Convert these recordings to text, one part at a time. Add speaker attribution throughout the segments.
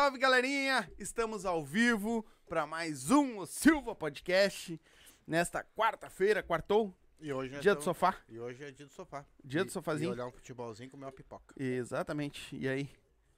Speaker 1: salve, galerinha! Estamos ao vivo para mais um o Silva Podcast. Nesta quarta-feira, quartou?
Speaker 2: E hoje nós
Speaker 1: Dia do sofá.
Speaker 2: E hoje é dia do sofá.
Speaker 1: Dia
Speaker 2: E-
Speaker 1: do sofazinho.
Speaker 2: E olhar um futebolzinho e comer uma pipoca.
Speaker 1: Exatamente. E aí?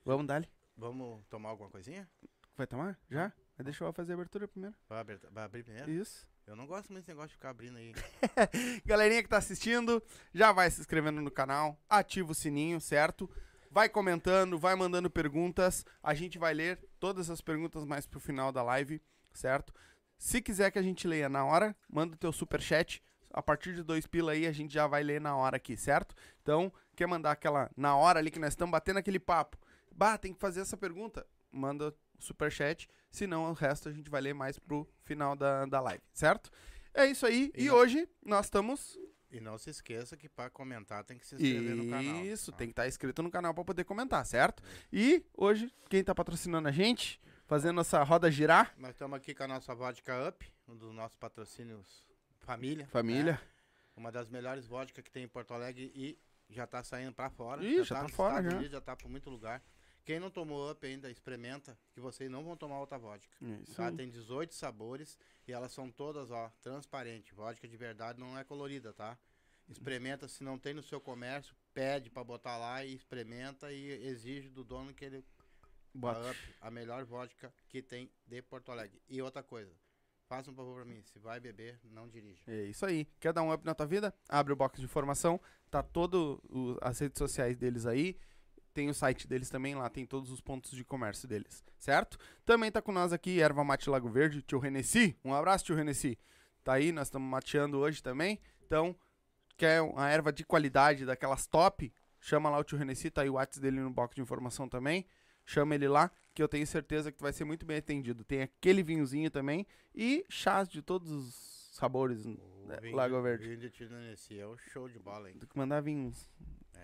Speaker 1: Vamos dar
Speaker 2: Vamos tomar alguma coisinha?
Speaker 1: Vai tomar? Já? Mas deixa eu fazer a abertura primeiro.
Speaker 2: Vai abrir, vai abrir primeiro?
Speaker 1: Isso.
Speaker 2: Eu não gosto muito desse negócio de ficar abrindo aí.
Speaker 1: Galerinha que tá assistindo, já vai se inscrevendo no canal, ativa o sininho, certo? Vai comentando, vai mandando perguntas. A gente vai ler todas as perguntas mais pro final da live, certo? Se quiser que a gente leia na hora, manda o teu superchat. A partir de dois pila aí, a gente já vai ler na hora aqui, certo? Então, quer mandar aquela na hora ali que nós estamos batendo aquele papo? Bah, tem que fazer essa pergunta. Manda o superchat. Senão, o resto a gente vai ler mais pro final da, da live, certo? É isso aí.
Speaker 2: E
Speaker 1: E, hoje nós estamos.
Speaker 2: E não se esqueça que para comentar tem que se inscrever no canal.
Speaker 1: Isso,
Speaker 2: tá?
Speaker 1: tem que estar inscrito no canal para poder comentar, certo? E hoje, quem tá patrocinando a gente, fazendo essa roda girar,
Speaker 2: Nós estamos aqui com a nossa vodka Up, um dos nossos patrocínios família.
Speaker 1: família.
Speaker 2: né? Uma das melhores vodkas que tem em Porto Alegre e já tá saindo pra fora.
Speaker 1: Ih, já tá
Speaker 2: nos
Speaker 1: fora,
Speaker 2: Estados
Speaker 1: já.
Speaker 2: Unidos, já tá por muito lugar. Quem não tomou Up ainda, experimenta, que vocês não vão tomar outra vodka.
Speaker 1: Isso
Speaker 2: Tá? Tem 18 sabores e elas são todas, ó, transparentes. Vodka de verdade não é colorida, tá? Experimenta, se não tem no seu comércio, pede pra botar lá e experimenta e exige do dono que ele Up, a melhor vodka que tem de Porto Alegre. E outra coisa, faça um favor pra mim, se vai beber, não dirija.
Speaker 1: É isso aí. Quer dar um up na tua vida? Abre o box de informação. Tá todo o- as redes sociais deles aí. Tem o site deles também, lá tem todos os pontos de comércio deles, certo? Também tá com nós aqui, Erva Mate Lago Verde, tio Renessi. Um abraço, tio Renessi. Tá aí, nós estamos mateando hoje também. Então, quer uma erva de qualidade, daquelas top, chama lá o tio Renessi, tá aí o WhatsApp dele no box de informação também. Chama ele lá, que eu tenho certeza que tu vai ser muito bem atendido. Tem aquele vinhozinho também e chás de todos os sabores.
Speaker 2: O
Speaker 1: É,
Speaker 2: vinho
Speaker 1: Lago
Speaker 2: de-
Speaker 1: Verde.
Speaker 2: vinho de é o show de bola, hein?
Speaker 1: Tem que mandar vinhos.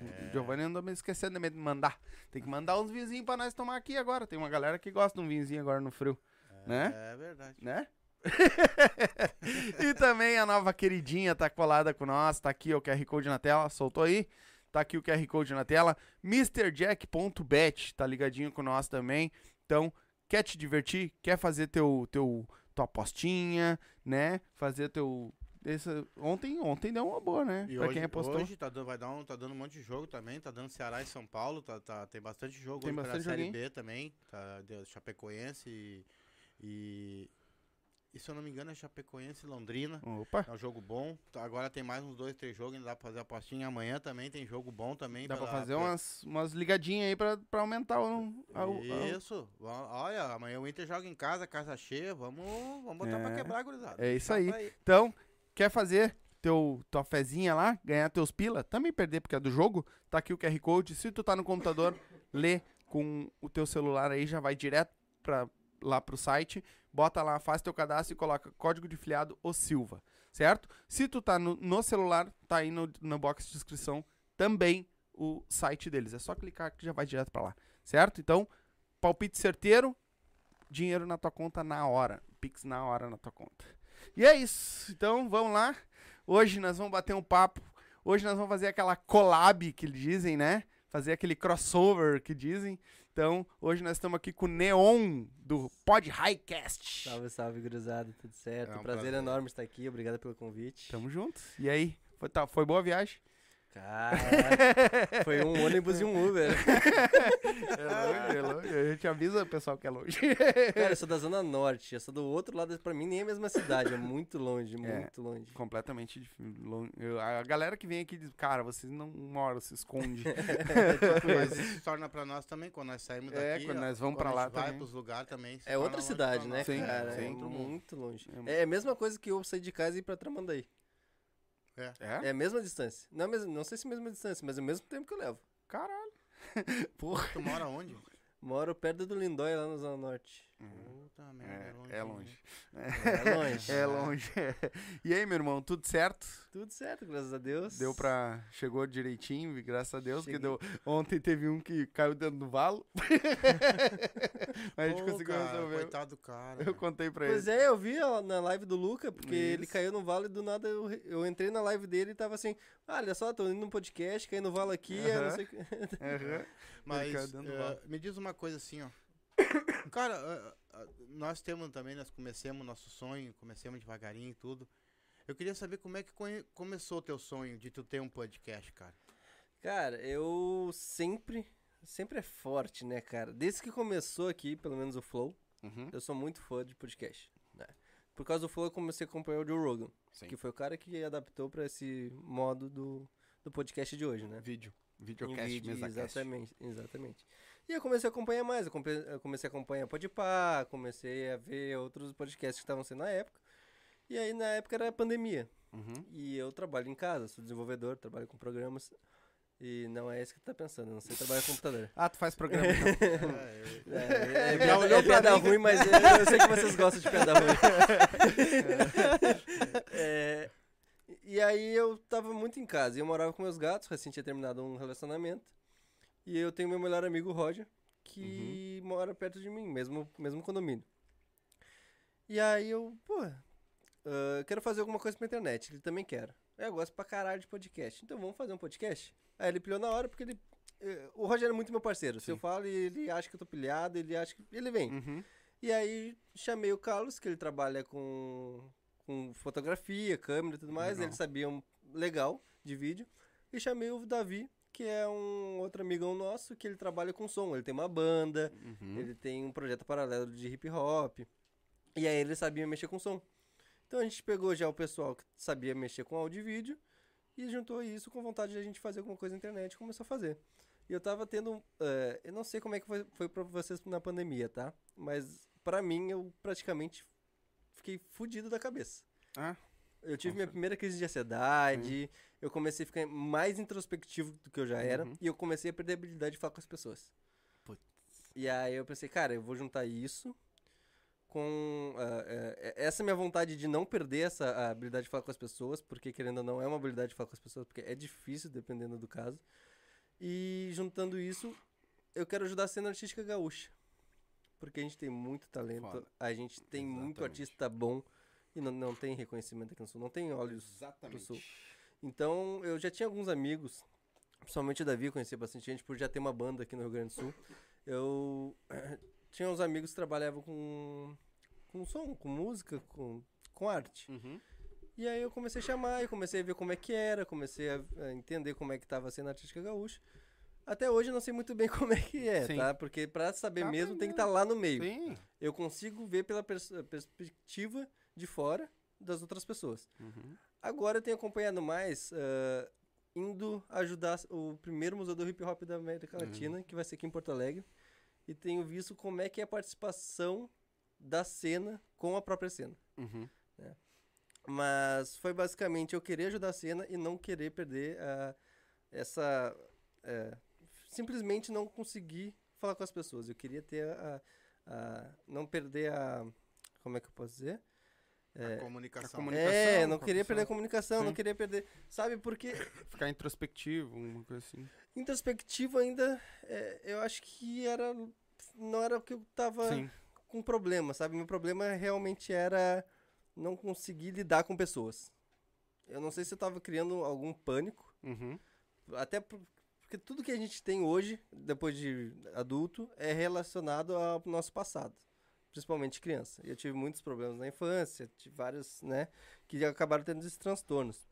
Speaker 2: É.
Speaker 1: O Giovanni andou me esquecendo de mandar. Tem que mandar uns vinhozinhos pra nós tomar aqui agora. Tem uma galera que gosta de um vinhozinho agora no frio, né?
Speaker 2: É verdade.
Speaker 1: né? e também a nova queridinha tá colada com nós. Tá aqui o QR Code na tela. Soltou aí? Tá aqui o QR Code na tela. MrJack.bet tá ligadinho com nós também. Então, quer te divertir? Quer fazer teu, teu, tua apostinha, né? Fazer teu. Esse, ontem, ontem deu uma boa, né?
Speaker 2: E
Speaker 1: pra
Speaker 2: hoje,
Speaker 1: quem apostou.
Speaker 2: hoje tá dando, vai dar um, tá dando um monte de jogo também, tá dando Ceará e São Paulo, tá, tá- tem bastante jogo
Speaker 1: Tem
Speaker 2: hoje pela
Speaker 1: bastante
Speaker 2: Série
Speaker 1: joguinho.
Speaker 2: B também, tá, Chapecoense e, e, e se eu não me engano é Chapecoense e Londrina.
Speaker 1: Opa,
Speaker 2: É um jogo bom. Tá, Agora tem mais uns dois, três jogos, ainda dá pra fazer apostinha. Amanhã também tem jogo bom também.
Speaker 1: dá pra
Speaker 2: pela-
Speaker 1: fazer
Speaker 2: pela-
Speaker 1: umas, umas ligadinhas aí pra, pra aumentar o. a- a-
Speaker 2: Isso. Olha, amanhã o Inter joga em casa, casa cheia. Vamos, vamos botar pra
Speaker 1: É.
Speaker 2: quebrar, gurizada.
Speaker 1: É isso
Speaker 2: Tá
Speaker 1: aí.
Speaker 2: pra
Speaker 1: Então, quer fazer teu, tua fezinha lá, ganhar teus pila, também perder porque é do jogo, tá aqui o QR Code. Se tu tá no computador, lê com o teu celular aí, já vai direto pra, lá pro site, bota lá, faz teu cadastro e coloca código de filiado o Silva, certo? Se tu tá no, no celular, tá aí no, no box de descrição também o site deles. É só clicar que já vai direto pra lá, certo? Então, palpite certeiro, dinheiro na tua conta na hora. Pix na hora na tua conta. E é isso. Então, vamos lá. Hoje nós vamos bater um papo. Hoje nós vamos fazer aquela collab que dizem, né? Fazer aquele crossover que dizem. Então, hoje nós estamos aqui com o Neon do Pod Highcast.
Speaker 3: Salve, salve, gurizada, tudo certo?
Speaker 2: É um
Speaker 3: prazer,
Speaker 2: prazer.
Speaker 3: enorme estar aqui, obrigado pelo convite.
Speaker 1: Tamo junto. E aí? Foi, tá, foi boa a viagem?
Speaker 3: Cara, foi um ônibus e um Uber.
Speaker 1: É longe, é longe. A gente avisa o pessoal que é longe.
Speaker 3: Cara, eu sou da Zona Norte, eu sou do outro lado, pra mim nem é a mesma cidade, é muito longe, muito longe.
Speaker 1: Completamente longe. Eu- A galera que vem aqui diz, cara, vocês não moram, se esconde.
Speaker 2: Mas isso se torna pra nós também, quando nós saímos
Speaker 1: É,
Speaker 2: daqui.
Speaker 1: quando
Speaker 2: ó,
Speaker 1: nós vamos
Speaker 2: quando
Speaker 1: pra
Speaker 2: a
Speaker 1: lá
Speaker 2: gente vai
Speaker 1: também.
Speaker 2: pros lugares também.
Speaker 3: É outra cidade, né.
Speaker 1: Sim,
Speaker 3: cara?
Speaker 1: sim.
Speaker 3: É muito longe.
Speaker 1: É
Speaker 3: É a mesma coisa que eu sair de casa e ir pra Tramandaí.
Speaker 2: É.
Speaker 1: É?
Speaker 3: É a mesma distância. Não, mesmo, não sei se é a mesma distância, mas é o mesmo tempo que eu levo.
Speaker 1: Caralho. Porra.
Speaker 2: Tu mora onde?
Speaker 3: Moro perto do Lindóia, lá na Zona Norte.
Speaker 2: Puta merda,
Speaker 1: É, é longe.
Speaker 3: É longe.
Speaker 1: É longe. E aí, meu irmão, tudo certo?
Speaker 3: Tudo certo, graças a Deus.
Speaker 1: Deu pra. Chegou direitinho, graças a Deus. Que deu... Ontem teve um que caiu dentro do valo. a gente
Speaker 2: Pô,
Speaker 1: conseguiu
Speaker 2: cara,
Speaker 1: resolver.
Speaker 2: Coitado do cara.
Speaker 1: Eu contei pra
Speaker 3: Pois
Speaker 1: ele.
Speaker 3: é, eu vi na live do Luca, porque ele
Speaker 1: Isso.
Speaker 3: caiu no valo e do nada eu, eu entrei na live dele e tava assim, ah, olha só, tô indo num podcast, caí no valo aqui, eu não
Speaker 1: Aham.
Speaker 3: sei o que.
Speaker 1: Aham.
Speaker 2: Mas
Speaker 1: Ele valo.
Speaker 2: me diz uma coisa assim, ó. Cara, nós temos também, nós comecemos nosso sonho, comecemos devagarinho e tudo. Eu queria saber como é que começou o teu sonho de tu ter um podcast, cara.
Speaker 3: Cara, eu sempre, sempre é forte, né, cara? Desde que começou aqui, pelo menos o Flow,
Speaker 1: Uhum.
Speaker 3: eu sou muito fã de podcast, né? Por causa do Flow eu comecei a acompanhar o Joe Rogan,
Speaker 1: Sim.
Speaker 3: que foi o cara que adaptou pra esse modo do, do podcast de hoje, né?
Speaker 1: Vídeo. Videocast,
Speaker 3: vídeo,
Speaker 1: mesacast.
Speaker 3: exatamente, exatamente. E eu comecei a acompanhar mais, eu comecei a acompanhar Podpah, comecei a ver outros podcasts que estavam sendo na época. E aí na época era a pandemia.
Speaker 1: Uhum.
Speaker 3: E eu trabalho em casa, sou desenvolvedor, trabalho com programas. E não é isso que tu tá pensando, eu não sei trabalhar com computador.
Speaker 1: Ah, tu faz programa então.
Speaker 2: É, eu-
Speaker 3: É, é,
Speaker 1: Já
Speaker 3: piada,
Speaker 1: olhou
Speaker 3: é piada
Speaker 1: mim?
Speaker 3: ruim, mas eu, eu sei que vocês gostam de piada ruim. É, e aí eu tava muito em casa, e eu morava com meus gatos, recém tinha terminado um relacionamento. E eu tenho meu melhor amigo, Roger, que mora perto de mim, mesmo, mesmo condomínio. E aí eu, pô, ah, quero fazer alguma coisa pra internet, ele também quer. Eu gosto pra caralho de podcast, então vamos fazer um podcast? Aí ele pilhou na hora, porque ele... eh, O Roger é muito meu parceiro, se
Speaker 1: Sim.
Speaker 3: eu falo ele acha que eu tô pilhado, ele acha que... Ele vem.
Speaker 1: Uhum.
Speaker 3: E aí chamei o Carlos, que ele trabalha com, com fotografia, câmera e tudo mais.
Speaker 1: Legal.
Speaker 3: Ele sabia um legal de vídeo. E chamei o Davi, que é um outro amigão nosso, que ele trabalha com som. Ele tem uma banda,
Speaker 1: Uhum.
Speaker 3: ele tem um projeto paralelo de hip hop. E aí ele sabia mexer com som. Então a gente pegou já o pessoal que sabia mexer com áudio e vídeo e juntou isso com vontade de a gente fazer alguma coisa na internet e começou a fazer. E eu tava tendo. eh, eu não sei como é que foi, foi pra vocês na pandemia, tá? Mas pra mim eu praticamente fiquei fudido da cabeça.
Speaker 1: Ah,
Speaker 3: Eu tive
Speaker 1: Nossa.
Speaker 3: minha primeira crise de ansiedade, eu comecei a ficar mais introspectivo do que eu já era,
Speaker 1: Uhum.
Speaker 3: e eu comecei a perder a habilidade de falar com as pessoas.
Speaker 1: Putz.
Speaker 3: E aí eu pensei, cara, eu vou juntar isso com ah, eh, essa minha vontade de não perder essa habilidade de falar com as pessoas, porque querendo ou não é uma habilidade de falar com as pessoas, porque é difícil dependendo do caso. E juntando isso, eu quero ajudar a cena artística gaúcha. Porque a gente tem muito talento,
Speaker 1: Foda.
Speaker 3: a gente tem muito
Speaker 1: Exatamente.
Speaker 3: artista bom e não, não tem reconhecimento aqui no sul, não tem olhos
Speaker 1: exatamente.
Speaker 3: sul. Então, eu já tinha alguns amigos, principalmente o Davi, conhecia bastante gente por já ter uma banda aqui no Rio Grande do Sul. Eu tinha uns amigos que trabalhavam com, com som, com música, com, com arte.
Speaker 1: Uhum.
Speaker 3: E aí eu comecei a chamar, eu comecei a ver como é que era, comecei a, a entender como é que tava sendo a artística gaúcha. Até hoje eu não sei muito bem como é que é,
Speaker 1: Sim.
Speaker 3: tá? Porque pra saber
Speaker 1: Tá
Speaker 3: mesmo tem que estar lá no meio.
Speaker 1: Sim.
Speaker 3: Eu consigo ver pela pers- perspectiva de fora das outras pessoas.
Speaker 1: Uhum.
Speaker 3: Agora eu tenho acompanhado mais, ah, indo ajudar o primeiro museu do hip hop da América
Speaker 1: Uhum.
Speaker 3: Latina, que vai ser aqui em Porto Alegre. E tenho visto como é que é a participação da cena com a própria cena.
Speaker 1: Uhum.
Speaker 3: Mas foi basicamente eu querer ajudar a cena e não querer perder ah, essa. eh, simplesmente não conseguir falar com as pessoas. Eu queria ter a. a- não perder a. Como é que eu posso dizer?
Speaker 2: A comunicação.
Speaker 1: a comunicação
Speaker 3: É, não queria perder a comunicação, não
Speaker 1: Sim.
Speaker 3: queria perder. Sabe, porque
Speaker 1: Ficar introspectivo, uma coisa assim.
Speaker 3: introspectivo ainda, é, eu acho que era. Não era o que eu tava
Speaker 1: Sim.
Speaker 3: com problema, sabe? Meu problema realmente era não conseguir lidar com pessoas. Eu não sei se eu tava criando algum pânico,
Speaker 1: Uhum.
Speaker 3: até por- porque tudo que a gente tem hoje, depois de adulto, é relacionado ao nosso passado. Principalmente criança. Eu tive muitos problemas na infância, tive vários, né, que acabaram tendo esses transtornos.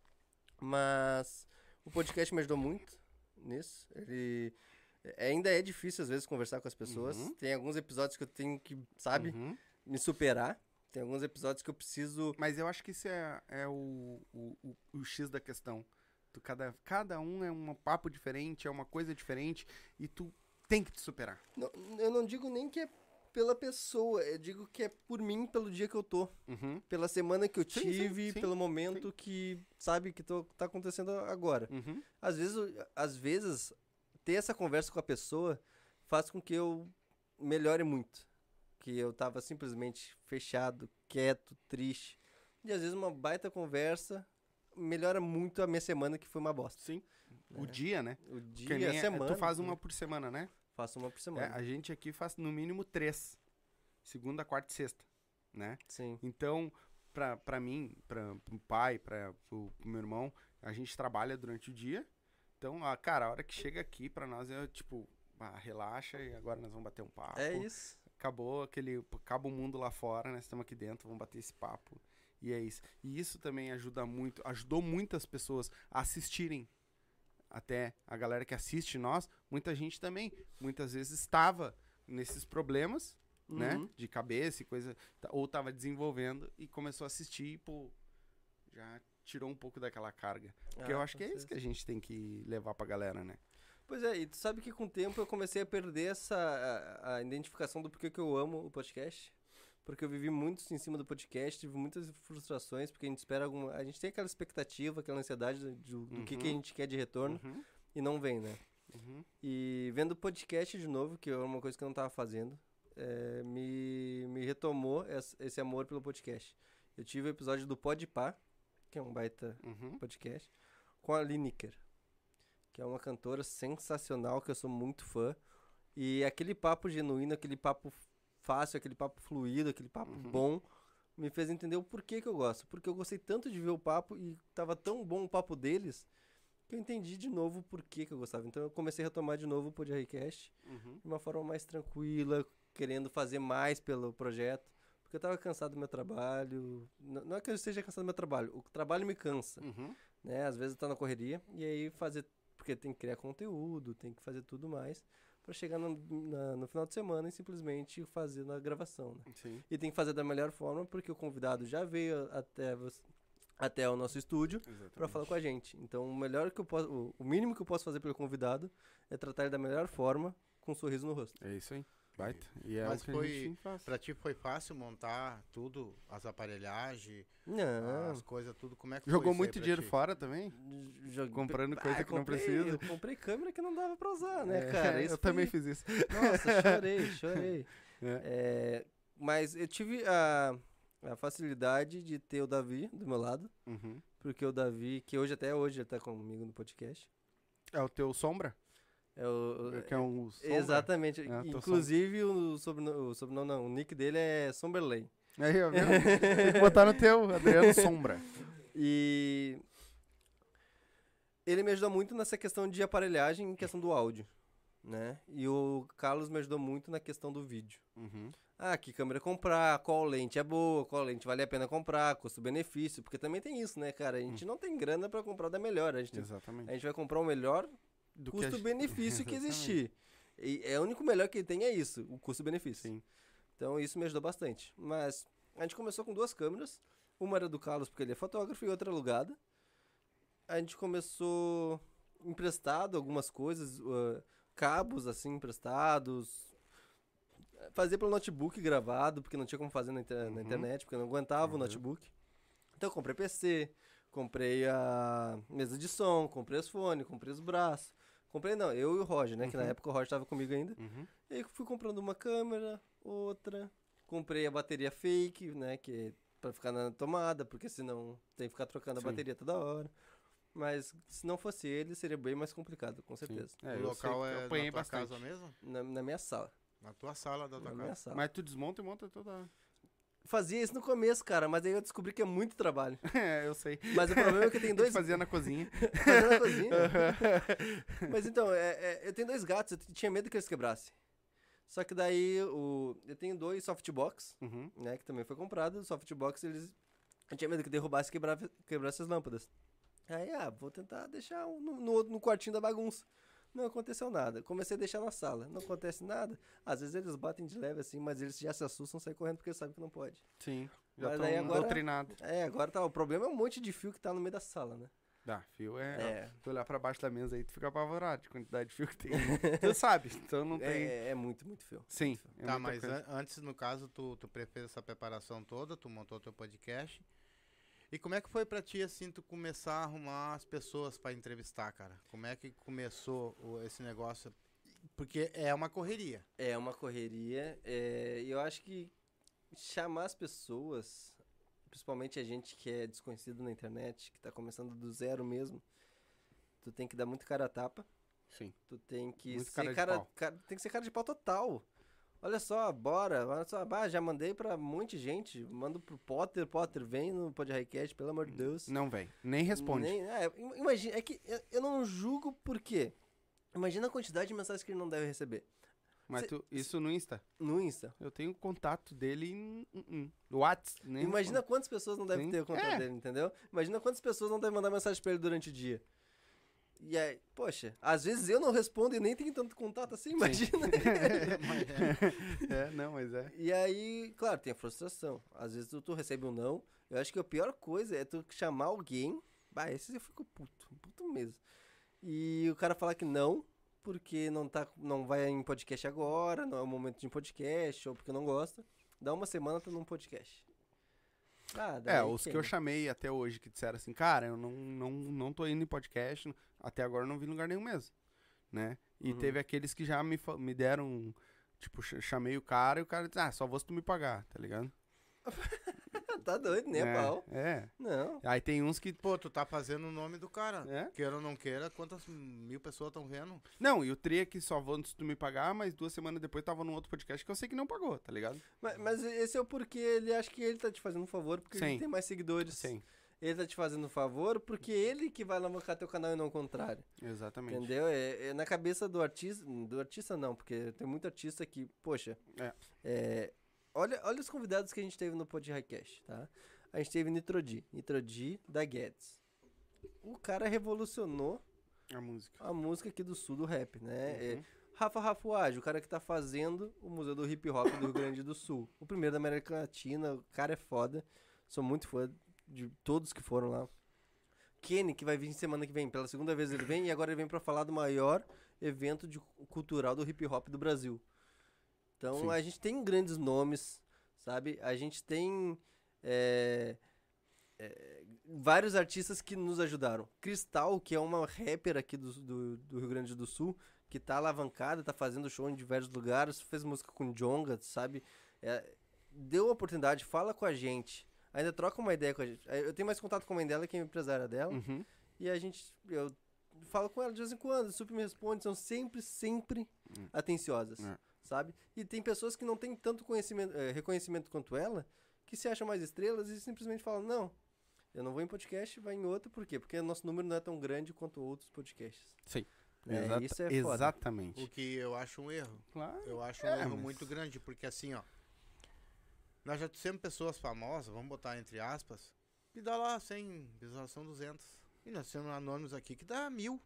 Speaker 3: Mas o podcast me ajudou muito nisso. Ele é- ainda é difícil às vezes conversar com as pessoas.
Speaker 1: Uhum.
Speaker 3: Tem alguns episódios que eu tenho que, sabe,
Speaker 1: Uhum.
Speaker 3: me superar. Tem alguns episódios que eu preciso.
Speaker 1: Mas eu acho que isso é, é o, o, o, o X da questão. Tu, cada, cada um é um papo diferente, é uma coisa diferente, e tu tem que te superar.
Speaker 3: Não, eu não digo nem que é pela pessoa, eu digo que é por mim, pelo dia que eu tô.
Speaker 1: Uhum.
Speaker 3: Pela semana que eu
Speaker 1: Sim, sim,
Speaker 3: tive,
Speaker 1: sim,
Speaker 3: pelo momento que, sabe, que tô, tá acontecendo agora.
Speaker 1: Uhum.
Speaker 3: Às vezes, às vezes, ter essa conversa com a pessoa faz com que eu melhore muito. Que eu tava simplesmente fechado, quieto, triste. E às vezes uma baita conversa melhora muito a minha semana, que foi uma bosta.
Speaker 1: Sim. O
Speaker 3: É.
Speaker 1: dia, né?
Speaker 3: O dia, a
Speaker 1: é-
Speaker 3: semana.
Speaker 1: Tu faz uma
Speaker 3: né?
Speaker 1: por semana, né?
Speaker 3: Faço uma por
Speaker 1: É,
Speaker 3: semana.
Speaker 1: a gente aqui faz no mínimo três. Segunda, quarta e sexta, né?
Speaker 3: Sim.
Speaker 1: Então, pra, pra mim, pra, pro pai, pra, pro, pro meu irmão, a gente trabalha durante o dia. Então, a, cara, a hora que chega aqui pra nós é tipo, ah, relaxa e agora nós vamos bater um papo.
Speaker 3: É isso.
Speaker 1: acabou aquele. Acaba o mundo lá fora, né? Estamos aqui dentro, vamos bater esse papo. E é isso. E isso também ajuda muito, ajudou muitas pessoas a assistirem. Até a galera que assiste nós, muita gente também, muitas vezes estava nesses problemas, né?
Speaker 3: Uhum.
Speaker 1: De cabeça e coisa. Ou tava desenvolvendo e começou a assistir e, pô, já tirou um pouco daquela carga. Porque eu
Speaker 3: Ah,
Speaker 1: acho
Speaker 3: com
Speaker 1: que é isso que a gente tem que levar pra galera, né?
Speaker 3: Pois é, e tu sabe que com o tempo eu comecei a perder essa a, a identificação do porquê que eu amo o podcast. Porque eu vivi muito em cima do podcast, tive muitas frustrações, porque a gente espera alguma. A gente tem aquela expectativa, aquela ansiedade do, do- do que, que a
Speaker 1: Uhum.
Speaker 3: gente quer de retorno
Speaker 1: Uhum,
Speaker 3: e não vem, né?
Speaker 1: uhum.
Speaker 3: E vendo podcast de novo, que é uma coisa que eu não tava fazendo, é, me, me retomou esse, esse amor pelo podcast. Eu tive o episódio do Podpah, que é um baita
Speaker 1: Uhum.
Speaker 3: podcast, com a Lineker, que é uma cantora sensacional, que eu sou muito fã. E aquele papo genuíno, aquele papo fácil, aquele papo fluido, aquele papo
Speaker 1: Uhum.
Speaker 3: bom, me fez entender o porquê que eu gosto. Porque eu gostei tanto de ver o papo e tava tão bom o papo deles, que eu entendi de novo o porquê que eu gostava. Então eu comecei a retomar de novo o Podcast
Speaker 1: Uhum.
Speaker 3: de uma forma mais tranquila, querendo fazer mais pelo projeto. Porque eu tava cansado do meu trabalho. Não é que eu esteja cansado do meu trabalho, o trabalho me cansa
Speaker 1: Uhum.
Speaker 3: né? Às vezes eu tô na correria e aí fazer porque tem que criar conteúdo, tem que fazer tudo mais pra chegar no, na- no final de semana e simplesmente fazer na gravação, né?
Speaker 1: Sim.
Speaker 3: E tem que fazer da melhor forma porque o convidado já veio até você- até o nosso estúdio pra falar com a gente. Então, o melhor que eu posso, o mínimo que eu posso fazer pelo convidado é tratar ele da melhor forma com um sorriso no rosto.
Speaker 1: É isso aí. Baita. E é
Speaker 2: Mas
Speaker 1: o que
Speaker 2: foi
Speaker 1: a gente faz.
Speaker 2: Pra ti foi fácil montar tudo, as aparelhagens,
Speaker 3: Não.
Speaker 2: as coisas, tudo. Como é que
Speaker 1: Jogou muito dinheiro
Speaker 2: ti?
Speaker 1: fora também?
Speaker 3: Joguei-
Speaker 1: Comprando coisa
Speaker 3: Ah,
Speaker 1: que não
Speaker 3: comprei-
Speaker 1: precisa.
Speaker 3: Eu comprei câmera que não dava pra usar, né,
Speaker 1: É,
Speaker 3: cara? Isso
Speaker 1: eu também
Speaker 3: foi-
Speaker 1: fiz isso.
Speaker 3: Nossa, chorei, chorei.
Speaker 1: É.
Speaker 3: É, mas eu tive a, a facilidade de ter o Davi do meu lado,
Speaker 1: Uhum.
Speaker 3: porque o Davi, que hoje até hoje ele tá comigo no podcast,
Speaker 1: É o teu sombra?
Speaker 3: É o,
Speaker 1: que é um sombra?
Speaker 3: exatamente,
Speaker 1: É,
Speaker 3: inclusive o sobrenome, o sobrenome não, o nick dele é Somberley.
Speaker 1: Aí, ó? Tem que botar no teu, Adriano Sombra.
Speaker 3: E ele me ajudou muito nessa questão de aparelhagem, em questão do áudio, né? E o Carlos me ajudou muito na questão do vídeo.
Speaker 1: Uhum.
Speaker 3: Ah, que câmera comprar, qual lente é boa, qual lente vale a pena comprar, custo-benefício, porque também tem isso, né, cara? A gente não tem grana pra comprar da melhor, a gente,
Speaker 1: Exatamente.
Speaker 3: a gente vai comprar o melhor
Speaker 1: Do que a
Speaker 3: custo-benefício que,
Speaker 1: Exatamente.
Speaker 3: existir. E é o único melhor que tem é isso, o custo-benefício.
Speaker 1: Sim.
Speaker 3: Então isso me ajudou bastante. Mas a gente começou com duas câmeras, uma era do Carlos porque ele é fotógrafo e outra alugada. A gente começou emprestado algumas coisas, uh, cabos assim emprestados, fazer pelo notebook gravado, porque não tinha como fazer na, inter- na
Speaker 1: Uhum.
Speaker 3: internet, porque eu não aguentava o
Speaker 1: Uhum.
Speaker 3: notebook. Então eu comprei PC, comprei a mesa de som, comprei os fones, comprei os braços. Comprei não, eu e o Roger, né? Que na
Speaker 1: Uhum.
Speaker 3: época o Roger tava comigo ainda.
Speaker 1: Uhum.
Speaker 3: E aí fui comprando uma câmera, outra. Comprei a bateria fake, né? Que é pra ficar na tomada, porque senão tem que ficar trocando
Speaker 1: Sim.
Speaker 3: a bateria toda hora. Mas se não fosse ele, seria bem mais complicado, com certeza.
Speaker 1: É,
Speaker 2: o local
Speaker 1: sei,
Speaker 2: é
Speaker 1: eu
Speaker 2: na
Speaker 1: apanhei
Speaker 2: tua
Speaker 1: bastante.
Speaker 2: casa mesmo?
Speaker 3: Na, na minha sala.
Speaker 2: Na tua sala da tua
Speaker 3: Na minha
Speaker 2: casa.
Speaker 3: sala.
Speaker 1: Mas tu desmonta e monta toda.
Speaker 3: Fazia isso no começo, cara, mas aí eu descobri que é muito trabalho.
Speaker 1: É, eu sei.
Speaker 3: Mas o problema é que tem dois.
Speaker 1: Fazia na cozinha.
Speaker 3: Fazia na cozinha. Mas então, é, é, eu tenho dois gatos, eu tinha medo que eles quebrassem. Só que daí o, eu tenho dois softbox,
Speaker 1: Uhum.
Speaker 3: né, que também foi comprado. O softbox, eles. Eu tinha medo que derrubasse e quebrava, quebrasse as lâmpadas. Aí, ah, vou tentar deixar um no, no, outro- no quartinho da bagunça. Não aconteceu nada. Comecei a deixar na sala. Não acontece nada. Às vezes eles batem de leve assim, mas eles já se assustam, saem correndo porque eles sabem que não pode.
Speaker 1: Sim. Já
Speaker 3: Mas
Speaker 1: tô
Speaker 3: aí agora-
Speaker 1: doutrinado.
Speaker 3: É, agora tá. O problema é um monte de fio que tá no meio da sala, né?
Speaker 1: Dá, fio é.
Speaker 3: É.
Speaker 1: Tu olhar pra baixo da mesa aí, tu fica apavorado de quantidade de fio que tem. tu sabe, então não tem.
Speaker 3: É, é muito, muito fio.
Speaker 1: Sim. é
Speaker 2: tá, mas an- antes, no caso, tu, tu fez essa preparação toda, tu montou teu podcast. E como é que foi pra ti, assim, tu começar a arrumar as pessoas pra entrevistar, cara? Como é que começou o- esse negócio? Porque é uma correria.
Speaker 3: É uma correria. é, E eu acho que chamar as pessoas, principalmente a gente que é desconhecido na internet, que tá começando do zero mesmo, tu tem que dar muito cara a tapa.
Speaker 1: Sim.
Speaker 3: Tu tem que
Speaker 1: Muito
Speaker 3: ser
Speaker 1: cara de
Speaker 3: cara,
Speaker 1: pau.
Speaker 3: cara- Tem que ser cara de pau total. Olha só, bora. Olha só, bah, já mandei pra de gente. Mando pro Potter, Potter, vem no podcast, pelo amor de Deus.
Speaker 1: Não vem. Nem responde.
Speaker 3: Nem, é, im- imagina, é que eu, eu não julgo por quê. Imagina a quantidade de mensagens que ele não deve receber.
Speaker 1: Mas
Speaker 3: Cê-
Speaker 1: tu- isso no Insta?
Speaker 3: No Insta.
Speaker 1: Eu tenho contato dele em, em, em WhatsApp?
Speaker 3: Imagina quantas pessoas não devem
Speaker 1: Sim.
Speaker 3: ter o contato
Speaker 1: É.
Speaker 3: dele, entendeu? Imagina quantas pessoas não devem mandar mensagem pra ele durante o dia. E aí, poxa, às vezes eu não respondo e nem tenho tanto contato assim, imagina.
Speaker 1: É, não, mas é.
Speaker 3: E aí, claro, tem a frustração. Às vezes tu, tu recebe um não. Eu acho que a pior coisa é tu chamar alguém. Bah, esse eu fico puto, puto mesmo. E o cara falar que não, porque não, tá, não vai em podcast agora, não é o momento de em podcast, ou porque não gosta. Dá uma semana tá num podcast. Ah,
Speaker 1: É, os que eu chamei até hoje que disseram assim, cara, eu não, não, não tô indo em podcast, até agora eu não vi em lugar nenhum mesmo, né? E
Speaker 3: Uhum.
Speaker 1: teve aqueles que já me, me deram, tipo, ch- chamei o cara e o cara disse, ah, só vou se tu me pagar, tá ligado?
Speaker 3: tá doido, nem
Speaker 1: é,
Speaker 3: a pau.
Speaker 1: É.
Speaker 3: Não.
Speaker 1: Aí tem uns que,
Speaker 2: Pô, tu tá fazendo o nome do cara.
Speaker 1: É?
Speaker 2: Queira ou não queira, quantas mil pessoas estão vendo?
Speaker 1: não, e o tri é que só vou se tu me pagar, mas duas semanas depois tava num outro podcast que eu sei que não pagou, tá ligado?
Speaker 3: Mas, mas esse é o porquê ele acha que ele tá te fazendo um favor, porque
Speaker 1: Sim.
Speaker 3: ele tem mais seguidores.
Speaker 1: Sim,
Speaker 3: Ele tá te fazendo um favor porque ele que vai alavancar teu canal e não o contrário.
Speaker 1: exatamente.
Speaker 3: Entendeu? É, é na cabeça do artista. Do artista não, porque tem muito artista que, poxa.
Speaker 1: É.
Speaker 3: é, olha, olha os convidados que a gente teve no Pod Highcast, tá? A gente teve Nitrodi. Nitrodi da Guedes. O cara revolucionou
Speaker 1: A música.
Speaker 3: a música aqui do sul do rap, né? É,
Speaker 1: Uhum.
Speaker 3: Rafa Rafuage, o cara que tá fazendo o Museu do Hip Hop do Rio Grande do Sul. O primeiro da América Latina, o cara é foda. Sou muito fã de todos que foram lá. Kenny, que vai vir semana que vem, pela segunda vez ele vem, e agora ele vem pra falar do maior evento de, cultural do hip hop do Brasil. Então
Speaker 1: Sim.
Speaker 3: a gente tem grandes nomes, sabe? A gente tem é, é, vários artistas que nos ajudaram. Cristal, que é uma rapper aqui do, do, do Rio Grande do Sul, que tá alavancada, tá fazendo show em diversos lugares, fez música com Jonga, sabe? É, deu a oportunidade, fala com a gente. Ainda troca uma ideia com a gente. Eu tenho mais contato com a mãe dela, que é a empresária dela.
Speaker 1: Uhum.
Speaker 3: E a gente, eu falo com ela de vez em quando, super me responde, são sempre, sempre
Speaker 1: Hum.
Speaker 3: atenciosas,
Speaker 1: É.
Speaker 3: sabe? E tem pessoas que não têm tanto conhecimento, eh, reconhecimento quanto ela, que se acham mais estrelas e simplesmente falam, não, eu não vou em podcast, vai em outro, por quê? Porque nosso número não é tão grande quanto outros podcasts.
Speaker 1: Sim.
Speaker 3: É,
Speaker 1: Exata-
Speaker 3: isso é foda.
Speaker 1: Exatamente.
Speaker 2: O que eu acho um erro.
Speaker 1: Claro.
Speaker 2: Eu acho um
Speaker 1: É,
Speaker 2: erro
Speaker 1: mas-
Speaker 2: muito grande, porque assim, ó. Nós já temos pessoas famosas, vamos botar entre aspas, que dá lá 100, visualização 200. E nós temos anônimos aqui que dá mil.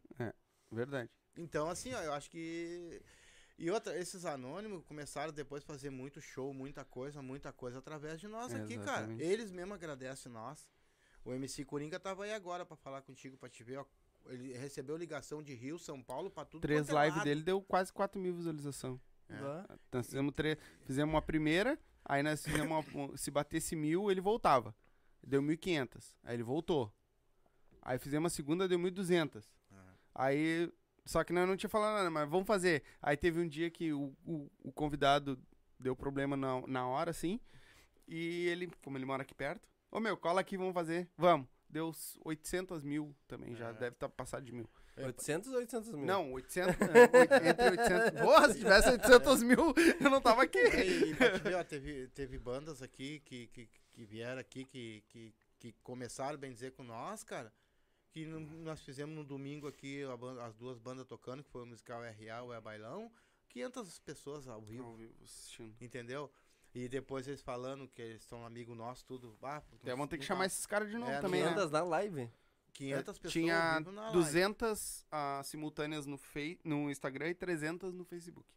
Speaker 1: Verdade.
Speaker 2: Então, assim, ó, eu acho que. E outra, esses anônimos começaram depois a fazer muito show, muita coisa, muita coisa através de nós aqui, cara.
Speaker 1: Exatamente.
Speaker 2: Eles mesmo agradecem nós. O MC Coringa tava aí agora pra falar contigo, pra te ver, ó. Ele recebeu ligação de Rio, São Paulo, pra tudo.
Speaker 1: Três
Speaker 2: é
Speaker 1: lives dele deu quase 4 mil visualizações.
Speaker 2: É.
Speaker 1: Nós fizemos, tre- fizemos uma primeira, aí nós fizemos uma, um- se batesse mil, ele voltava. Deu 1.500. Aí ele voltou. Aí fizemos a segunda, deu 1.200.
Speaker 2: Ah.
Speaker 1: Aí, só que nós não tinha falado nada, mas vamos fazer. Aí teve um dia que o, o, o convidado deu problema na, na hora, assim, e ele, como ele mora aqui perto, ô meu, cola aqui, vamos fazer. Vamos. Deu uns 800 mil também, já
Speaker 2: É.
Speaker 1: deve estar passado de mil.
Speaker 3: 800 ou 800 mil?
Speaker 1: Não, 800, é, oit- entre 800. Porra, se tivesse 800 mil, eu não tava aqui.
Speaker 2: E, e ver, ó, teve, teve bandas aqui que, que, que vieram aqui, que, que, que começaram, bem dizer, com nós, cara. Que no- nós fizemos no domingo aqui a ban- as duas bandas tocando, que foi o musical RA, o É Bailão. 500 pessoas ao vivo,
Speaker 1: Ao vivo, assistindo.
Speaker 2: entendeu? E depois eles falando que eles são amigos nossos, tudo. Ah,
Speaker 1: Até vão ter que chamar
Speaker 2: tá-
Speaker 1: esses caras de novo
Speaker 2: É,
Speaker 1: também, né?
Speaker 3: 500 na live?
Speaker 2: 500 pessoas ao
Speaker 1: Tinha
Speaker 2: vivo na live.
Speaker 1: 200 ah, simultâneas no, fei no Instagram e 300 no Facebook,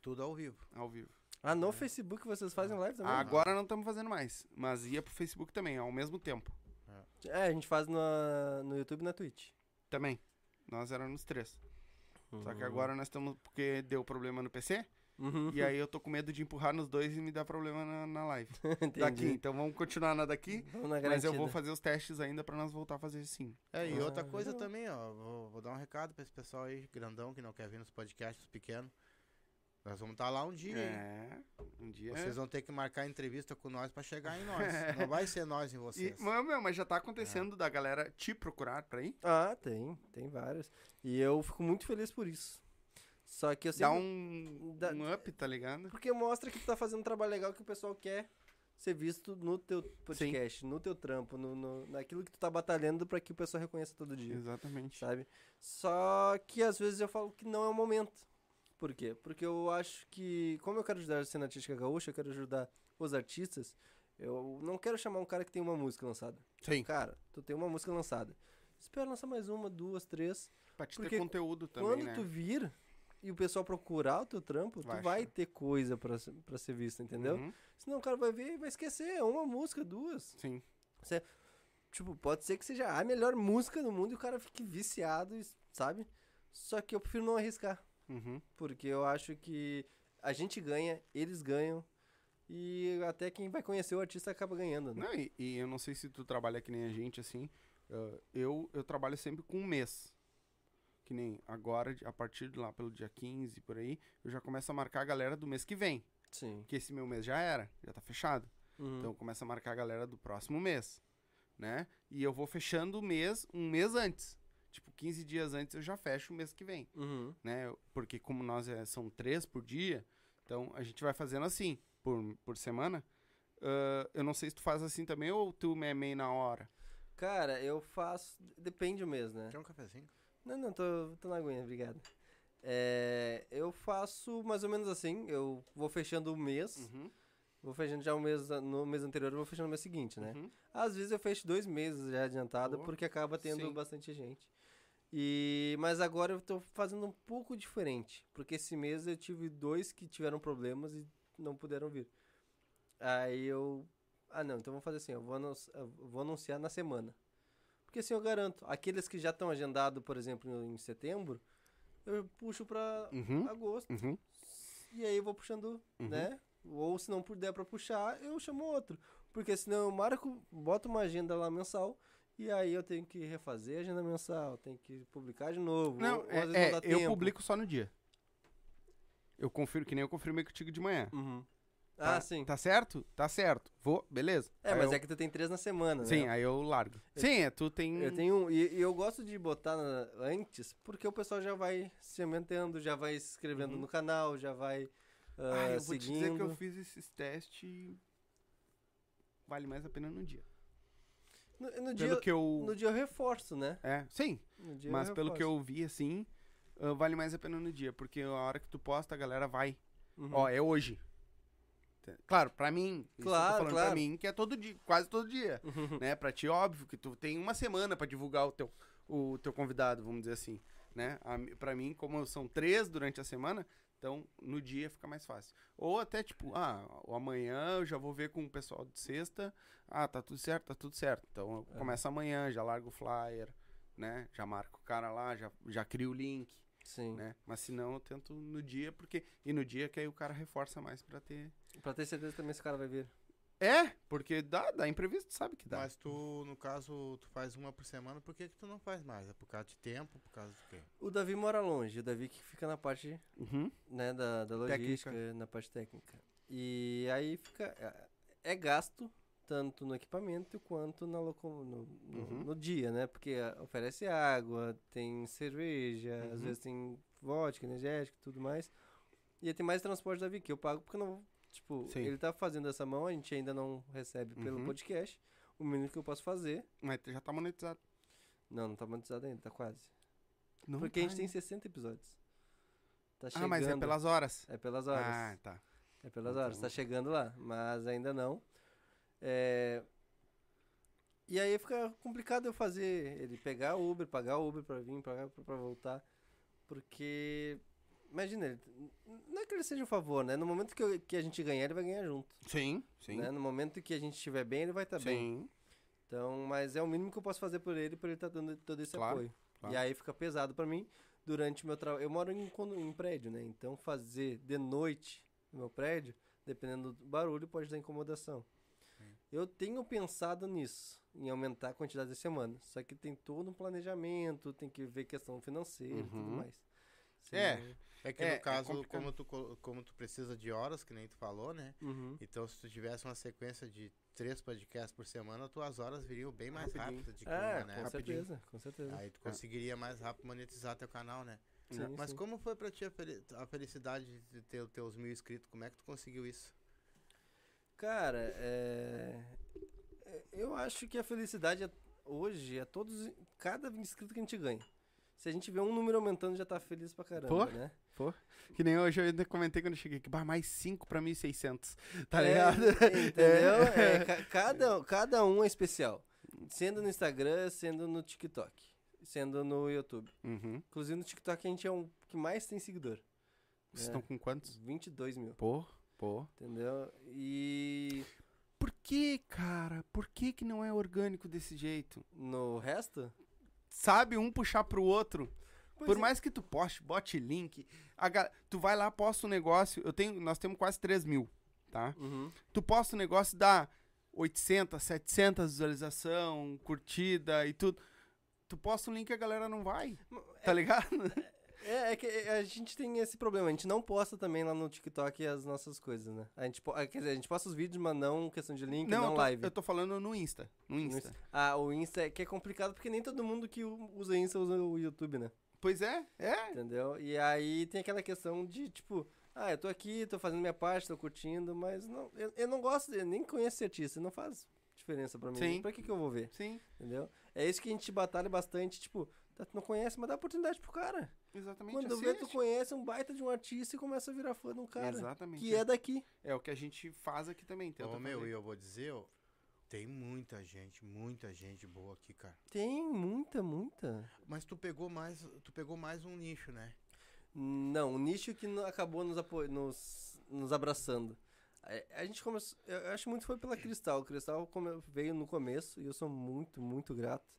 Speaker 2: Tudo ao vivo.
Speaker 1: ao vivo.
Speaker 3: Ah, no Facebook vocês fazem live também?
Speaker 1: Agora não estamos fazendo mais, mas ia pro Facebook também, ao mesmo tempo.
Speaker 3: É, a gente faz no, no YouTube e na Twitch.
Speaker 1: Também. Nós éramos três. Só
Speaker 3: Hum.
Speaker 1: que agora nós estamos. Porque deu problema no PC.
Speaker 3: Uhum.
Speaker 1: e aí eu tô com medo de empurrar nos dois e me dar problema na, na live. Daqui. Então vamos continuar na daqui.
Speaker 3: Na
Speaker 1: Mas eu vou fazer os testes ainda pra nós voltar a fazer sim.
Speaker 2: É, e
Speaker 3: Ah,
Speaker 2: outra coisa também, ó, vou, vou dar um recado pra esse pessoal aí, grandão, que não quer vir nos podcasts pequenos. Nós vamos estar lá um dia, hein?
Speaker 1: É. Um dia.
Speaker 2: Vocês vão ter que marcar entrevista com nós pra chegar em nós. Não vai ser nós em
Speaker 1: E,
Speaker 2: vocês.
Speaker 1: mas, meu, mas já tá acontecendo da galera te procurar pra ir?
Speaker 3: Ah, tem, tem vários. E eu fico muito feliz por isso. Só que eu
Speaker 1: Dá um,
Speaker 3: Dá-
Speaker 1: um up, tá ligado?
Speaker 3: Porque mostra que tu tá fazendo um trabalho legal que o pessoal quer ser visto no teu podcast, no teu trampo, no, no- naquilo que tu tá batalhando pra que o pessoal reconheça todo dia.
Speaker 1: Exatamente.
Speaker 3: sabe? Só que às vezes eu falo que não é o momento. Por quê? Porque eu acho que, como eu quero ajudar a cena artística gaúcha, eu quero ajudar os artistas, eu não quero chamar um cara que tem uma música lançada.
Speaker 1: Sim.
Speaker 3: Cara, tu tem uma música lançada. Espera lançar mais uma, duas, três.
Speaker 1: Pra te
Speaker 3: Porque
Speaker 1: ter conteúdo também,
Speaker 3: Quando
Speaker 1: né?
Speaker 3: tu vir e o pessoal procurar o teu trampo,
Speaker 1: Vai
Speaker 3: tu vai
Speaker 1: achar.
Speaker 3: ter coisa pra, pra ser vista, entendeu?
Speaker 1: Uhum,
Speaker 3: Senão o cara vai ver e vai esquecer. É uma música, duas.
Speaker 1: Sim.
Speaker 3: Tipo, pode ser que seja a melhor música do mundo e o cara fique viciado, sabe? Só que eu prefiro não arriscar.
Speaker 1: Uhum.
Speaker 3: Porque eu acho que a gente ganha, eles ganham. E até quem vai conhecer o artista acaba ganhando, né?
Speaker 1: Não, e, e eu não sei se tu trabalha que nem a gente, assim. ah, eu, eu trabalho sempre com um mês. Que nem agora, a partir de lá pelo dia 15, por aí, eu já começo a marcar a galera do mês que vem.
Speaker 3: Sim.
Speaker 1: Que esse meu mês já era, já tá fechado.
Speaker 3: Uhum.
Speaker 1: Então eu começo a marcar a galera do próximo mês, né? E eu vou fechando o mês um mês antes. Tipo, 15 dias antes eu já fecho o mês que vem,
Speaker 3: Uhum.
Speaker 1: né? Porque como nós é, são três por dia, então a gente vai fazendo assim, por, por semana. Ah, eu não sei se tu faz assim também ou tu é meio na hora.
Speaker 3: Cara, eu faço. Depende mesmo, né?
Speaker 2: Quer um cafezinho?
Speaker 3: Não, não, tô, tô na aguinha, obrigado. É, eu faço mais ou menos assim. Eu vou fechando o mês. Vou fechando já o mês no mês anterior, eu vou fechando no mês seguinte, né?
Speaker 1: Uhum.
Speaker 3: Às vezes eu fecho dois meses já adiantado,
Speaker 1: Boa.
Speaker 3: porque acaba tendo
Speaker 1: Sim.
Speaker 3: bastante gente. E mas agora eu tô fazendo um pouco diferente, porque esse mês eu tive dois que tiveram problemas e não puderam vir. Aí eu ah não, então vamos fazer assim, eu vou, anunci- eu vou anunciar na semana. Porque assim eu garanto, aqueles que já estão agendados, por exemplo, em setembro, eu puxo pra
Speaker 1: Uhum.
Speaker 3: agosto.
Speaker 1: Uhum.
Speaker 3: E aí eu vou puxando,
Speaker 1: Uhum.
Speaker 3: né? Ou se não puder pra puxar, eu chamo outro. Porque senão eu marco, boto uma agenda lá mensal e aí eu tenho que refazer a agenda mensal, tenho que publicar de novo.
Speaker 1: Não, é, é,
Speaker 3: não dá
Speaker 1: eu publico só no dia. Eu confiro, que nem eu confirmei contigo de manhã.
Speaker 3: Uhum.
Speaker 1: Tá-
Speaker 3: Ah, sim.
Speaker 1: Tá certo? Tá certo. Vou, beleza.
Speaker 3: É,
Speaker 1: Aí
Speaker 3: mas
Speaker 1: eu-
Speaker 3: é que tu tem três na semana,
Speaker 1: Sim,
Speaker 3: né?
Speaker 1: aí eu largo.
Speaker 3: Eu-
Speaker 1: Sim, é, tu tem...
Speaker 3: Eu tenho um, e, e eu gosto de botar na- antes, porque o pessoal já vai se aumentando, já vai se inscrevendo
Speaker 1: Uhum.
Speaker 3: no canal, já vai
Speaker 1: Ah,
Speaker 3: ah,
Speaker 1: eu vou te
Speaker 3: seguindo.
Speaker 1: dizer que eu fiz esses testes vale mais a pena no dia.
Speaker 3: No, no
Speaker 1: Pelo
Speaker 3: dia,
Speaker 1: que eu...
Speaker 3: no dia eu reforço, né?
Speaker 1: É, sim, mas pelo que eu vi, assim, ah, vale mais a pena no dia, porque a hora que tu posta, a galera vai.
Speaker 3: Uhum.
Speaker 1: Ó, é hoje. Claro, pra mim,
Speaker 3: Claro,
Speaker 1: falando
Speaker 3: claro.
Speaker 1: pra mim, que é todo dia, quase todo dia.
Speaker 3: Uhum.
Speaker 1: né? Pra ti, óbvio que tu tem uma semana pra divulgar o teu, o teu convidado, vamos dizer assim, né? A, pra mim, como são três durante a semana, então no dia fica mais fácil. Ou até tipo, ah, o amanhã eu já vou ver com o pessoal de sexta, ah, tá tudo certo, tá tudo certo. Então eu
Speaker 3: É.
Speaker 1: começo amanhã, já largo o flyer, né? Já marco o cara lá, já, já crio o link,
Speaker 3: Sim.
Speaker 1: né? Mas se não, eu tento no dia, porque. E no dia que aí o cara reforça mais pra ter.
Speaker 3: Pra ter certeza também se o cara vai vir.
Speaker 1: É, porque dá, dá imprevisto, sabe que dá.
Speaker 2: Mas tu, no caso, tu faz uma por semana, por que, que tu não faz mais? É por causa de tempo, por causa de quê?
Speaker 3: O Davi mora longe, o Davi que fica na parte
Speaker 1: Uhum.
Speaker 3: né, da, da logística, na parte técnica. E aí fica. é- É gasto tanto no equipamento quanto na loco, no, no,
Speaker 1: Uhum.
Speaker 3: no dia, né? Porque ah, oferece água, tem cerveja, às
Speaker 1: Uhum.
Speaker 3: vezes tem vodka, energético e tudo mais. E aí tem mais transporte da Davi, que eu pago porque eu não. Tipo,
Speaker 1: Sim.
Speaker 3: ele tá fazendo essa mão, a gente ainda não recebe pelo
Speaker 1: Uhum.
Speaker 3: podcast. O mínimo que eu posso fazer.
Speaker 1: Mas já tá monetizado.
Speaker 3: Não, não tá monetizado ainda, tá quase.
Speaker 1: Não
Speaker 3: porque a gente
Speaker 1: tá
Speaker 3: tem
Speaker 1: ainda.
Speaker 3: 60 episódios. Tá chegando.
Speaker 1: Ah, mas é pelas horas.
Speaker 3: É pelas horas.
Speaker 1: Ah, tá.
Speaker 3: É pelas horas,
Speaker 1: Então-
Speaker 3: tá chegando lá, mas ainda não. É, E aí fica complicado eu fazer ele pegar o Uber, pagar o Uber pra vir, pagar pra, pra voltar. Porque. Imagina, ele- não é que ele seja um favor, né? No momento que, eu- que a gente ganhar, ele vai ganhar junto.
Speaker 1: Sim, sim.
Speaker 3: Né? No momento que a gente estiver bem, ele vai estar bem.
Speaker 1: sim.
Speaker 3: Então, mas é o mínimo que eu posso fazer por ele, por ele estar dando todo esse
Speaker 1: Claro,
Speaker 3: apoio.
Speaker 1: claro.
Speaker 3: E aí fica pesado pra mim durante o meu trabalho. Eu moro em, em prédio, né? Então fazer de noite no meu prédio, dependendo do barulho, pode dar incomodação. Eu tenho pensado nisso, em aumentar a quantidade de semanas. Só que tem todo um planejamento, tem que ver questão financeira e tudo
Speaker 1: Uhum.
Speaker 3: mais.
Speaker 1: É.
Speaker 2: É que
Speaker 1: É, é
Speaker 2: no caso,
Speaker 1: complicado.
Speaker 2: como, tu, como tu precisa de horas, que nem tu falou, né?
Speaker 3: Uhum.
Speaker 2: Então, se tu tivesse uma sequência de três podcasts por semana, tuas horas viriam bem mais rápidas de que
Speaker 3: É,
Speaker 2: né?
Speaker 3: com
Speaker 1: Rapidinho.
Speaker 3: certeza, com certeza.
Speaker 2: Aí tu conseguiria mais rápido monetizar teu canal, né?
Speaker 3: Sim,
Speaker 2: Mas
Speaker 3: sim.
Speaker 2: como foi pra ti a, fel- a felicidade de ter os teus mil inscritos? Como é que tu conseguiu isso?
Speaker 3: Cara, é... é, eu acho que a felicidade é- hoje é todos, cada inscrito que a gente ganha. Se a gente vê um número aumentando, já tá feliz pra caramba,
Speaker 1: Pô.
Speaker 3: né?
Speaker 1: Que nem hoje eu ainda comentei quando eu cheguei que bah, mais 5 pra 1.600. Tá
Speaker 3: É,
Speaker 1: ligado?
Speaker 3: Entendeu? É, ca- cada, cada um é especial. Sendo no Instagram, sendo no TikTok, sendo no YouTube.
Speaker 1: Uhum.
Speaker 3: Inclusive no TikTok a gente é um que mais tem seguidor.
Speaker 1: Vocês
Speaker 3: É.
Speaker 1: estão com quantos?
Speaker 3: 22 mil,
Speaker 1: Pô, pô.
Speaker 3: entendeu? E
Speaker 1: Por que, cara? Por que que não é orgânico desse jeito?
Speaker 3: no resto?
Speaker 1: Sabe um puxar pro outro?
Speaker 3: Pois
Speaker 1: Por
Speaker 3: é.
Speaker 1: mais que tu poste, bote link, a tu vai lá, posta um negócio, eu tenho, nós temos quase 3 mil, tá?
Speaker 3: Uhum.
Speaker 1: Tu posta um negócio, dá 800, 700 visualização, curtida e tudo. Tu posta um link e a galera não vai, tá ligado?
Speaker 3: É, é que a gente tem esse problema, a gente não posta também lá no TikTok as nossas coisas, né? A gente, po- quer dizer, a gente posta os vídeos, mas não questão de link, não,
Speaker 1: eu tô,
Speaker 3: live.
Speaker 1: eu tô falando no Insta, no
Speaker 3: No
Speaker 1: Insta.
Speaker 3: Ah, o Insta é que é complicado porque nem todo mundo que usa Insta usa o YouTube, né?
Speaker 1: Pois é, é.
Speaker 3: Entendeu? E aí tem aquela questão de, tipo, ah, eu tô aqui, tô fazendo minha parte, tô curtindo, mas não, eu, eu não gosto, eu nem conheço esse artista, não faz diferença pra mim.
Speaker 1: Sim.
Speaker 3: Pra que que eu vou ver?
Speaker 1: Sim,
Speaker 3: Entendeu? É isso que a gente batalha bastante, tipo, tá, tu não conhece, mas dá oportunidade pro cara.
Speaker 1: exatamente.
Speaker 3: Quando vê, tu conhece um baita de um artista e começa a virar fã de um cara.
Speaker 1: Exatamente.
Speaker 3: Que é daqui.
Speaker 1: É o que a gente faz aqui também.
Speaker 2: Ô, meu, e eu vou dizer, ó, tem muita gente, muita gente boa aqui, cara.
Speaker 3: Tem muita, muita.
Speaker 2: Mas tu pegou mais, tu pegou mais um nicho, né?
Speaker 3: Não, o nicho que acabou nos, apo- nos, nos abraçando. A, a gente começou. Eu acho muito foi pela Cristal. O Cristal veio no começo e eu sou muito, muito grato.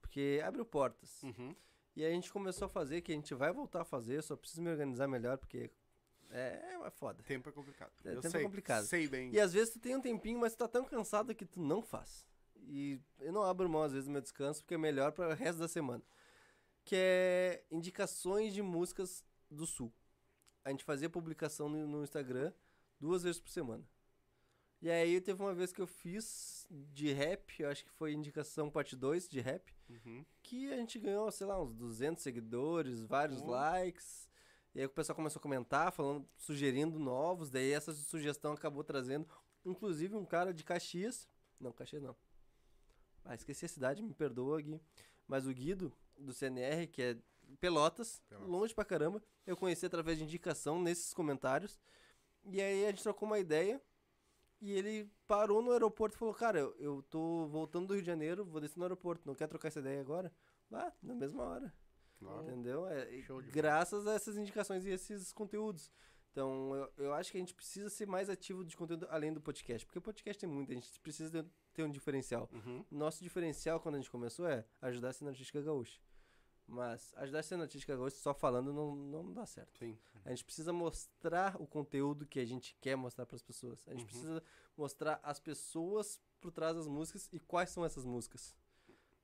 Speaker 3: Porque abriu portas.
Speaker 1: Uhum.
Speaker 3: E a gente começou a fazer, que a gente vai voltar a fazer, eu só preciso me organizar melhor, porque é, é foda.
Speaker 1: Tempo é complicado.
Speaker 3: É,
Speaker 1: eu
Speaker 3: tempo é
Speaker 1: sei,
Speaker 3: complicado.
Speaker 1: Sei bem.
Speaker 3: E às vezes tu tem um tempinho, mas tu tá tão cansado que tu não faz. E eu não abro mão às vezes do meu descanso, porque é melhor para o resto da semana. Que é indicações de músicas do Sul. A gente fazia publicação no, no Instagram duas vezes por semana. E aí teve uma vez que eu fiz de rap, eu acho que foi indicação parte 2 de rap,
Speaker 1: Uhum.
Speaker 3: que a gente ganhou, sei lá, uns 200 seguidores, vários
Speaker 1: Oh.
Speaker 3: likes. E aí o pessoal começou a comentar, falando, sugerindo novos. Daí essa sugestão acabou trazendo, inclusive, um cara de Caxias. Não, Caxias não. Ah, esqueci a cidade, me perdoa, Gui. Mas o Guido, do CNR, que é Pelotas,
Speaker 2: Pelotas.
Speaker 3: longe pra caramba. Eu conheci através de indicação nesses comentários. E aí a gente trocou uma ideia. E ele parou no aeroporto e falou: Cara, eu, eu tô voltando do Rio de Janeiro, vou descer no aeroporto. Não quer trocar essa ideia agora? Vá, na mesma hora.
Speaker 1: Claro.
Speaker 3: Entendeu? É,
Speaker 2: bola.
Speaker 3: graças a essas indicações e esses conteúdos. Então, eu, eu acho que a gente precisa ser mais ativo de conteúdo além do podcast. Porque o podcast tem muito, a gente precisa ter, ter um diferencial.
Speaker 1: Uhum.
Speaker 3: Nosso diferencial, quando a gente começou, é ajudar a cena artística gaúcha. Mas ajudar a cena artística gaúcha só falando não, não dá certo.
Speaker 1: Sim.
Speaker 3: A gente precisa mostrar o conteúdo que a gente quer mostrar para as pessoas. A gente
Speaker 1: Uhum.
Speaker 3: precisa mostrar as pessoas por trás das músicas e quais são essas músicas.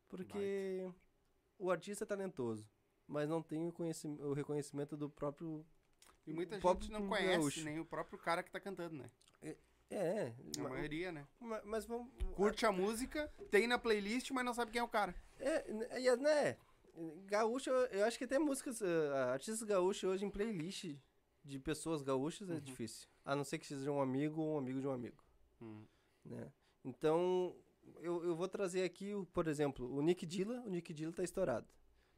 Speaker 3: Porque o artista é talentoso, mas não tem o, o reconhecimento do próprio.
Speaker 1: E muita gente não conhece
Speaker 3: gaúcho.
Speaker 1: nem o próprio cara que tá cantando, né?
Speaker 3: É,
Speaker 1: A
Speaker 3: ma-
Speaker 1: maioria, né?
Speaker 3: ma- mas vamos.
Speaker 1: Curte a música, tem na playlist, mas não sabe quem é o cara.
Speaker 3: É, é, né? Gaúcho, eu- acho que até músicas, ah, artistas gaúchos hoje em playlist de pessoas gaúchas é
Speaker 1: Uhum.
Speaker 3: difícil. A não ser que seja um amigo ou um amigo de um amigo.
Speaker 1: Hum.
Speaker 3: né? Então, eu, eu vou trazer aqui, o- por exemplo, o Nick Dilla. O Nick Dilla tá estourado.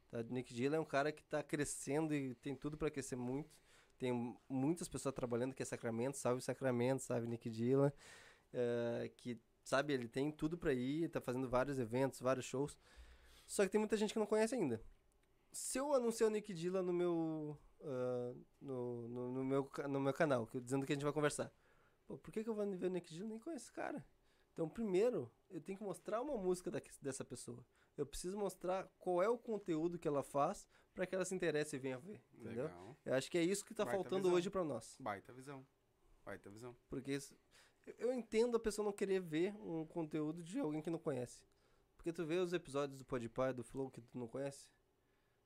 Speaker 3: Tá? O Nick Dilla é um cara que tá crescendo e tem tudo para crescer muito. Tem muitas pessoas trabalhando que é Sacramento, salve Sacramento, salve Nick Dilla. eh, que, sabe, ele tem tudo para ir, tá fazendo vários eventos, vários shows. Só que tem muita gente que não conhece ainda. Se eu anunciar o Nick Dilla no meu, ah, no, no, no meu, no meu canal, que- dizendo que a gente vai conversar, Pô, por que, que eu vou ver o Nick Dilla? Nem conheço esse cara. Então, primeiro, eu tenho que mostrar uma música daqui- dessa pessoa. Eu preciso mostrar qual é o conteúdo que ela faz para que ela se interesse e venha ver. Entendeu?
Speaker 1: Legal.
Speaker 3: Eu acho que é isso que tá
Speaker 1: Baita
Speaker 3: faltando
Speaker 1: visão.
Speaker 3: hoje para nós.
Speaker 1: Baita visão. Baita visão.
Speaker 3: Porque isso- eu entendo a pessoa não querer ver um conteúdo de alguém que não conhece. Porque tu vê os episódios do Podpah, do Flow que tu não conhece,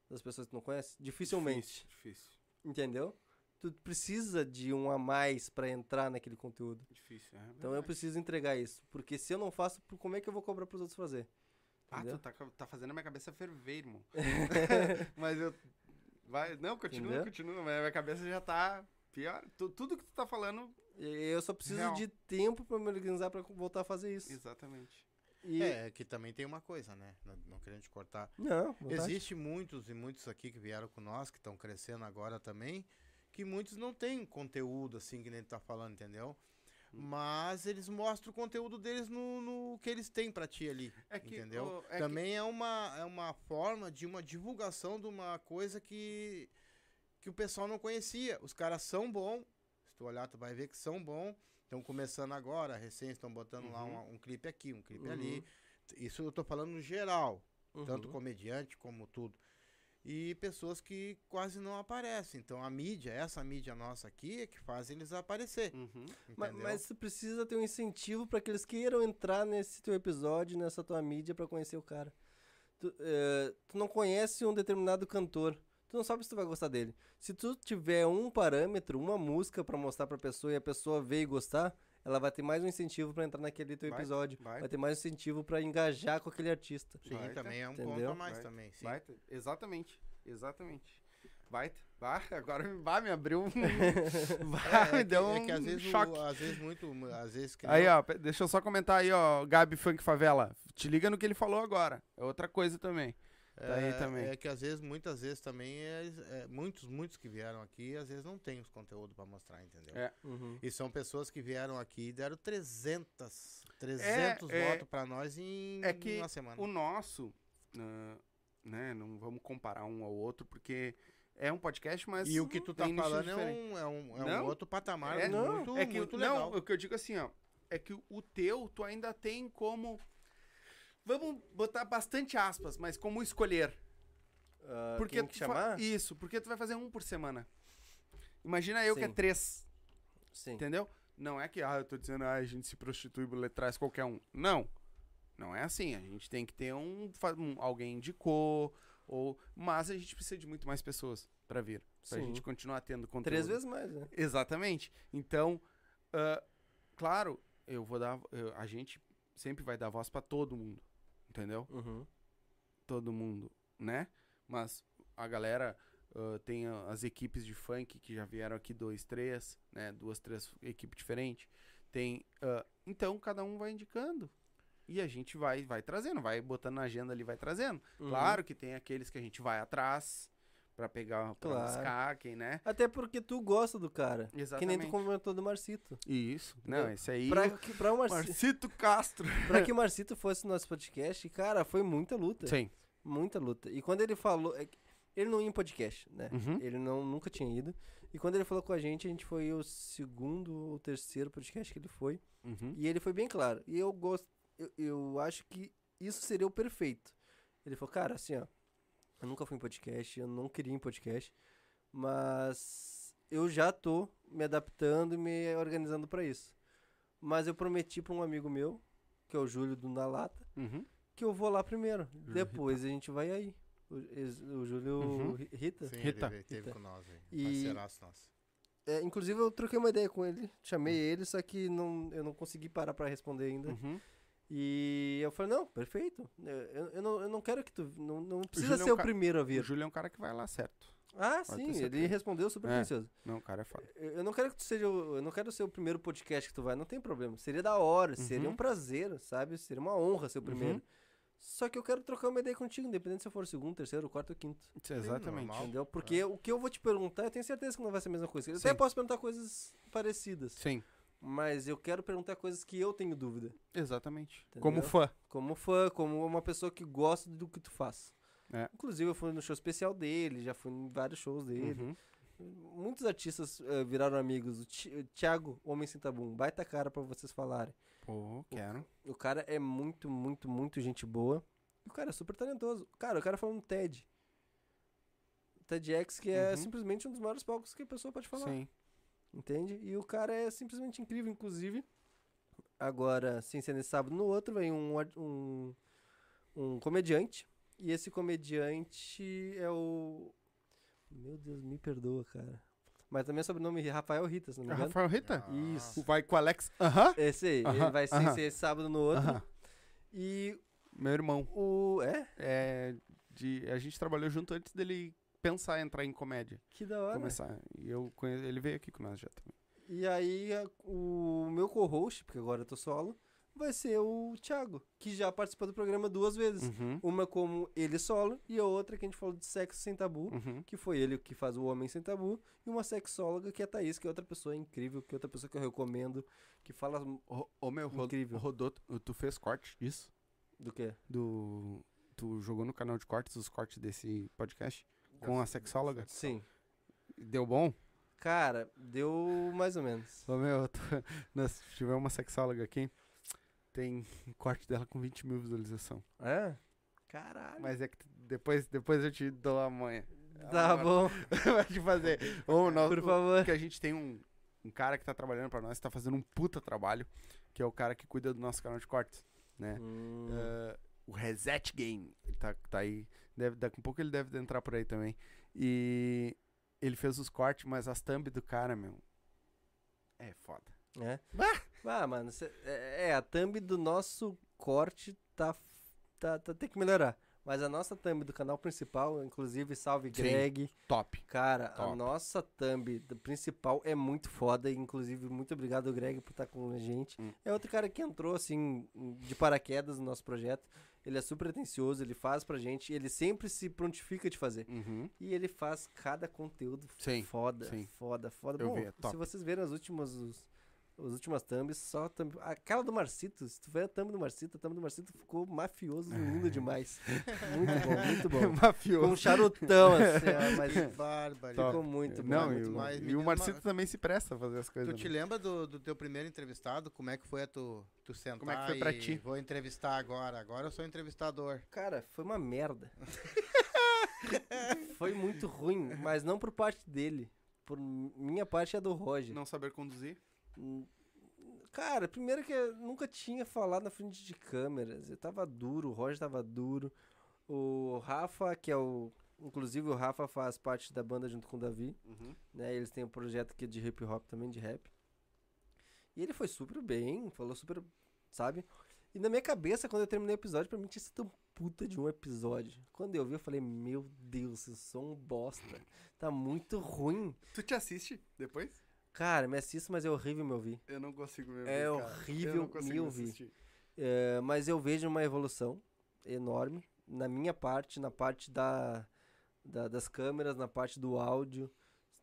Speaker 3: das pessoas que tu não conhece, dificilmente.
Speaker 1: Difícil, difícil.
Speaker 3: Entendeu? Tu precisa de um a mais para entrar naquele conteúdo.
Speaker 1: Difícil, é
Speaker 3: Então eu
Speaker 1: verdade.
Speaker 3: preciso entregar isso. Porque se eu não faço, como é que eu vou cobrar pros outros fazer?
Speaker 1: Ah,
Speaker 3: Entendeu?
Speaker 1: tu tá, tá fazendo a minha cabeça ferver, irmão. mas eu... Vai, não, continua,
Speaker 3: Entendeu?
Speaker 1: continua. Mas a minha cabeça já tá pior. Tu- tudo que tu tá falando...
Speaker 3: Eu só preciso
Speaker 1: Real.
Speaker 3: de tempo pra me organizar pra voltar a fazer isso.
Speaker 1: Exatamente.
Speaker 3: E...
Speaker 2: É, que também tem uma coisa, né? Não, não querendo te cortar.
Speaker 3: Não.
Speaker 2: Existe muitos e muitos aqui que vieram com nós, que estão crescendo agora também, que muitos não têm conteúdo assim que nem tu tá falando, entendeu?
Speaker 1: Hum.
Speaker 2: Mas eles mostram o conteúdo deles no, no que eles têm pra ti ali,
Speaker 1: É que,
Speaker 2: entendeu?
Speaker 1: é que-
Speaker 2: também é, uma, é uma forma de uma divulgação de uma coisa que, que o pessoal não conhecia. Os caras são bons, se tu olhar tu vai ver que são bons, estão começando agora, recém estão botando lá
Speaker 1: Uhum.
Speaker 2: um, um clipe aqui, um clipe
Speaker 3: Uhum.
Speaker 2: ali. Isso eu tô falando no geral, tanto
Speaker 3: Uhum.
Speaker 2: comediante como tudo. E pessoas que quase não aparecem. Então a mídia, essa mídia nossa aqui, é que faz eles aparecer.
Speaker 1: Uhum.
Speaker 3: Ma-
Speaker 2: Entendeu?
Speaker 3: Mas, tu precisa ter um incentivo pra que eles queiram entrar nesse teu episódio, nessa tua mídia, pra conhecer o cara. Tu, eh, tu não conhece um determinado cantor. Tu não sabe se tu vai gostar dele. Se tu tiver um parâmetro, uma música pra mostrar pra pessoa e a pessoa ver e gostar, ela vai ter mais um incentivo pra entrar naquele teu
Speaker 1: Vai,
Speaker 3: episódio.
Speaker 1: vai.
Speaker 3: Vai ter mais um incentivo pra engajar com aquele artista.
Speaker 2: Sim,
Speaker 1: Vai,
Speaker 2: também é um ponto
Speaker 3: entendeu?
Speaker 2: a mais
Speaker 1: Vai,
Speaker 2: também. Sim.
Speaker 1: Exatamente, exatamente. Vai, vai, agora me- vai, me abriu um. vai,
Speaker 2: É,
Speaker 1: me
Speaker 2: é que,
Speaker 1: deu um
Speaker 2: é que às vezes, o-
Speaker 1: choque.
Speaker 2: às vezes muito, às vezes que
Speaker 1: Aí,
Speaker 2: não-
Speaker 1: ó, deixa eu só comentar aí, ó, Gabi Funk Favela. Te liga no que ele falou agora. É outra coisa também. Tá aí
Speaker 2: é,
Speaker 1: também.
Speaker 2: É que às vezes, muitas vezes também, é, é, muitos, muitos que vieram aqui, às vezes não tem os conteúdos pra mostrar, entendeu?
Speaker 1: É.
Speaker 3: Uhum.
Speaker 2: E são pessoas que vieram aqui e deram 300, 300
Speaker 1: é-
Speaker 2: votos pra nós em
Speaker 1: é que
Speaker 2: uma semana.
Speaker 1: O nosso, ah, né, não vamos comparar um ao outro, porque é um podcast, mas.
Speaker 2: E o que tu tá falando é um, é um, é um
Speaker 1: Não,
Speaker 2: outro patamar
Speaker 1: é-
Speaker 2: muito,
Speaker 1: é que,
Speaker 2: muito
Speaker 1: não,
Speaker 2: legal.
Speaker 1: o que eu digo assim, ó, é que o teu, tu ainda tem como. Vamos botar bastante aspas, mas como escolher.
Speaker 3: Ah,
Speaker 1: Porque tu
Speaker 3: chamar?
Speaker 1: Isso, porque tu vai fazer um por semana. Imagina eu que é
Speaker 3: Sim.
Speaker 1: três,
Speaker 3: Sim.
Speaker 1: entendeu? Não é que, ah, eu tô dizendo, ah, a gente se prostitui, traz qualquer um. Não. Não é assim. A gente tem que ter um, um- alguém indicou, ou, mas a gente precisa de muito mais pessoas pra vir. Pra
Speaker 3: Sim.
Speaker 1: gente continuar tendo conteúdo.
Speaker 3: Três vezes mais, né?
Speaker 1: Exatamente. Então, ah, claro, eu vou dar. eu- a gente sempre vai dar voz pra todo mundo. Entendeu?
Speaker 3: Uhum.
Speaker 1: Todo mundo, né? Mas a galera ah, tem as equipes de funk que já vieram aqui, dois, três, né? Duas, três equipes diferentes. Tem. ah, então, cada um vai indicando. E a gente vai, vai trazendo, vai botando na agenda ali, vai trazendo.
Speaker 3: Uhum.
Speaker 1: Claro que tem aqueles que a gente vai atrás pra pegar, pra
Speaker 3: Claro.
Speaker 1: buscar, quem, né?
Speaker 3: Até porque tu gosta do cara. Que nem
Speaker 1: Exatamente.
Speaker 3: tu comentou do Marcito.
Speaker 1: Isso.
Speaker 3: Entendeu?
Speaker 1: Não, esse aí.
Speaker 3: Pra, que, pra, o Marci...
Speaker 1: Marcito Castro.
Speaker 3: pra que o Marcito fosse no nosso podcast, cara, foi muita luta.
Speaker 1: Sim.
Speaker 3: Muita luta. E quando ele falou. é Ele não ia em podcast, né?
Speaker 1: Uhum.
Speaker 3: Ele não, nunca tinha ido. E quando ele falou com a gente, a gente foi o segundo ou terceiro podcast que ele foi.
Speaker 1: Uhum.
Speaker 3: E ele foi bem claro. E eu gosto. Eu, eu acho que isso seria o perfeito. Ele falou, cara, assim, ó. Eu nunca fui em podcast, eu não queria ir em podcast. Mas eu já tô me adaptando e me organizando pra isso. Mas eu prometi pra um amigo meu, que é o Júlio do Na Lata,
Speaker 1: Uhum.
Speaker 3: que eu vou lá primeiro.
Speaker 1: Júlio
Speaker 3: Depois a gente vai aí. O, o Júlio
Speaker 1: Uhum.
Speaker 3: Ri- Rita.
Speaker 2: Sim,
Speaker 1: Rita.
Speaker 2: ele teve
Speaker 3: Rita.
Speaker 2: com nós aí.
Speaker 3: E-
Speaker 2: Parceiraço nosso.
Speaker 3: É, inclusive eu troquei uma ideia com ele, chamei ele, só que não, eu não consegui parar pra responder ainda.
Speaker 1: Uhum.
Speaker 3: E eu falei, não, perfeito. Eu, eu- eu não, eu não quero que tu. Não, não precisa
Speaker 1: é
Speaker 3: ser
Speaker 1: um
Speaker 3: o
Speaker 1: ca-
Speaker 3: primeiro a
Speaker 1: O
Speaker 3: vir.
Speaker 1: Júlio é um cara que vai lá certo.
Speaker 3: Ah,
Speaker 1: Pode
Speaker 3: sim, ele respondeu super
Speaker 1: É.
Speaker 3: precioso.
Speaker 1: Não, o cara é foda.
Speaker 3: Eu eu não quero que tu seja. o- Eu não quero ser o primeiro podcast que tu vai, não tem problema. Seria da hora, seria
Speaker 1: Uhum.
Speaker 3: um prazer, sabe? Seria uma honra ser o primeiro. Só que eu quero trocar uma ideia contigo, independente se eu for o segundo, terceiro, quarto ou quinto.
Speaker 1: Exatamente.
Speaker 2: normal.
Speaker 3: Entendeu? Porque o que eu vou te perguntar, eu tenho certeza que não vai ser a mesma coisa. Eu
Speaker 1: Sim.
Speaker 3: até posso perguntar coisas parecidas.
Speaker 1: Sim,
Speaker 3: Mas eu quero perguntar coisas que eu tenho dúvida.
Speaker 1: exatamente.
Speaker 3: Entendeu?
Speaker 1: Como fã.
Speaker 3: Como fã, como uma pessoa que gosta do que tu faz.
Speaker 1: É.
Speaker 3: Inclusive, eu fui no show especial dele, já fui em vários shows dele.
Speaker 1: Uhum.
Speaker 3: Muitos artistas eh, viraram amigos. O o Thiago, Homem Sem Tabum, baita cara pra vocês falarem.
Speaker 1: Pô, quero.
Speaker 3: O cara é muito, muito, muito gente boa. E o cara é super talentoso. Cara, o cara falando TED. TEDx, que é
Speaker 1: Uhum.
Speaker 3: simplesmente um dos maiores palcos que a pessoa pode falar.
Speaker 1: Sim.
Speaker 3: Entende? E o cara é simplesmente incrível, inclusive. Agora, sem ser nesse sábado, no outro vem um, um, um comediante. E esse comediante é o. Meu Deus, me perdoa, cara. Mas também é sobrenome Rafael Rita, se não me engano.
Speaker 1: Rafael Rita?
Speaker 2: Ah.
Speaker 3: Isso.
Speaker 1: Vai com o Alex. Aham.
Speaker 3: Esse aí, ele
Speaker 1: Aham,
Speaker 3: vai sem
Speaker 1: aham.
Speaker 3: ser esse sábado no outro.
Speaker 1: Aham.
Speaker 3: E
Speaker 1: Meu irmão.
Speaker 3: o. É?
Speaker 1: É, de, a gente trabalhou junto antes dele pensar em entrar em comédia.
Speaker 3: Que da hora.
Speaker 1: Começar. E eu conheço, ele veio aqui com nós já também.
Speaker 3: E aí, o meu co-host, porque agora eu tô solo, vai ser o Thiago, que já participou do programa duas vezes.
Speaker 1: Uhum.
Speaker 3: Uma como ele solo e a outra que a gente falou de sexo sem tabu,
Speaker 1: Uhum.
Speaker 3: que foi ele que faz o Homem Sem Tabu, e uma sexóloga que é a Thaís, que é outra pessoa incrível, que é outra pessoa que eu recomendo, que fala
Speaker 1: Ô, meu,
Speaker 3: Incrível.
Speaker 1: rodou, tu- tu fez corte disso?
Speaker 3: do quê?
Speaker 1: Do. Tu jogou no canal de cortes os cortes desse podcast? Com a sexóloga?
Speaker 3: Sim.
Speaker 1: Deu bom?
Speaker 3: Cara, deu mais ou menos.
Speaker 1: Ô meu, tu, nós tivemos uma sexóloga aqui. Tem um corte dela com 20 mil visualização.
Speaker 3: É? Caralho.
Speaker 1: Mas é que depois, depois eu te dou a manha.
Speaker 3: Tá bom,
Speaker 1: Vai te fazer. Ô, nós,
Speaker 3: por favor.
Speaker 1: Porque a gente tem um, um cara que tá trabalhando pra nós, tá fazendo um puta trabalho, que é o cara que cuida do nosso canal de cortes, né?
Speaker 3: Hum,
Speaker 1: Ah, o Reset Game, ele tá, tá aí. Deve, daqui a pouco ele deve entrar por aí também. E ele fez os cortes, mas as thumb do cara, meu. É foda.
Speaker 3: é? Ah, mano, cê- é, é, a thumb do nosso corte tá, tá, tá tem que melhorar. Mas a nossa thumb do canal principal, inclusive, salve
Speaker 1: Sim.
Speaker 3: Greg.
Speaker 1: Top.
Speaker 3: Cara, a
Speaker 1: Top.
Speaker 3: nossa thumb do principal é muito foda. Inclusive, muito obrigado, Greg, por estar com a gente.
Speaker 1: Hum.
Speaker 3: É outro cara que entrou, assim, de paraquedas no nosso projeto. Ele é super atencioso, ele faz pra gente. Ele sempre se prontifica de fazer.
Speaker 1: Uhum.
Speaker 3: E ele faz cada conteúdo
Speaker 1: Sim,
Speaker 3: foda,
Speaker 1: sim.
Speaker 3: foda, foda.
Speaker 1: Eu
Speaker 3: Bom,
Speaker 1: vi, é
Speaker 3: se vocês verem as últimas, os, as últimas thumbs, só thumb... Aquela do Marcito, se tu ver a thumb do Marcito, a thumb do Marcito ficou mafioso lindo demais. Muito bom, muito bom. Com
Speaker 1: Mafioso.
Speaker 3: um charutão, assim, ó, mas
Speaker 2: Bárbaro.
Speaker 1: Top.
Speaker 3: ficou muito bom.
Speaker 1: Não,
Speaker 3: muito
Speaker 1: e,
Speaker 2: mais.
Speaker 1: e o Marcito
Speaker 2: uma-
Speaker 1: também se presta a fazer as coisas.
Speaker 2: Tu te
Speaker 1: né?
Speaker 2: lembra do, do teu primeiro entrevistado? Como é que foi a tu, tu sentar
Speaker 1: Como é que foi pra
Speaker 2: e
Speaker 1: ti?
Speaker 2: Vou entrevistar agora. Agora eu sou entrevistador.
Speaker 3: Cara, foi uma merda. foi muito ruim, mas não por parte dele. Por minha parte é do Roger.
Speaker 1: Não saber conduzir?
Speaker 3: Cara, primeiro que eu nunca tinha falado na frente de câmeras. Eu tava duro, o Roger tava duro. O Rafa, que é o. Inclusive o Rafa faz parte da banda junto com o Davi.
Speaker 1: Uhum.
Speaker 3: Né? Eles têm um projeto aqui de hip hop também, de rap. E ele foi super bem, falou super. Sabe? E na minha cabeça, quando eu terminei o episódio, pra mim tinha sido um puta de um episódio. Quando eu vi, eu falei, meu Deus, eu sou um bosta. Tá muito ruim.
Speaker 1: Tu te assiste depois?
Speaker 3: Cara, me assista, mas é horrível me ouvir.
Speaker 1: Eu não consigo me
Speaker 3: É
Speaker 1: ouvir, cara.
Speaker 3: horrível
Speaker 1: Eu não consigo
Speaker 3: me ouvir. É, mas eu vejo uma evolução enorme na minha parte, na parte da, da- das câmeras, na parte do áudio.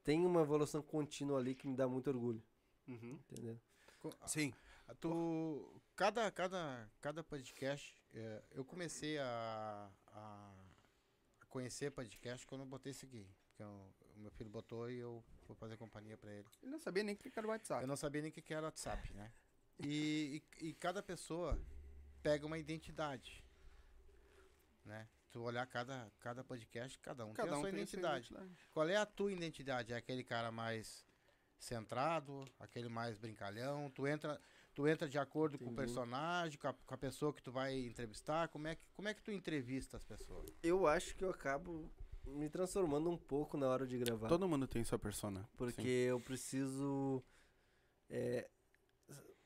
Speaker 3: Tem uma evolução contínua ali que me dá muito orgulho,
Speaker 1: Uhum.
Speaker 3: entendeu?
Speaker 2: Co-
Speaker 1: Sim.
Speaker 2: a- Tu, cada, cada, cada podcast, é, eu comecei a, a conhecer podcast quando eu botei esse aqui. Porque eu- meu filho botou e eu vou fazer companhia pra ele.
Speaker 1: Ele não sabia nem o que era o WhatsApp.
Speaker 2: Eu não sabia nem o que era WhatsApp, né? E, e, e cada pessoa pega uma identidade, né? Tu olhar cada, cada podcast, cada um
Speaker 1: Cada
Speaker 2: tem a
Speaker 1: um
Speaker 2: sua
Speaker 1: tem a sua
Speaker 2: identidade.
Speaker 1: identidade.
Speaker 2: Qual é a tua identidade? É aquele cara mais centrado, aquele mais brincalhão? Tu entra, tu entra de acordo com o
Speaker 3: Entendi.
Speaker 2: personagem, com a, com a pessoa que tu vai entrevistar? Como é que, como é que tu entrevista as pessoas?
Speaker 3: Eu acho que eu acabo me transformando um pouco na hora de gravar.
Speaker 1: Todo mundo tem sua persona.
Speaker 3: Porque
Speaker 1: Sim.
Speaker 3: eu preciso. é,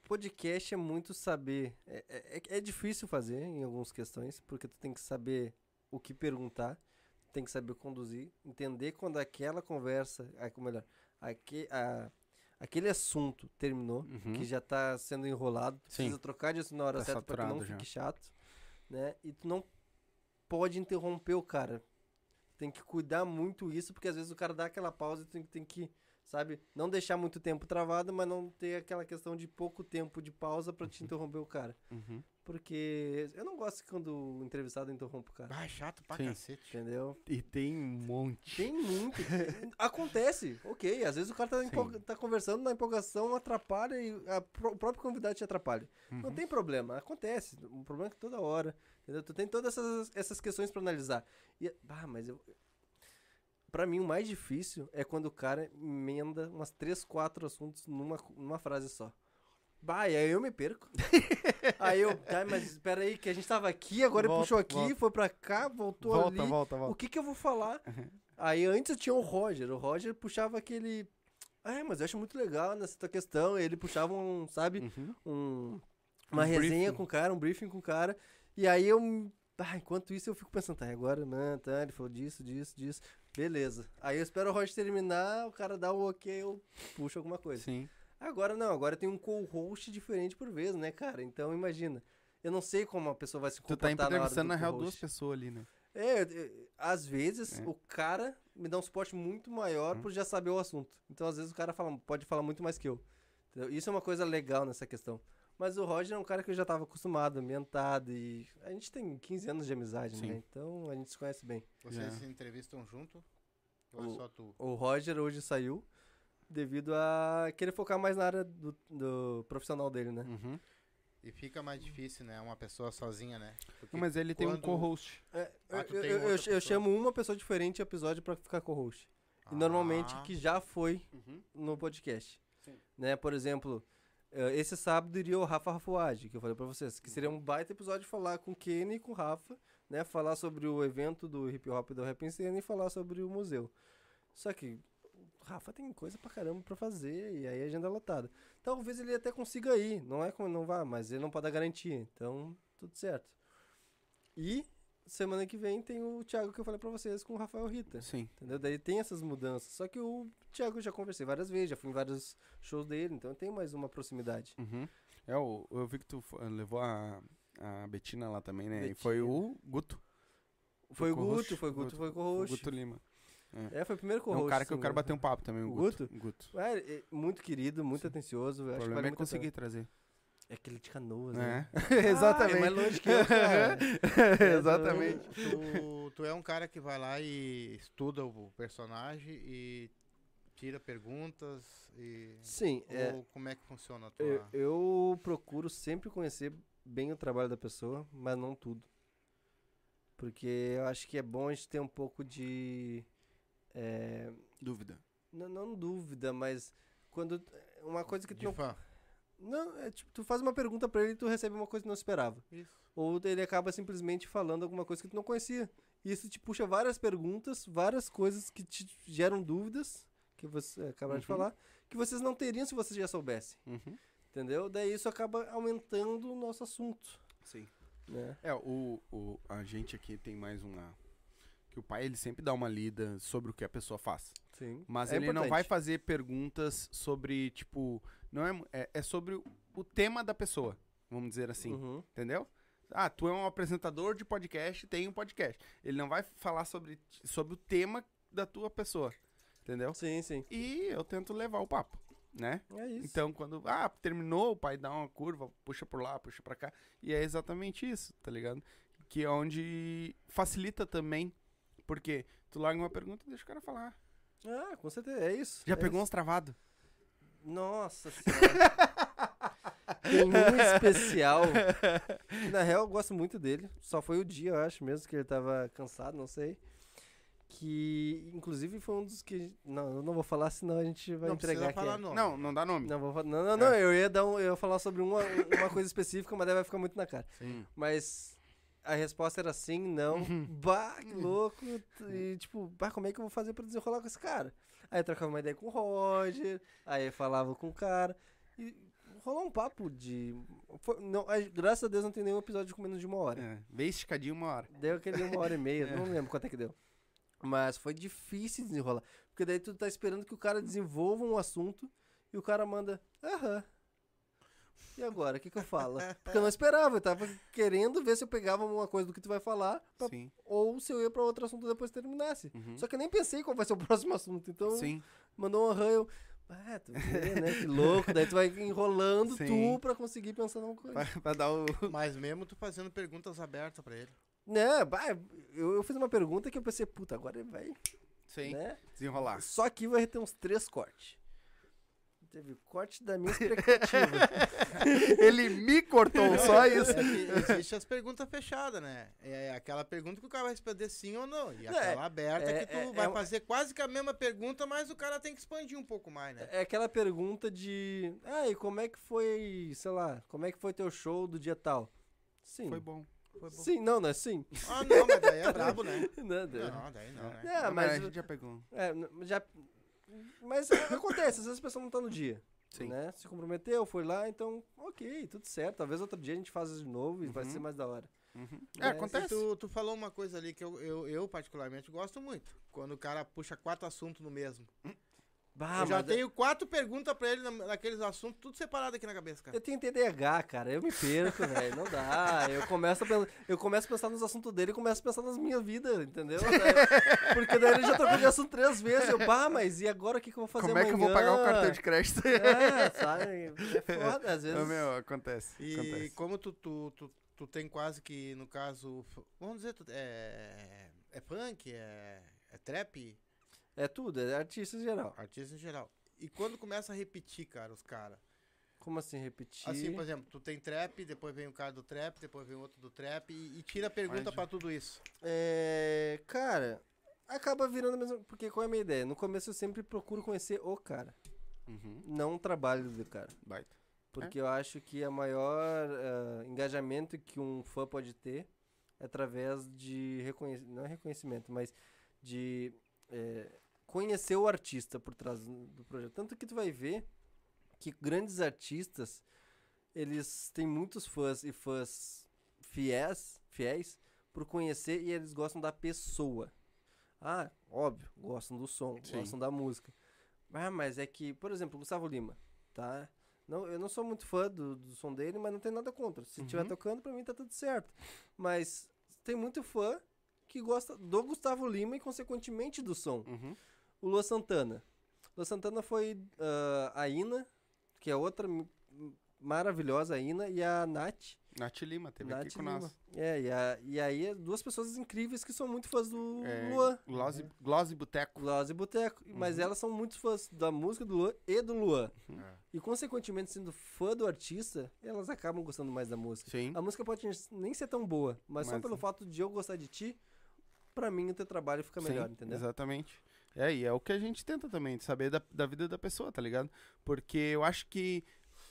Speaker 3: podcast é muito saber. É, é- é difícil fazer em algumas questões, porque tu tem que saber o que perguntar, tem que saber conduzir, entender quando aquela conversa, ou melhor, aque, a- aquele assunto terminou,
Speaker 1: Uhum.
Speaker 3: que já tá sendo enrolado, tu
Speaker 1: Sim.
Speaker 3: precisa trocar disso na hora
Speaker 1: Tá
Speaker 3: certa para que não
Speaker 1: já.
Speaker 3: fique chato, né? E tu não pode interromper o cara. Tem que cuidar muito isso, porque às vezes o cara dá aquela pausa e tem, tem que, sabe, não deixar muito tempo travado, mas não ter aquela questão de pouco tempo de pausa pra te interromper o cara.
Speaker 1: Uhum.
Speaker 3: Porque eu não gosto quando o entrevistado interrompe o cara.
Speaker 2: Ah, chato pra
Speaker 1: Sim.
Speaker 2: cacete.
Speaker 3: Entendeu?
Speaker 1: E tem um monte.
Speaker 3: Tem muito. Acontece, ok. Às vezes o cara tá, tá conversando na empolgação, atrapalha e a pro- o próprio convidado te atrapalha. Não
Speaker 1: Uhum.
Speaker 3: tem problema, acontece. O problema é que toda hora. Entendeu? Tu tem todas essas, essas questões pra analisar. E, ah, mas eu. Pra mim, o mais difícil é quando o cara emenda umas três, quatro assuntos numa, numa frase só. Bah, e aí eu me perco. aí eu, tá, mas espera aí, que a gente tava aqui, agora ele
Speaker 1: Volta,
Speaker 3: puxou aqui,
Speaker 1: volta.
Speaker 3: foi pra cá, voltou
Speaker 1: Volta,
Speaker 3: ali.
Speaker 1: volta,
Speaker 3: O
Speaker 1: volta.
Speaker 3: que que eu vou falar?
Speaker 1: Uhum.
Speaker 3: Aí antes tinha o Roger. O Roger puxava aquele. Ah, mas eu acho muito legal nessa tua questão. Ele puxava um, sabe,
Speaker 1: Uhum.
Speaker 3: um, uma
Speaker 1: Um
Speaker 3: resenha
Speaker 1: briefing.
Speaker 3: com o cara, um briefing com o cara. E aí eu. Ah, enquanto isso eu fico pensando, tá, agora, não, tá, ele falou disso, disso, disso. Beleza. Aí eu espero o Roger terminar, o cara dá o ok, eu puxo alguma coisa.
Speaker 1: Sim.
Speaker 3: Agora não, agora tem um co-host diferente por vez, né, cara? Então imagina. Eu não sei como a pessoa vai se
Speaker 1: Tu tá
Speaker 3: comportar na hora
Speaker 1: entrevistando,
Speaker 3: do
Speaker 1: na real, duas pessoas ali, né?
Speaker 3: É, eu- eu- às vezes
Speaker 1: É.
Speaker 3: o cara me dá um suporte muito maior
Speaker 1: Hum.
Speaker 3: por já saber o assunto. Então às vezes o cara fala, pode falar muito mais que eu. Entendeu? Isso é uma coisa legal nessa questão. Mas o Roger é um cara que eu já tava acostumado, ambientado e a gente tem 15 anos de amizade,
Speaker 1: Sim.
Speaker 3: né? Então a gente se conhece bem.
Speaker 2: Vocês
Speaker 1: Já.
Speaker 2: se entrevistam junto? Ou é
Speaker 3: O-
Speaker 2: só tu?
Speaker 3: O Roger hoje saiu devido a querer focar mais na área do, do profissional dele, né?
Speaker 1: Uhum.
Speaker 2: E fica mais difícil, né? Uma pessoa sozinha, né? Porque
Speaker 1: Mas ele tem um co-host.
Speaker 3: É,
Speaker 2: Ah,
Speaker 3: eu, eu- eu- eu chamo uma pessoa diferente episódio pra ficar co-host. E normalmente
Speaker 2: Ah,
Speaker 3: que já foi
Speaker 1: Uhum.
Speaker 3: no podcast.
Speaker 1: Sim.
Speaker 3: Né? Por exemplo, esse sábado iria o Rafa Rafuage, que eu falei pra vocês, que seria um baita episódio falar com o Kenny e com o Rafa, né? Falar sobre o evento do hip hop do rap cena e falar sobre o museu. Só que o Rafa tem coisa pra caramba pra fazer e aí a agenda é lotada. Talvez ele até consiga ir, não é como não vá, mas ele não pode dar garantia, então tudo certo. E semana que vem tem o Thiago que eu falei pra vocês com o Rafael Rita.
Speaker 1: Sim.
Speaker 3: Entendeu? Daí tem essas mudanças. Só que o Thiago eu já conversei várias vezes, já fui em vários shows dele, então tem mais uma proximidade.
Speaker 1: Uhum. É, o, eu vi que tu levou a, a Betina lá também, né? E
Speaker 3: Betina.
Speaker 1: foi o Guto.
Speaker 3: Foi o. Guto, foi o Guto, foi o
Speaker 1: O
Speaker 3: co-host.
Speaker 1: Guto Lima.
Speaker 3: É, foi o primeiro
Speaker 1: É
Speaker 3: co-host.
Speaker 1: um cara que eu
Speaker 3: sim,
Speaker 1: quero
Speaker 3: né?
Speaker 1: bater um papo também, o
Speaker 3: O
Speaker 1: Guto.
Speaker 3: Guto?
Speaker 1: Guto.
Speaker 3: É, é muito querido, muito atencioso.
Speaker 1: O
Speaker 3: eu acho que
Speaker 1: problema
Speaker 3: vale
Speaker 1: é conseguir trazer.
Speaker 3: É aquele de canoas, né?
Speaker 1: É.
Speaker 3: Ah,
Speaker 1: Exatamente.
Speaker 3: é mais longe que eu, cara.
Speaker 1: Exatamente.
Speaker 2: Tu, tu é um cara que vai lá e estuda o personagem e tira perguntas e...
Speaker 3: Sim, é,
Speaker 2: Ou como é que funciona a tua...
Speaker 3: eu, eu procuro sempre conhecer bem o trabalho da pessoa, mas não tudo. Porque eu acho que é bom a gente ter um pouco de. é,
Speaker 1: Dúvida.
Speaker 3: não, não dúvida, mas quando. Uma coisa que tu
Speaker 2: De
Speaker 3: não
Speaker 2: fã.
Speaker 3: Não, é tipo, tu faz uma pergunta pra ele e tu recebe uma coisa que não esperava.
Speaker 2: Isso.
Speaker 3: Ou ele acaba simplesmente falando alguma coisa que tu não conhecia. E isso te puxa várias perguntas, várias coisas que te geram dúvidas, que você acabaram de
Speaker 1: Uhum.
Speaker 3: falar, que vocês não teriam se vocês já soubessem.
Speaker 1: Uhum.
Speaker 3: Entendeu? Daí isso acaba aumentando o nosso assunto.
Speaker 1: Sim.
Speaker 3: Né?
Speaker 1: É, o, o, a gente aqui tem mais uma. Que o pai ele sempre dá uma lida sobre o que a pessoa faz.
Speaker 3: Sim.
Speaker 1: Mas
Speaker 3: É
Speaker 1: ele não vai
Speaker 3: importante.
Speaker 1: fazer perguntas sobre, tipo. Não é, é, é sobre o, o tema da pessoa, vamos dizer assim.
Speaker 3: Uhum.
Speaker 1: Entendeu? Ah, tu é um apresentador de podcast, tem um podcast. Ele não vai falar sobre, sobre o tema da tua pessoa. Entendeu?
Speaker 3: Sim, sim.
Speaker 1: E eu tento levar o papo, né?
Speaker 3: É isso.
Speaker 1: Então, quando. Ah, terminou, o pai dá uma curva, puxa por lá, puxa pra cá. E é exatamente isso, tá ligado? Que é onde facilita também. Porque tu larga uma pergunta e deixa o cara falar.
Speaker 3: Ah, com certeza. É isso.
Speaker 1: Já
Speaker 3: é
Speaker 1: pegou
Speaker 3: isso.
Speaker 1: uns travados?
Speaker 3: Nossa senhora. Tem um especial. Na real, eu gosto muito dele. Só foi o dia, eu acho mesmo, que ele tava cansado, não sei. Que, inclusive, foi um dos que. Não, eu não vou falar, senão a gente vai
Speaker 2: não
Speaker 3: entregar aqui.
Speaker 2: nome.
Speaker 1: Não, não dá nome.
Speaker 3: Não, vou não, não, não, eu ia dar um, eu ia falar sobre uma, uma coisa específica, mas daí vai ficar muito na cara.
Speaker 1: Hum.
Speaker 3: Mas a resposta era sim, não. bah, que louco. E tipo, bah, como é que eu vou fazer pra desenrolar com esse cara? Aí eu trocava uma ideia com o Roger, aí eu falava com o cara. E rolou um papo de. foi- não, graças a Deus não tem nenhum episódio com menos de uma hora.
Speaker 1: É, veio esticadinho uma hora.
Speaker 3: Deu aquele uma hora e meia,
Speaker 1: É.
Speaker 3: não lembro quanto é que deu. Mas foi difícil desenrolar. Porque daí tu tá esperando que o cara desenvolva um assunto e o cara manda, aham. E agora, o que que eu falo? Porque eu não esperava, eu tava querendo ver se eu pegava uma coisa do que tu vai falar, pra-
Speaker 1: Sim.
Speaker 3: ou se eu ia pra outro assunto depois que terminasse.
Speaker 1: Uhum.
Speaker 3: Só que eu nem pensei qual vai ser o próximo assunto, então
Speaker 1: Sim.
Speaker 3: mandou um eu... Ah, tu vê, né? Que louco. Daí tu vai enrolando
Speaker 1: Sim.
Speaker 3: tu pra conseguir pensar numa coisa.
Speaker 1: Pra, pra dar o.
Speaker 2: Mas mesmo tu fazendo perguntas abertas pra ele.
Speaker 3: Né, eu, eu fiz uma pergunta que eu pensei, puta, agora ele vai,
Speaker 1: Sim.
Speaker 3: né?
Speaker 1: Desenrolar.
Speaker 3: Só que vai ter uns três cortes. Teve corte da minha expectativa.
Speaker 1: Ele me cortou, só isso.
Speaker 2: É existe as perguntas fechadas, né? É aquela pergunta que o cara vai responder sim ou não. E
Speaker 3: É,
Speaker 2: aquela aberta
Speaker 3: é-
Speaker 2: que tu
Speaker 3: é-
Speaker 2: vai
Speaker 3: é
Speaker 2: fazer quase que a mesma pergunta, mas o cara tem que expandir um pouco mais, né?
Speaker 3: é aquela pergunta de. Ah, e como é que foi, sei lá, como é que foi teu show do dia tal? Sim.
Speaker 1: Foi bom.
Speaker 2: Foi bom.
Speaker 3: Sim, não, não é sim.
Speaker 2: Ah, não, mas daí é brabo, né?
Speaker 3: Não,
Speaker 2: daí não, né?
Speaker 3: É,
Speaker 1: Não,
Speaker 3: mas-
Speaker 1: a gente já pegou.
Speaker 3: É, já. Mas acontece, às vezes a pessoa não tá no dia.
Speaker 1: Sim.
Speaker 3: Né? Se comprometeu, foi lá, então, ok, tudo certo. Talvez outro dia a gente faça de novo e vai
Speaker 1: Uhum.
Speaker 3: ser mais da hora.
Speaker 1: Uhum.
Speaker 3: É,
Speaker 1: É, acontece.
Speaker 2: Tu, tu falou uma coisa ali que eu, eu, eu particularmente gosto muito. Quando o cara puxa quatro assuntos no mesmo.
Speaker 3: Bah,
Speaker 2: eu já
Speaker 3: mas é-
Speaker 2: tenho quatro perguntas pra ele na- naqueles assuntos, tudo separado aqui na cabeça, cara.
Speaker 3: Eu tenho TDAH, cara. Eu me perco, velho. Não dá. Eu começo, a pensar, eu começo a pensar nos assuntos dele e começo a pensar nas minhas vidas, entendeu? Daí- porque daí ele já trocou de assunto três vezes. Eu, bah, mas e agora o que, que eu vou fazer
Speaker 1: Como é que eu vou pagar o cartão de crédito?
Speaker 3: É, sabe? É foda, às vezes.
Speaker 1: Ô, meu, acontece.
Speaker 2: E
Speaker 1: acontece.
Speaker 2: como tu, tu, tu, tu tem quase que, no caso, vamos dizer, tu, é, é funk, é, é trap,
Speaker 3: É tudo, é artista em geral.
Speaker 2: artista em geral. E quando começa a repetir, cara, os caras.
Speaker 3: Como assim repetir?
Speaker 2: Assim, por exemplo, tu tem trap, depois vem o cara do trap, depois vem outro do trap e, e tira a pergunta pra tudo isso.
Speaker 3: É. Cara, acaba virando mesmo. Porque qual é a minha ideia? No começo eu sempre procuro conhecer o cara,
Speaker 1: Uhum.
Speaker 3: não o trabalho do cara.
Speaker 1: Baita.
Speaker 3: Porque eu acho que a maior ah, engajamento que um fã pode ter é através de reconhecimento, não é reconhecimento, mas de eh, conhecer o artista por trás do projeto. Tanto que tu vai ver que grandes artistas, eles têm muitos fãs e fãs fiéis, fiéis por conhecer e eles gostam da pessoa. Ah, óbvio, gostam do som,
Speaker 1: Sim.
Speaker 3: gostam da música. Ah, mas é que, por exemplo, Gustavo Lima, tá? Não, eu não sou muito fã do, do som dele, mas não tem nada contra. Se estiver
Speaker 1: Uhum.
Speaker 3: tocando, pra mim tá tudo certo. Mas tem muito fã que gosta do Gustavo Lima e, consequentemente, do som.
Speaker 1: Uhum.
Speaker 3: O Lua Santana. Lua Santana foi ah, a Ina, que é outra maravilhosa, a Ina, e a Nath.
Speaker 1: Nath Lima teve
Speaker 3: Nath
Speaker 1: aqui com
Speaker 3: Lima.
Speaker 1: nós.
Speaker 3: É, e, a- e aí é duas pessoas incríveis que são muito fãs do
Speaker 1: É,
Speaker 3: Luan.
Speaker 1: Glossy, Glossy Boteco.
Speaker 3: Gloss e Boteco. Mas
Speaker 1: Uhum.
Speaker 3: elas são muito fãs da música do Luan e do Luan.
Speaker 2: É.
Speaker 3: E, consequentemente, sendo fã do artista, elas acabam gostando mais da música.
Speaker 1: Sim.
Speaker 3: A música pode nem ser tão boa, mas, só
Speaker 1: Mas-
Speaker 3: pelo fato de eu gostar de ti, pra mim o teu trabalho fica melhor,
Speaker 1: Sim,
Speaker 3: entendeu?
Speaker 1: Exatamente. É, e é o que a gente tenta também, de saber da, da vida da pessoa, tá ligado? Porque eu acho que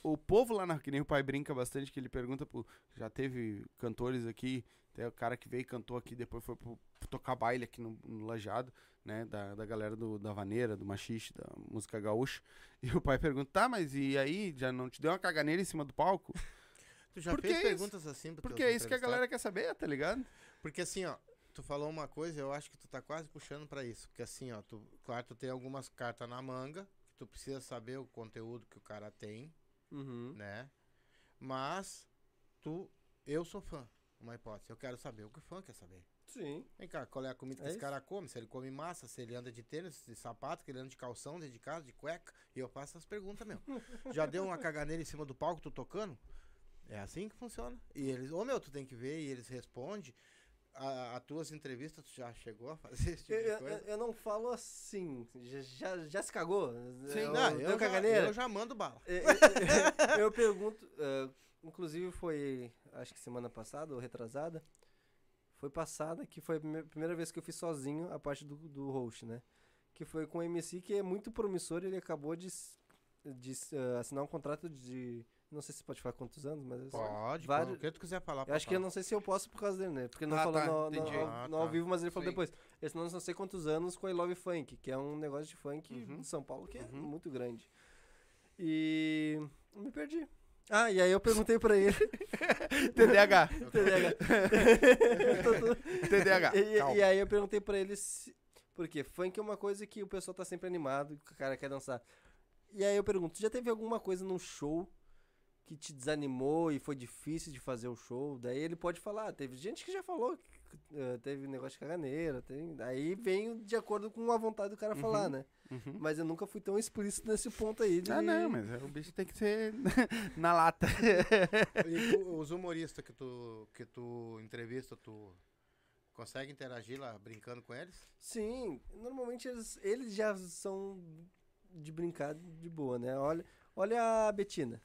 Speaker 1: o povo lá na. Que nem o pai brinca bastante, que ele pergunta pro. Já teve cantores aqui, tem o cara que veio e cantou aqui, depois foi pro, tocar baile aqui no, no Lajado, né? Da, da galera do, da vaneira, do machixe, da música gaúcha. E o pai pergunta, tá, mas e aí, já não te deu uma caganeira em cima do palco?
Speaker 2: Tu já
Speaker 1: Por que
Speaker 2: fez
Speaker 1: isso?
Speaker 2: perguntas assim
Speaker 1: Porque é isso que a galera quer saber, tá ligado?
Speaker 2: Porque assim, ó, tu falou uma coisa, eu acho que tu tá quase puxando pra isso. Porque assim, ó, tu, claro, tu tem algumas cartas na manga, que tu precisa saber o conteúdo que o cara tem,
Speaker 3: Uhum.
Speaker 2: né? Mas tu, eu sou fã, uma hipótese. Eu quero saber o que o fã quer saber.
Speaker 3: Sim.
Speaker 2: Vem cá, qual é a comida que
Speaker 3: É
Speaker 2: esse
Speaker 3: isso.
Speaker 2: cara come? Se ele come massa, se ele anda de tênis, de sapato, se ele anda de calção dentro de casa, de cueca. E eu faço essas perguntas mesmo. Já deu uma caganeira em cima do palco, tu tocando? É assim que funciona. E eles, ô meu, tu tem que ver, e eles respondem. A, a tuas entrevistas, tu já chegou a fazer esse tipo
Speaker 3: Eu,
Speaker 2: de
Speaker 3: eu-
Speaker 2: coisa?
Speaker 3: eu não falo assim. Já, já, já se cagou?
Speaker 2: Sim,
Speaker 3: Eu-
Speaker 2: não, eu, já, eu já mando bala.
Speaker 3: É, é, é, eu pergunto, ah, inclusive foi, acho que semana passada ou retrasada, foi passada que foi a prime- primeira vez que eu fiz sozinho a parte do, do host, né? Que foi com o MC que é muito promissor, ele acabou de, de ah, assinar um contrato de, não sei se pode falar quantos anos, mas...
Speaker 2: Pode,
Speaker 3: vários-
Speaker 2: pode, o que tu quiser falar.
Speaker 3: Eu acho que eu não sei se eu posso por causa dele, né? Porque não
Speaker 1: Ah,
Speaker 3: falou
Speaker 1: tá,
Speaker 3: no, no-
Speaker 2: Ah,
Speaker 3: no ao
Speaker 2: tá.
Speaker 3: vivo, mas ele falou
Speaker 1: Sim.
Speaker 3: depois. Esse não sei quantos anos com a I Love Funk, que é um negócio de funk
Speaker 1: Uhum.
Speaker 3: de São Paulo que é
Speaker 1: Uhum.
Speaker 3: muito grande. E me perdi. Ah, e aí eu perguntei pra ele.
Speaker 1: TDAH.
Speaker 3: TDAH.
Speaker 1: TDAH.
Speaker 3: e, e aí eu perguntei pra ele se. Porque funk é uma coisa que o pessoal tá sempre animado, que o cara quer dançar. E aí eu pergunto, já teve alguma coisa num show que te desanimou e foi difícil de fazer o show? Daí ele pode falar, teve gente que já falou que eh, teve negócio de caganeira, tem... aí vem de acordo com a vontade do cara falar,
Speaker 1: Uhum.
Speaker 3: né?
Speaker 1: Uhum.
Speaker 3: Mas eu nunca fui tão explícito nesse ponto aí de...
Speaker 1: Ah, não, mas é, o bicho tem que ser na lata.
Speaker 2: E tu- os humoristas que tu, que tu entrevista, tu consegue interagir lá brincando com eles?
Speaker 3: Sim, normalmente eles, eles já são de brincar de boa, né? Olha, olha a Betina.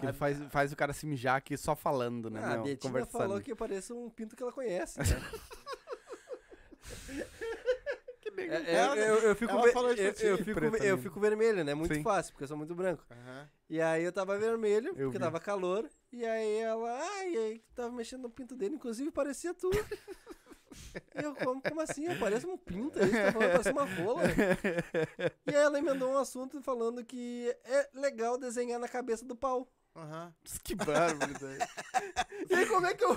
Speaker 1: Que ele faz, faz o cara se mijar aqui só falando, né?
Speaker 3: Ah, a
Speaker 1: meu,
Speaker 3: Betina
Speaker 1: conversando.
Speaker 3: falou que parece um pinto que ela conhece. Né?
Speaker 1: Que bem-
Speaker 3: É, é, eu, eu fico,
Speaker 2: ela
Speaker 3: ver-
Speaker 2: falou isso
Speaker 3: eu, eu fico,
Speaker 1: preta
Speaker 3: eu fico vermelho, né? Muito
Speaker 1: Sim.
Speaker 3: fácil, porque eu sou muito branco.
Speaker 2: Aham.
Speaker 3: E aí eu tava vermelho,
Speaker 1: Eu
Speaker 3: porque
Speaker 1: vi.
Speaker 3: tava calor. E aí ela, ai, aí tu tava mexendo no pinto dele, inclusive parecia tu. E eu, como, como assim? Eu pareço um pinto, aí você tá falando, parece uma rola. E aí ela emendou um assunto falando que é legal desenhar na cabeça do pau.
Speaker 2: Aham.
Speaker 1: Que bárbaro, velho.
Speaker 3: E aí como é que eu...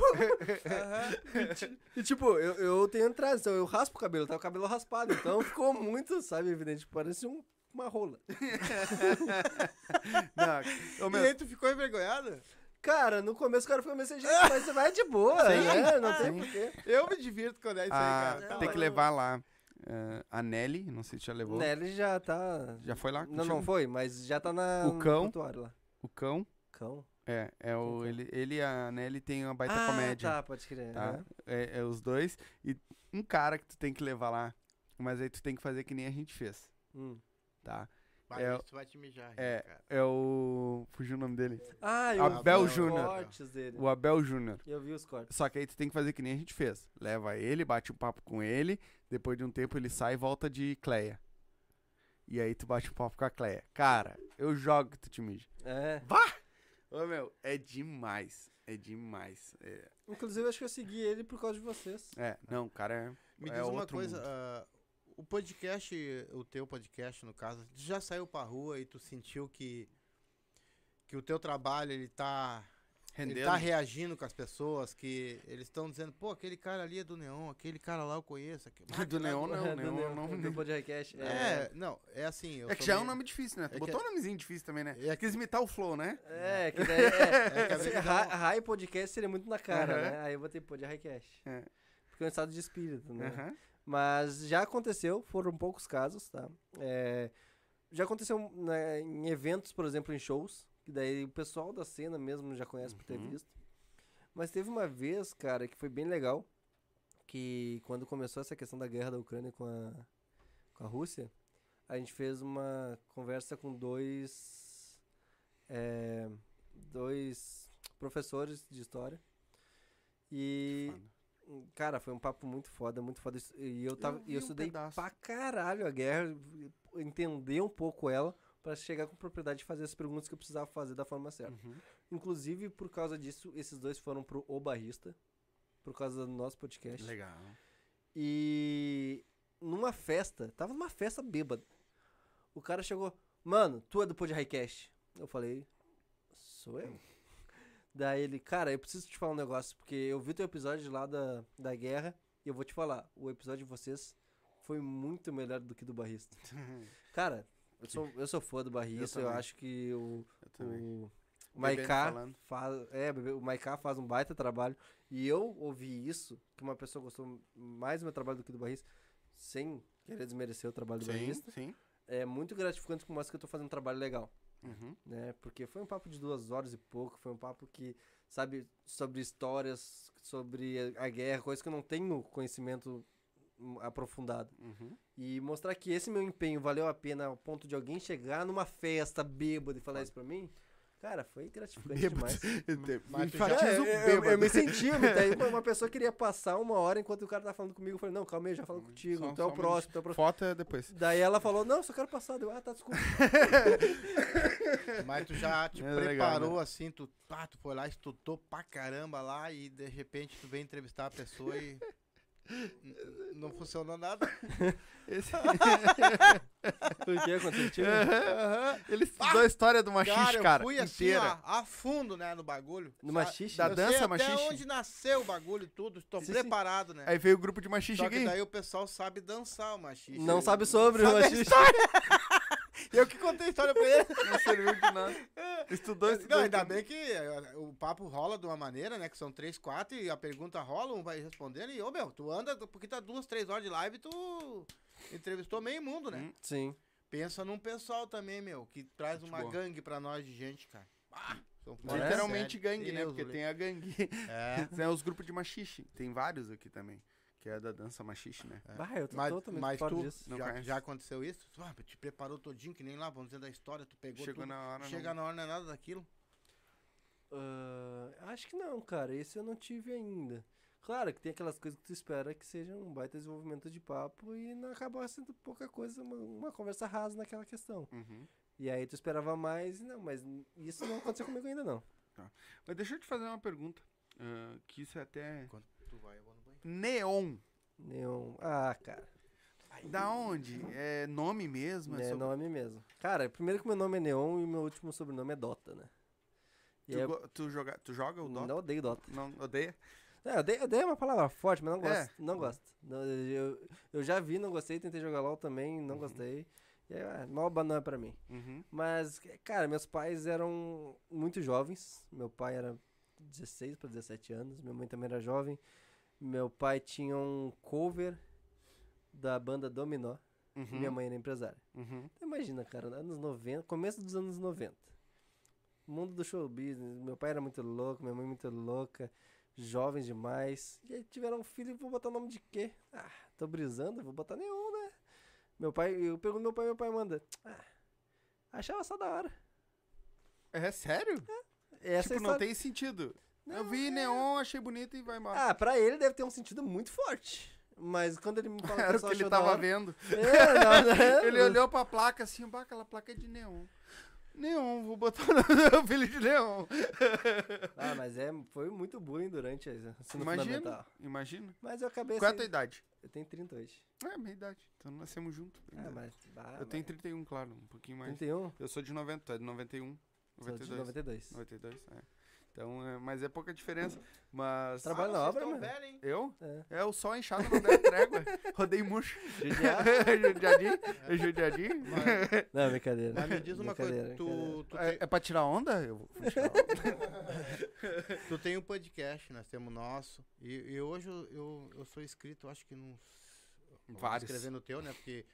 Speaker 3: E tipo, eu, eu tenho entrada, então eu raspo o cabelo, tá com o cabelo raspado, então ficou muito, sabe, evidente, parece um, uma rola.
Speaker 1: Não, ô,
Speaker 2: E
Speaker 1: meu,
Speaker 2: aí tu ficou envergonhado?
Speaker 3: Cara, no começo o cara ficou meio assim, gente, mas você vai de boa, né? Não tem
Speaker 1: Sim.
Speaker 3: porquê.
Speaker 2: Eu me divirto quando é isso
Speaker 1: a-
Speaker 2: aí, cara. Tá
Speaker 1: tem que
Speaker 2: louco.
Speaker 1: levar lá eh, a Nelly, não sei se já levou.
Speaker 3: Nelly já tá...
Speaker 1: Já foi lá?
Speaker 3: Não,
Speaker 1: contigo?
Speaker 3: não foi, mas já tá na,
Speaker 1: O cão?
Speaker 3: lá.
Speaker 1: O cão.
Speaker 3: Cão?
Speaker 1: É, é o,
Speaker 3: Quem
Speaker 1: ele, ele e a Nelly tem uma baita
Speaker 3: ah,
Speaker 1: comédia.
Speaker 3: tá, pode crer.
Speaker 1: Tá? É, é os dois. E um cara que tu tem que levar lá. Mas aí tu tem que fazer que nem a gente fez.
Speaker 3: Hum.
Speaker 1: Tá? É-
Speaker 2: isso vai te mijar,
Speaker 1: é-
Speaker 2: cara.
Speaker 1: É o. Fugiu o nome dele.
Speaker 3: Ah, eu
Speaker 1: Abel
Speaker 3: vi os
Speaker 1: Júnior.
Speaker 3: cortes dele.
Speaker 1: O Abel Júnior.
Speaker 3: Eu vi os cortes.
Speaker 1: Só que aí tu tem que fazer que nem a gente fez. Leva ele, bate um papo com ele. Depois de um tempo ele sai e volta de Cleia. E aí tu bate um papo com a Cleia. Cara, eu jogo que tu te mija.
Speaker 3: É.
Speaker 1: Ô meu, é demais. É demais. É,
Speaker 3: Inclusive, eu acho que eu segui ele por causa de vocês.
Speaker 1: é, não, cara é.
Speaker 2: Me
Speaker 1: é
Speaker 2: diz uma
Speaker 1: outro
Speaker 2: coisa,
Speaker 1: mundo.
Speaker 2: O podcast, o teu podcast, no caso, tu já saiu pra rua e tu sentiu que, que o teu trabalho, ele tá, ele tá reagindo com as pessoas, que eles estão dizendo, pô, aquele cara ali é do Neon, aquele cara lá eu conheço. aquele- Ah,
Speaker 1: Do Neon, não,
Speaker 3: Do
Speaker 1: Neon,
Speaker 3: Neo-
Speaker 1: não.
Speaker 3: Do podcast.
Speaker 2: É, não, é assim. eu
Speaker 1: É que já é um
Speaker 2: meio-
Speaker 1: nome difícil, né? Tu
Speaker 2: É
Speaker 1: botou
Speaker 2: que-
Speaker 1: um nomezinho difícil também, né?
Speaker 2: É que-
Speaker 1: Quis imitar o Flow, né?
Speaker 3: É, que daí. É,
Speaker 2: É
Speaker 3: Rai podcast seria muito na cara, né? Aí eu botei pô de Highcast.
Speaker 1: É.
Speaker 3: Porque é um estado de espírito, né? Mas já aconteceu, foram poucos casos, tá? É, já aconteceu né, em eventos, por exemplo, em shows, que daí o pessoal da cena mesmo já conhece por ter
Speaker 1: Uhum.
Speaker 3: visto. Mas teve uma vez, cara, que foi bem legal, que quando começou essa questão da guerra da Ucrânia com a, com a Rússia, a gente fez uma conversa com dois, é, dois professores de história. E. Cara, foi um papo muito foda, muito foda. E eu, tava,
Speaker 1: Eu
Speaker 3: e eu
Speaker 1: um
Speaker 3: estudei
Speaker 1: pedaço.
Speaker 3: pra caralho a guerra, entender um pouco ela, pra chegar com propriedade e fazer as perguntas que eu precisava fazer da forma certa.
Speaker 1: Uhum.
Speaker 3: Inclusive, por causa disso, esses dois foram pro O Barrista, por causa do nosso podcast.
Speaker 1: Legal.
Speaker 3: E numa festa, tava numa festa bêbada. O cara chegou, mano, tu é do Pod Highcast? Eu falei, sou eu. Daí ele, cara, eu preciso te falar um negócio, porque eu vi teu episódio lá da, da guerra e eu vou te falar, o episódio de vocês foi muito melhor do que do Barrista. Cara, eu sou, eu sou fã do Barrista, eu,
Speaker 1: também.
Speaker 3: acho que o,
Speaker 1: Eu
Speaker 3: o Maiká faz, é, o Maiká faz um baita trabalho. E eu ouvi isso, que uma pessoa gostou mais do meu trabalho do que do Barrista, sem querer desmerecer o trabalho do
Speaker 1: Sim,
Speaker 3: Barrista.
Speaker 1: sim.
Speaker 3: É muito gratificante que mostra que eu tô fazendo um trabalho legal,
Speaker 1: Uhum.
Speaker 3: né? Porque foi um papo de duas horas e pouco, foi um papo que, sabe, sobre histórias, sobre a guerra, coisas que eu não tenho conhecimento aprofundado.
Speaker 1: Uhum.
Speaker 3: E mostrar que esse meu empenho valeu a pena ao ponto de alguém chegar numa festa bêbado e falar isso pra mim, cara, foi gratificante demais.
Speaker 1: Enfatiza
Speaker 3: É,
Speaker 1: o
Speaker 3: eu, eu-
Speaker 1: bêbado.
Speaker 3: eu me daí uma- pessoa queria passar uma hora enquanto o cara tá falando comigo. Eu falei, não, calma aí, já falo contigo,
Speaker 1: Só-
Speaker 3: tu é o
Speaker 1: um
Speaker 3: próximo, tu é o próximo.
Speaker 1: Foto é depois.
Speaker 3: Daí ela falou, não, só quero passar. Deu, ah, tá, desculpa.
Speaker 2: Mas tu já te
Speaker 1: É legal,
Speaker 2: preparou
Speaker 1: né?
Speaker 2: assim, tu, pá, tu foi lá, estudou pra caramba lá e de repente tu vem entrevistar a pessoa e não funcionou nada.
Speaker 1: Esse...
Speaker 3: o que aconteceu? contigo?
Speaker 1: Aham, Ele estudou a história do machixe,
Speaker 2: Cara,
Speaker 1: cara,
Speaker 2: eu fui assim,
Speaker 1: inteira.
Speaker 2: ó, a fundo, né, no bagulho.
Speaker 3: No machixe?
Speaker 1: Da
Speaker 2: eu
Speaker 1: dança
Speaker 2: sei até
Speaker 1: machixe?
Speaker 2: onde nasceu o bagulho e tudo, estou
Speaker 3: Sim, sim.
Speaker 2: preparado, né.
Speaker 1: Aí veio o grupo de machixe
Speaker 2: Só que
Speaker 1: aqui.
Speaker 2: daí o pessoal sabe dançar o machixe.
Speaker 3: Não sabe sobre o
Speaker 2: Sabe a
Speaker 3: machixe.
Speaker 2: Eu que contei a história pra ele.
Speaker 1: Não serviu de nada. Estudou, estudou.
Speaker 2: Não, ainda bem que o papo rola de uma maneira, né? Que são três, quatro, e a pergunta rola, um vai respondendo, e, ô meu, tu anda, porque tá duas, três horas de live, tu entrevistou meio mundo, né?
Speaker 1: Hum.
Speaker 3: Sim.
Speaker 2: Pensa num pessoal também, meu, que traz uma
Speaker 1: boa.
Speaker 2: gangue pra nós de gente, cara. Ah,
Speaker 1: Literalmente gangue, né?
Speaker 2: Deus
Speaker 1: Porque
Speaker 2: do
Speaker 1: tem a gangue.
Speaker 2: É.
Speaker 1: Tem os grupos de machixe. Tem vários aqui também. Que é da dança machixe, né?
Speaker 3: Bah, eu tô
Speaker 2: Mas,
Speaker 3: totalmente
Speaker 2: mas
Speaker 3: fora
Speaker 2: tu
Speaker 3: disso.
Speaker 1: Não
Speaker 2: já,
Speaker 1: conhece?
Speaker 2: já aconteceu isso? Ah, te preparou todinho, que nem lá, vamos dizer da história, tu pegou
Speaker 1: Chegou
Speaker 2: tudo.
Speaker 1: na hora.
Speaker 2: Chega
Speaker 1: não...
Speaker 2: na hora não é nada daquilo.
Speaker 3: Ah, acho que não, cara. Esse eu não tive ainda. Claro que tem aquelas coisas que tu espera que seja um baita desenvolvimento de papo e não acaba sendo pouca coisa, uma, uma conversa rasa naquela questão.
Speaker 1: Uhum.
Speaker 3: E aí tu esperava mais, e não, mas isso não aconteceu comigo ainda não.
Speaker 1: Mas deixa eu te fazer uma pergunta. ah, que isso é até.
Speaker 2: Quando tu vai, eu vou
Speaker 1: Neon.
Speaker 3: Nenhum. Ah, cara.
Speaker 1: Da onde? É nome mesmo?
Speaker 3: É
Speaker 1: sobre-
Speaker 3: nome mesmo. Cara, primeiro que meu nome é Neon e meu último sobrenome é Dota, né? E
Speaker 1: Tu, go- tu joga, tu joga o Dota?
Speaker 3: não odeio Dota.
Speaker 1: Não odeia?
Speaker 3: É, odeio, odeio é uma palavra forte, mas não
Speaker 1: É.
Speaker 3: gosto. Não gosto. Não, eu, eu já vi, não gostei, tentei jogar LOL também, não
Speaker 1: Uhum.
Speaker 3: gostei. E aí, ah, Malba não é pra mim.
Speaker 1: Uhum.
Speaker 3: Mas, cara, meus pais eram muito jovens. Meu pai era 16 para 17 anos, minha mãe também era jovem. Meu pai tinha um cover da banda Dominó.
Speaker 1: Uhum.
Speaker 3: e Minha mãe era empresária.
Speaker 1: Uhum.
Speaker 3: Então, imagina, cara, anos 90, começo dos anos 90. Mundo do show business. Meu pai era muito louco, minha mãe muito louca, jovens demais. E aí tiveram um filho vou botar o nome de quê? Ah, tô brisando, vou botar nenhum, né? Meu pai, eu pergunto meu pai, meu pai manda. Ah, achava só da hora.
Speaker 1: É sério?
Speaker 3: Essa
Speaker 1: tipo,
Speaker 3: é a
Speaker 1: não
Speaker 3: história-
Speaker 1: tem sentido. Eu
Speaker 3: Não,
Speaker 1: vi
Speaker 3: é.
Speaker 1: neon, achei bonito e vai embora.
Speaker 3: Ah, pra ele deve ter um sentido muito forte. Mas quando ele me fala
Speaker 1: Era o
Speaker 3: só
Speaker 1: que ele tava
Speaker 3: hora-
Speaker 1: vendo.
Speaker 3: É, não, não,
Speaker 1: Ele
Speaker 3: não.
Speaker 1: olhou pra placa assim, bah, aquela placa é de neon. Neon, vou botar o meu filho de neon.
Speaker 3: Ah, mas é, foi muito bullying durante a ensino
Speaker 1: Imagina, imagina.
Speaker 3: Mas eu acabei
Speaker 1: Qual é a
Speaker 3: assim,
Speaker 1: tua idade?
Speaker 3: Eu tenho 30 hoje.
Speaker 1: É, minha idade. Então nascemos juntos.
Speaker 3: Ah, mas... bah,
Speaker 1: eu tenho
Speaker 3: mas-
Speaker 1: 31, claro, um pouquinho mais.
Speaker 3: 31?
Speaker 1: Eu sou de 90, tu é de 91.
Speaker 3: Sou de
Speaker 1: 92.
Speaker 3: 92.
Speaker 1: 92, é. Então, é, mas é pouca diferença. Mas.
Speaker 3: Trabalho
Speaker 2: Ah,
Speaker 3: na obra, mano.
Speaker 2: velho, hein?
Speaker 1: Eu?
Speaker 3: É.
Speaker 1: É, o sol inchado não der trégua. Rodei murcho. Judiadinho? É judiadinho?
Speaker 3: Não, brincadeira.
Speaker 2: Mas me diz uma coisa, tu, tu,
Speaker 1: É,
Speaker 2: tem,
Speaker 1: é pra tirar onda? Eu vou tirar onda.
Speaker 2: tu tem um podcast, nós temos o nosso. E, e hoje eu, eu, eu sou inscrito, acho que nos.
Speaker 1: Vários.
Speaker 2: escrever no teu, né? Porque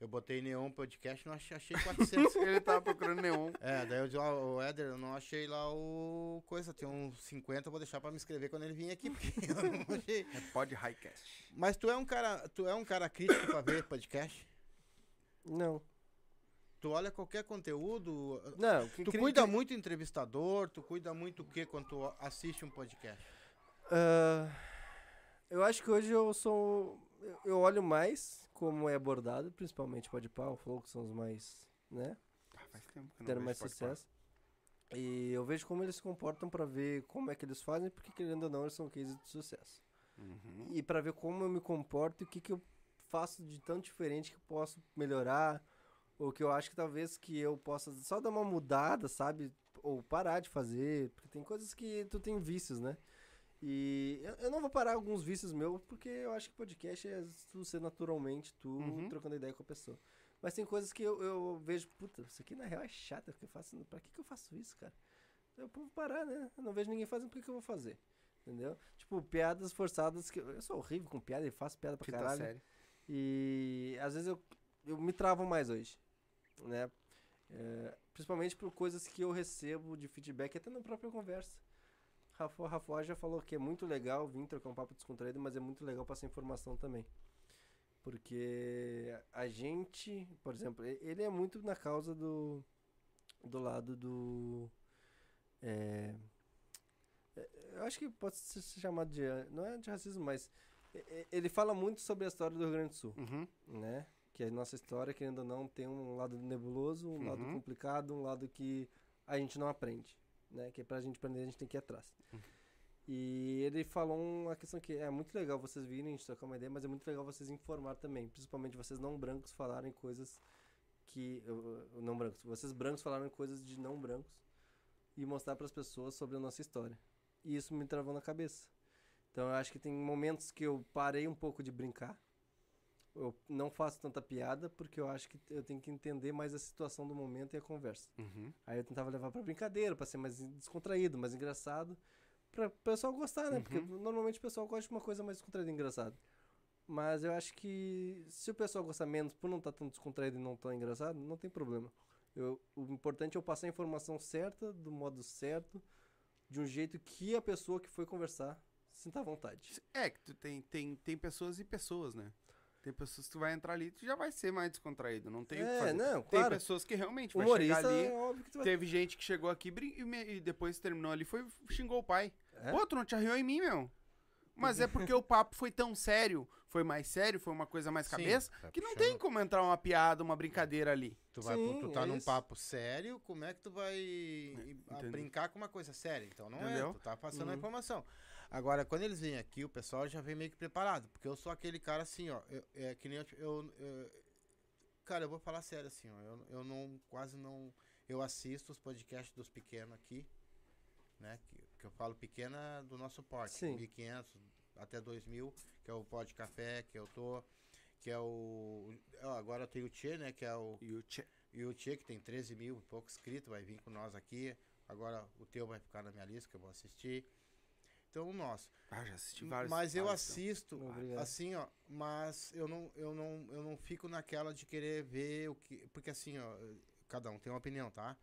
Speaker 2: eu botei Neon Podcast e não achei, achei 400.
Speaker 1: Ele tava procurando neon.
Speaker 2: é, daí eu disse, ó, o Éder, eu não achei lá o coisa, tem uns 50, eu vou deixar pra me inscrever quando ele vir aqui, porque eu não achei.
Speaker 1: É pod highcast.
Speaker 2: Mas tu é um cara, tu é um cara crítico pra ver podcast?
Speaker 3: Não.
Speaker 2: Tu olha qualquer conteúdo,
Speaker 3: Não. que-
Speaker 2: tu
Speaker 3: que-
Speaker 2: cuida
Speaker 3: que-
Speaker 2: muito entrevistador, tu cuida muito o que quando tu assiste um podcast?
Speaker 3: Ah, eu acho que hoje eu sou... Eu olho mais como é abordado, principalmente o Podpah, o Flow, que são os mais, né?
Speaker 1: Ah, faz tempo que não vejo
Speaker 3: mais sucesso. E eu vejo como eles se comportam pra ver como é que eles fazem, porque querendo ou não, eles são cases de sucesso.
Speaker 1: Uhum.
Speaker 3: E pra ver como eu me comporto e o que, que eu faço de tão diferente que eu posso melhorar, ou que eu acho que talvez que eu possa só dar uma mudada, sabe? Ou parar de fazer, porque tem coisas que tu tem vícios, né? E eu, eu não vou parar alguns vícios meus, porque eu acho que podcast é tu ser naturalmente tu
Speaker 1: Uhum.
Speaker 3: trocando ideia com a pessoa. Mas tem coisas que eu, eu vejo, puta, isso aqui na real é chato, que eu faço, pra que, que eu faço isso, cara? Eu vou parar, né? Eu não vejo ninguém fazendo, por que, que eu vou fazer? Entendeu? Tipo, piadas forçadas que. Eu sou horrível com piada e faço piada pra
Speaker 1: Quinta
Speaker 3: caralho.
Speaker 1: série.
Speaker 3: E às vezes eu, eu me travo mais hoje, né? É, principalmente por coisas que eu recebo de feedback, até na própria conversa. Rafa, Rafa já falou que é muito legal vir trocar um papo descontraído, mas é muito legal passar informação também. Porque a gente, por exemplo, ele é muito na causa do, do lado do. é, é, eu acho que pode ser chamado de. Não é de racismo, mas ele fala muito sobre a história do Rio Grande do Sul,
Speaker 1: Uhum.
Speaker 3: né? Que a nossa história, querendo ou não, tem um lado nebuloso, um lado
Speaker 1: Uhum.
Speaker 3: complicado, um lado que a gente não aprende, né? Que pra gente aprender, a gente tem que ir atrás. E ele falou uma questão que é muito legal vocês virem, a gente trocar uma ideia, mas é muito legal vocês informar também, principalmente vocês não brancos falarem coisas que não brancos, vocês brancos falarem coisas de não brancos e mostrar para as pessoas sobre a nossa história. E isso me travou na cabeça. Então eu acho que tem momentos que eu parei um pouco de brincar. Eu não faço tanta piada porque eu acho que eu tenho que entender mais a situação do momento e a conversa.
Speaker 1: Uhum.
Speaker 3: Aí eu tentava levar pra brincadeira, pra ser mais descontraído, mais engraçado, pra o pessoal gostar, né? Porque
Speaker 1: Uhum.
Speaker 3: normalmente o pessoal gosta de uma coisa mais descontraída e engraçada. Mas eu acho que se o pessoal gostar menos por não estar tão descontraído e não tão engraçado, não tem problema. Eu- o importante é eu passar a informação certa, do modo certo, de um jeito que a pessoa que foi conversar sinta vontade.
Speaker 1: É, que tem, tem, tem pessoas e pessoas, né? Tem pessoas que tu vai entrar ali e tu já vai ser mais descontraído, não tem o que
Speaker 3: é,
Speaker 1: fazer.
Speaker 3: não,
Speaker 1: Tem
Speaker 3: claro.
Speaker 1: pessoas que realmente vai chegar
Speaker 3: Humorista
Speaker 1: ali.
Speaker 3: é óbvio que tu vai...
Speaker 1: Teve gente que chegou aqui brin- e, me- e depois terminou ali, foi xingou o pai.
Speaker 3: É?
Speaker 1: Pô, tu não te arriou em mim, meu. Mas é porque o papo foi tão sério, foi mais sério, foi uma coisa mais
Speaker 2: Sim,
Speaker 1: cabeça,
Speaker 2: tá
Speaker 1: que não
Speaker 2: puxando.
Speaker 1: tem como entrar uma piada, uma brincadeira ali.
Speaker 2: Tu, vai,
Speaker 3: Sim,
Speaker 2: tu tá
Speaker 3: é
Speaker 2: num
Speaker 3: isso.
Speaker 2: papo sério, como é que tu vai a
Speaker 1: Entendeu?
Speaker 2: brincar com uma coisa séria? Então não
Speaker 1: Entendeu?
Speaker 2: é, tu tá passando a
Speaker 3: Uhum.
Speaker 2: informação. Agora, quando eles vêm aqui, o pessoal já vem meio que preparado, porque eu sou aquele cara assim, ó, eu- é que nem eu, eu- eu- cara, eu vou falar sério assim, ó, eu, eu não, quase não, eu assisto os podcasts dos pequenos aqui, né, que, que eu falo pequena do nosso porte,
Speaker 3: Sim.
Speaker 2: 1.500 até 2.000, que é o Pod Café, que eu tô, que é o, ó, agora tem o Tchê, né? Que é o.
Speaker 1: E o Tchê.
Speaker 2: E o Tchê, que tem 13 mil e pouco inscritos, vai vir com nós aqui. Agora o teu vai ficar na minha lista, que eu vou assistir. Então o nosso.
Speaker 1: Ah, já assisti vários.
Speaker 2: Mas eu
Speaker 1: vários, então.
Speaker 2: assisto,
Speaker 3: Obrigado.
Speaker 2: assim, ó, mas eu não, eu não, eu não fico naquela de querer ver o que. Porque assim, ó, cada um tem uma opinião, tá?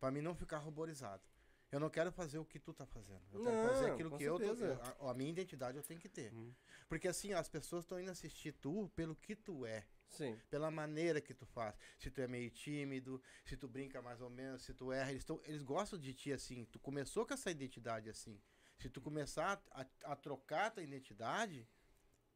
Speaker 2: Pra mim não ficar ruborizado. Eu não quero fazer o que tu tá fazendo. Eu quero
Speaker 3: Não,
Speaker 2: fazer aquilo que eu tô.
Speaker 3: certeza.
Speaker 2: A, a minha identidade eu tenho que ter.
Speaker 1: Hum.
Speaker 2: Porque assim, as pessoas estão indo assistir tu pelo que tu é
Speaker 3: Sim.
Speaker 2: pela maneira que tu faz. Se tu é meio tímido, se tu brinca mais ou menos, se tu erra, eles, tão, eles gostam de ti assim. Tu começou com essa identidade assim. Se tu começar a, a trocar tua identidade,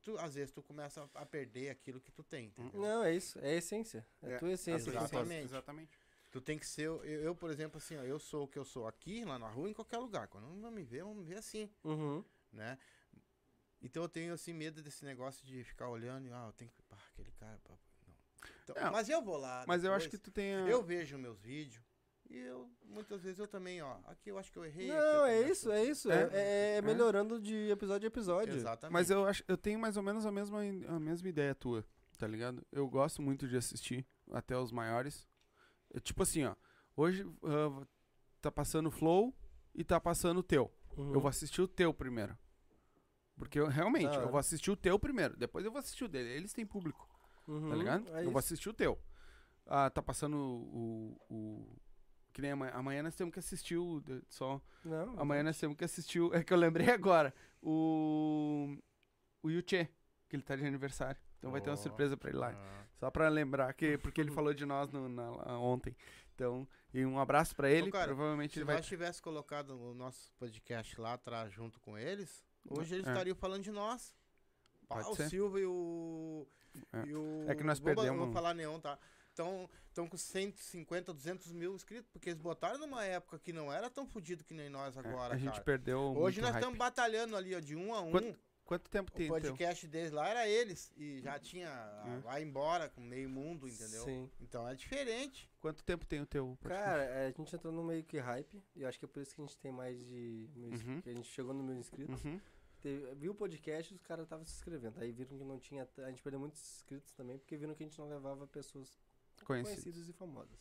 Speaker 2: tu, às vezes tu começa a, a perder aquilo que tu tem, entendeu?
Speaker 3: Não, é isso. É a essência. É a
Speaker 1: É,
Speaker 3: tua essência. importa.
Speaker 2: exatamente.
Speaker 1: Exatamente.
Speaker 2: Tu tem que ser. Eu, eu, por exemplo, assim, ó, eu sou o que eu sou aqui, lá na rua, em qualquer lugar. Quando não me ver, vão me ver assim,
Speaker 3: Uhum.
Speaker 2: né? Então eu tenho assim medo desse negócio de ficar olhando e, ah, eu tenho que. Pá, aquele cara. Pá, não. Então,
Speaker 1: Não,
Speaker 2: mas eu vou lá.
Speaker 1: Mas eu acho que
Speaker 2: depois.
Speaker 1: tu tem. a-
Speaker 2: Eu vejo meus vídeos e eu, muitas vezes eu também, ó, aqui eu acho que eu errei.
Speaker 3: Não,
Speaker 2: eu
Speaker 3: é isso, é isso. É, é- é
Speaker 1: É.
Speaker 3: melhorando de episódio a episódio.
Speaker 2: Exatamente.
Speaker 1: Mas eu acho, eu tenho mais ou menos a mesma, a mesma ideia tua, tá ligado? Eu gosto muito de assistir até os maiores. É tipo assim, ó. Hoje ah, tá passando o Flow e tá passando o teu.
Speaker 3: Uhum.
Speaker 1: Eu vou assistir o teu primeiro. Porque eu realmente,
Speaker 3: Da
Speaker 1: eu vou assistir o teu primeiro. Depois eu vou assistir o dele. Eles têm público,
Speaker 3: Uhum,
Speaker 1: tá ligado?
Speaker 3: É
Speaker 1: eu
Speaker 3: isso.
Speaker 1: vou assistir o teu. Ah, tá passando o. o, que nem amanhã. Amanhã nós temos que assistir o. Só.
Speaker 3: Não,
Speaker 1: Amanhã nós temos que assistir o. É que eu lembrei agora. O. O Yuchê, que ele tá de aniversário. Então vai ter uma surpresa pra ele lá.
Speaker 2: ah.
Speaker 1: Só pra lembrar que. Porque ele falou de nós no- na- ontem. Então, e um abraço pra ele.
Speaker 2: cara,
Speaker 1: provavelmente
Speaker 2: Se
Speaker 1: ele vai.
Speaker 2: nós tivesse colocado o nosso podcast lá atrás junto com eles, hoje eles
Speaker 1: É.
Speaker 2: estariam falando de nós.
Speaker 1: Pode
Speaker 2: Ah, o. Silva e o.
Speaker 1: É.
Speaker 2: E o
Speaker 1: É que nós
Speaker 2: vou,
Speaker 1: perdemos-
Speaker 2: Vou falar neon, tá? Estão com 150, 200 mil inscritos, porque eles botaram numa época que não era tão fodido que nem nós
Speaker 1: É,
Speaker 2: agora,
Speaker 1: a gente
Speaker 2: cara.
Speaker 1: perdeu.
Speaker 2: Hoje
Speaker 1: muito
Speaker 2: nós estamos batalhando ali, ó, de um a um.
Speaker 1: Quanto Quanto tempo
Speaker 2: O
Speaker 1: tem teu?
Speaker 2: podcast deles lá era eles. E já tinha.
Speaker 1: É.
Speaker 2: Vai embora com meio mundo, entendeu?
Speaker 3: Sim.
Speaker 2: Então é diferente.
Speaker 1: Quanto tempo tem o teu?
Speaker 3: Cara, é, a gente entrou no meio que hype. E eu acho que é por isso que a gente tem mais de. Mil,
Speaker 1: Uhum.
Speaker 3: que a gente chegou no mil inscritos.
Speaker 1: Uhum.
Speaker 3: Teve- viu o podcast e os caras estavam se inscrevendo. Aí viram que não tinha. A gente perdeu muitos inscritos também, porque viram que a gente não levava pessoas
Speaker 1: Conhecidos.
Speaker 3: conhecidas e famosas.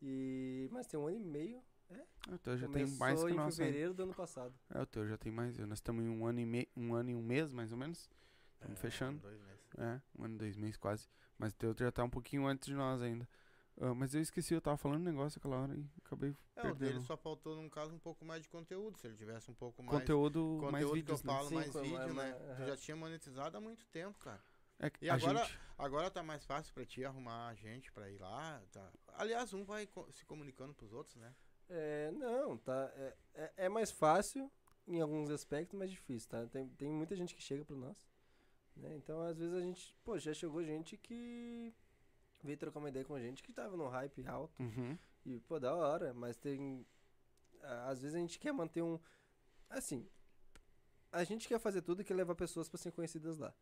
Speaker 3: E, mas tem um ano e meio.
Speaker 1: Ah, O teu já tem
Speaker 3: Começou
Speaker 1: mais que o
Speaker 3: em
Speaker 1: ainda.
Speaker 3: fevereiro do ano passado.
Speaker 1: É, o teu já tem mais. Nós estamos em um ano e meio, um ano e um mês, mais ou menos. Estamos
Speaker 2: É,
Speaker 1: fechando.
Speaker 2: dois meses.
Speaker 1: É, um ano e dois meses quase. Mas o teu já tá um pouquinho antes de nós ainda. Ah, mas eu esqueci, eu tava falando um negócio aquela hora e acabei
Speaker 2: É, o
Speaker 1: perdendo.
Speaker 2: dele só faltou, num caso, um pouco mais de conteúdo. Se ele tivesse um pouco mais.
Speaker 1: Conteúdo,
Speaker 2: Conteúdo
Speaker 1: mais
Speaker 2: que eu
Speaker 1: vídeos, né?
Speaker 2: falo,
Speaker 3: Sim,
Speaker 2: mais vídeo,
Speaker 3: mais-
Speaker 2: né?
Speaker 3: mais-
Speaker 2: Tu já tinha monetizado há muito tempo, cara.
Speaker 1: É que
Speaker 2: E
Speaker 1: a
Speaker 2: agora-
Speaker 1: gente...
Speaker 2: Agora tá mais fácil pra ti arrumar a gente pra ir lá. Tá. Aliás, um vai co- se comunicando pros outros, né?
Speaker 3: É, não, tá. É, é, é mais fácil em alguns aspectos, mas difícil, tá? Tem, tem muita gente que chega pra nós. Né? Então, às vezes a gente. Pô, já chegou gente que veio trocar uma ideia com a gente que tava num hype alto.
Speaker 1: Uhum.
Speaker 3: E, pô, da hora, mas tem. Às vezes a gente quer manter um. Assim. A gente quer fazer tudo e quer levar pessoas pra serem conhecidas lá.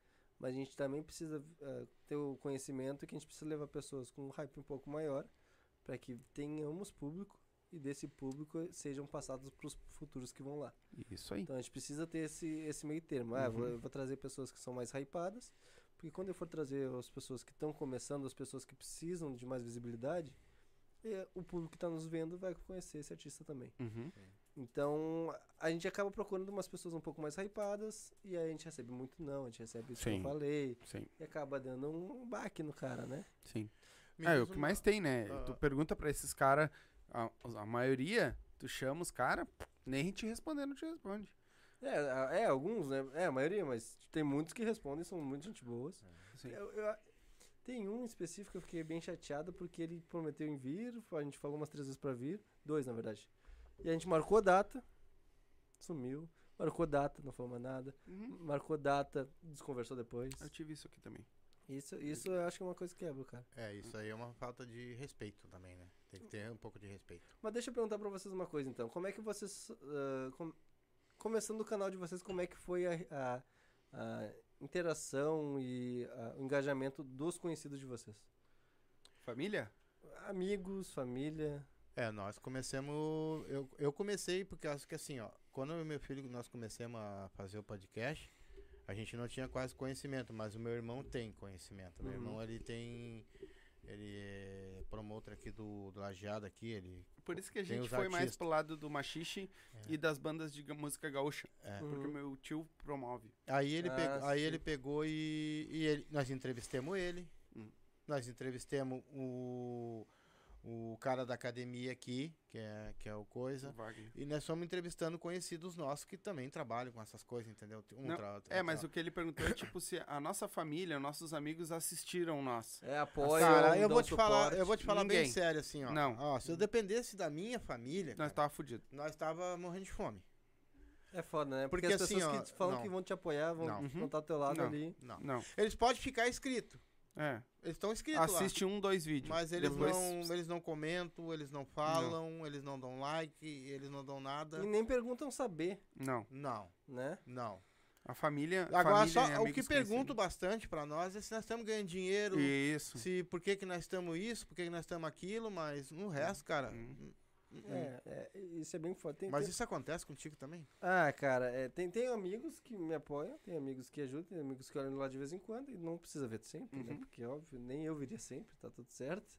Speaker 3: Mas a gente também precisa ah, ter o conhecimento que a gente precisa levar pessoas com um hype um pouco maior para que tenhamos público e desse público sejam passados pros futuros que vão lá.
Speaker 1: Isso aí.
Speaker 3: Então a gente precisa ter esse, esse meio termo. Ah, vou,
Speaker 1: Uhum.
Speaker 3: vou trazer pessoas que são mais hypadas, porque quando eu for trazer as pessoas que estão começando, as pessoas que precisam de mais visibilidade, eh, o público que está nos vendo vai conhecer esse artista também.
Speaker 1: Uhum.
Speaker 3: Então a gente acaba procurando umas pessoas um pouco mais hypadas e aí a gente recebe muito não, a gente recebe isso que
Speaker 1: Sim.
Speaker 3: eu falei
Speaker 1: Sim,
Speaker 3: e acaba dando um baque no cara, né?
Speaker 1: sim.
Speaker 2: Me
Speaker 1: É,
Speaker 2: diz
Speaker 1: o que
Speaker 2: uma-
Speaker 1: mais tem, né?
Speaker 2: Ah.
Speaker 1: Tu pergunta pra esses caras, a, a maioria, tu chama os caras, nem te respondendo, te responde.
Speaker 3: É, é, alguns, né? É, a maioria, mas tem muitos que respondem, são muito gente boas.
Speaker 1: Sim.
Speaker 3: Eu- eu- tem um em específico que eu fiquei bem chateado porque ele prometeu em vir, a gente falou umas três vezes pra vir, dois na verdade. E a gente marcou a data, sumiu. Marcou data, não falou mais nada.
Speaker 1: Uhum.
Speaker 3: Marcou data, desconversou depois.
Speaker 1: Eu tive isso aqui também.
Speaker 3: Isso, isso eu acho que é uma coisa que quebra, o cara.
Speaker 2: É, isso aí é uma falta de respeito também, né? Tem que ter um pouco de respeito.
Speaker 3: Mas deixa eu perguntar pra vocês uma coisa então. Como é que vocês. ah, com- começando o canal de vocês, como é que foi a, a- a interação e ah, o engajamento dos conhecidos de vocês?
Speaker 1: Família?
Speaker 3: Amigos, família.
Speaker 2: É, nós começamos. Eu, eu comecei porque acho que assim, ó, quando eu e meu filho nós começamos a fazer o podcast, A gente não tinha quase conhecimento, mas o meu irmão tem conhecimento. Meu
Speaker 3: Uhum.
Speaker 2: irmão, ele tem... Ele é promotor aqui do, do Lajeado aqui, ele...
Speaker 1: Por isso que a gente foi mais
Speaker 2: artistas.
Speaker 1: pro lado do machixe
Speaker 2: É.
Speaker 1: e das bandas de música gaúcha.
Speaker 2: É.
Speaker 1: Porque
Speaker 3: Uhum.
Speaker 1: meu tio promove.
Speaker 2: Aí ele,
Speaker 3: Ah,
Speaker 2: pegou, aí ele pegou e, e ele- nós entrevistamos ele.
Speaker 1: Hum.
Speaker 2: Nós entrevistamos o, o cara da academia aqui, que é, que é o Coisa.
Speaker 1: Wagner.
Speaker 2: E nós fomos entrevistando conhecidos nossos que também trabalham com essas coisas, entendeu? Um
Speaker 1: Não,
Speaker 2: tra-
Speaker 1: É, mas
Speaker 2: tra-
Speaker 1: o que ele perguntou é tipo se a nossa família, nossos amigos assistiram nós.
Speaker 3: É, apoio,
Speaker 2: Cara, eu vou te falar, eu vou te falar bem
Speaker 1: Ninguém.
Speaker 2: sério assim, ó.
Speaker 1: Não.
Speaker 2: Ó, se eu dependesse da minha família,
Speaker 1: Nós
Speaker 2: cara,
Speaker 1: tava fudido.
Speaker 2: nós tava morrendo de fome.
Speaker 3: É foda, né? Porque,
Speaker 2: Porque
Speaker 3: as
Speaker 2: assim,
Speaker 3: pessoas
Speaker 2: ó,
Speaker 3: que falam
Speaker 2: não.
Speaker 3: que vão te apoiar, vão
Speaker 2: Não.
Speaker 3: vão estar ao teu lado
Speaker 1: Não.
Speaker 3: ali.
Speaker 2: Não.
Speaker 1: Não.
Speaker 2: Eles podem ficar inscritos.
Speaker 1: É.
Speaker 2: Eles estão inscritos lá.
Speaker 1: Assiste um, dois vídeos.
Speaker 2: Mas eles
Speaker 1: Depois-
Speaker 2: não, eles não comentam, eles não falam, eles não dão like, eles não dão nada.
Speaker 3: E nem perguntam saber,
Speaker 1: Não.
Speaker 2: Não,
Speaker 3: né?
Speaker 2: não.
Speaker 1: A família.
Speaker 2: Agora,
Speaker 1: família
Speaker 2: só o que pergunto bastante pra nós é se nós estamos ganhando dinheiro.
Speaker 1: Isso.
Speaker 2: se por que, que nós estamos isso, por que, que nós estamos aquilo, mas no resto, cara.
Speaker 1: Hum.
Speaker 2: Hum,
Speaker 3: É, é, isso é bem foda. Tem-
Speaker 2: Mas
Speaker 3: tem-
Speaker 2: isso acontece contigo também?
Speaker 3: Ah, cara, é, tem, tem amigos que me apoiam, tem amigos que ajudam, tem amigos que olham lá de vez em quando e não precisa ver sempre, né?
Speaker 1: Uhum.
Speaker 3: Porque, óbvio, nem eu viria sempre, tá tudo certo.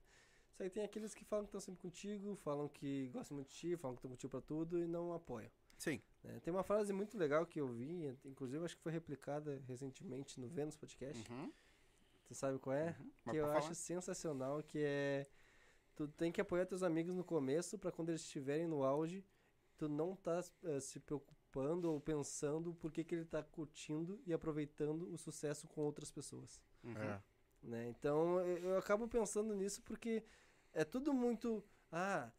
Speaker 3: Só que tem aqueles que falam que estão sempre contigo, falam que gostam muito de ti, falam que estão contigo pra tudo e não apoiam.
Speaker 1: Sim.
Speaker 3: né? Tem uma frase muito legal que eu vi, inclusive acho que foi replicada recentemente no Vênus Podcast.
Speaker 1: Uhum.
Speaker 3: Tu sabe qual é?
Speaker 1: Mas
Speaker 3: que eu
Speaker 1: pode
Speaker 3: acho
Speaker 1: falar.
Speaker 3: sensacional, que é tu tem que apoiar teus amigos no começo pra quando eles estiverem no auge, tu não tá eh, se preocupando ou pensando por que, que ele tá curtindo e aproveitando o sucesso com outras pessoas,
Speaker 1: Uhum.
Speaker 2: É.
Speaker 3: né? Então eu, eu acabo pensando nisso porque é tudo muito ah,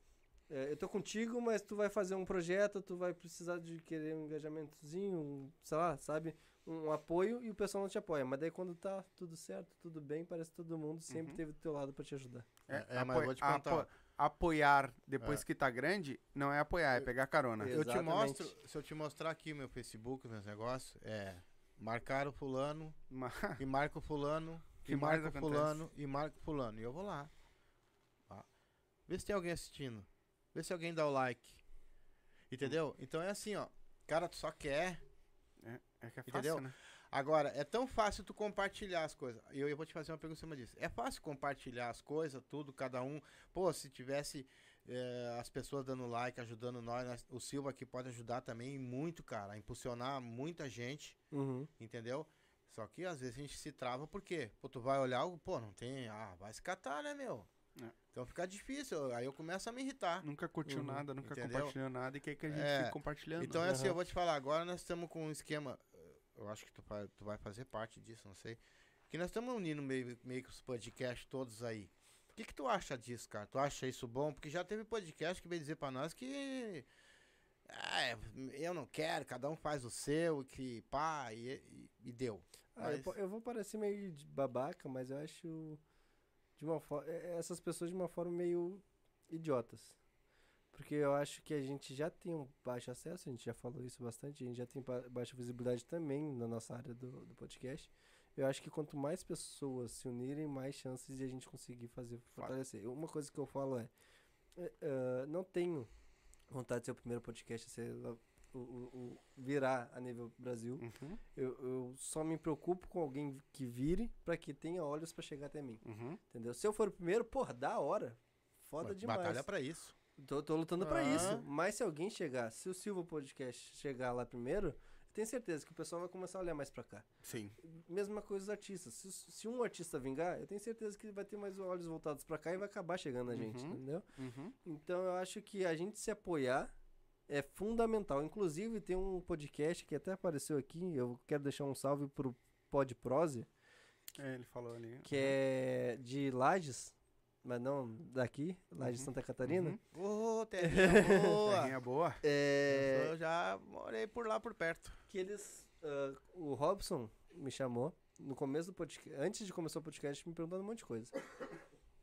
Speaker 3: é, eu tô contigo, mas tu vai fazer um projeto, tu vai precisar de querer um engajamentozinho, um, sei lá, sabe? Um apoio e o pessoal não te apoia. Mas daí quando tá tudo certo, tudo bem, parece que todo mundo sempre
Speaker 1: Uhum.
Speaker 3: teve do teu lado pra te ajudar.
Speaker 2: É, é, mas eu vou te contar.
Speaker 1: apo- apoiar depois
Speaker 2: É.
Speaker 1: que tá grande não é apoiar, é pegar carona.
Speaker 3: Eu-
Speaker 2: Eu te mostro, se eu te mostrar aqui meu Facebook, meus negócios, é marcar o fulano, e marca o fulano,
Speaker 1: Que
Speaker 2: e
Speaker 1: mais
Speaker 2: marca o
Speaker 1: acontece?
Speaker 2: fulano, e marca o fulano. E eu vou lá. Vê se tem alguém assistindo. Vê se alguém dá o like. Entendeu? Então é assim, ó. Cara, tu só quer.
Speaker 1: É, é que é
Speaker 2: Entendeu?
Speaker 1: fácil, né?
Speaker 2: Agora, é tão fácil tu compartilhar as coisas. E eu, eu vou te fazer uma pergunta em cima disso. É fácil compartilhar as coisas, tudo, cada um. Pô, se tivesse eh, as pessoas dando like, ajudando nós, nós- o Silva aqui pode ajudar também muito, cara, a impulsionar muita gente,
Speaker 3: Uhum.
Speaker 2: entendeu? Só que às vezes a gente se trava porque, pô, tu vai olhar, o- pô, não tem, ah, vai se catar, né, meu?
Speaker 1: É.
Speaker 2: Então fica difícil, aí eu começo a me irritar.
Speaker 1: Nunca curtiu
Speaker 3: Uhum.
Speaker 1: nada, nunca
Speaker 2: Entendeu?
Speaker 1: compartilhou nada e quer que a gente
Speaker 2: É.
Speaker 1: fique compartilhando.
Speaker 2: Então é assim, eu vou te falar, agora nós estamos com um esquema, eu acho que tu, vai- tu vai fazer parte disso, não sei. Que nós estamos unindo meio, meio que os podcasts todos aí. O que, que tu acha disso, cara? Tu acha isso bom? Porque já teve podcast que veio dizer pra nós que. Ah, é, eu não quero, cada um faz o seu, que pá, e, e- e deu.
Speaker 3: Ah, eu,
Speaker 2: Mas-
Speaker 3: po- eu vou parecer meio babaca, mas eu acho de uma forma essas pessoas de uma forma meio idiotas. Porque eu acho que a gente já tem um baixo acesso, a gente já falou isso bastante, a gente já tem ba- baixa visibilidade também na nossa área do, do podcast. Eu acho que quanto mais pessoas se unirem, mais chances de a gente conseguir fazer fortalecer. Uma coisa que eu falo é, ah, não tenho vontade de ser o primeiro podcast a ser o- o- o virar a nível Brasil.
Speaker 1: Uhum,
Speaker 3: Eu, eu só me preocupo com alguém que vire pra que tenha olhos pra chegar até mim.
Speaker 1: uhum.
Speaker 3: Entendeu? Se eu for o primeiro, porra, da hora. Foda
Speaker 2: Ué,
Speaker 3: demais.
Speaker 2: Batalha pra isso.
Speaker 3: Tô, tô lutando
Speaker 2: Ah.
Speaker 3: isso. Mas se alguém chegar, se o Silva Podcast chegar lá primeiro, eu tenho certeza que o pessoal vai começar a olhar mais pra cá.
Speaker 1: Sim.
Speaker 3: Mesma coisa os artistas. Se, se um artista vingar, eu tenho certeza que vai ter mais olhos voltados pra cá e vai acabar chegando a gente,
Speaker 1: Uhum.
Speaker 3: entendeu?
Speaker 1: Uhum.
Speaker 3: Então eu acho que a gente se apoiar é fundamental. Inclusive tem um podcast que até apareceu aqui, eu quero deixar um salve pro Pod Prose,
Speaker 1: É, ele falou ali.
Speaker 3: que é de Lages, mas não daqui, Lages
Speaker 1: Uhum.
Speaker 3: Santa Catarina.
Speaker 1: Uhum.
Speaker 2: Ô, terrinha boa!
Speaker 1: Terrinha boa.
Speaker 3: É,
Speaker 2: Eu já morei por lá por perto.
Speaker 3: que eles ah, o Robson me chamou no começo do podcast, antes de começar o podcast, me perguntando um monte de coisa.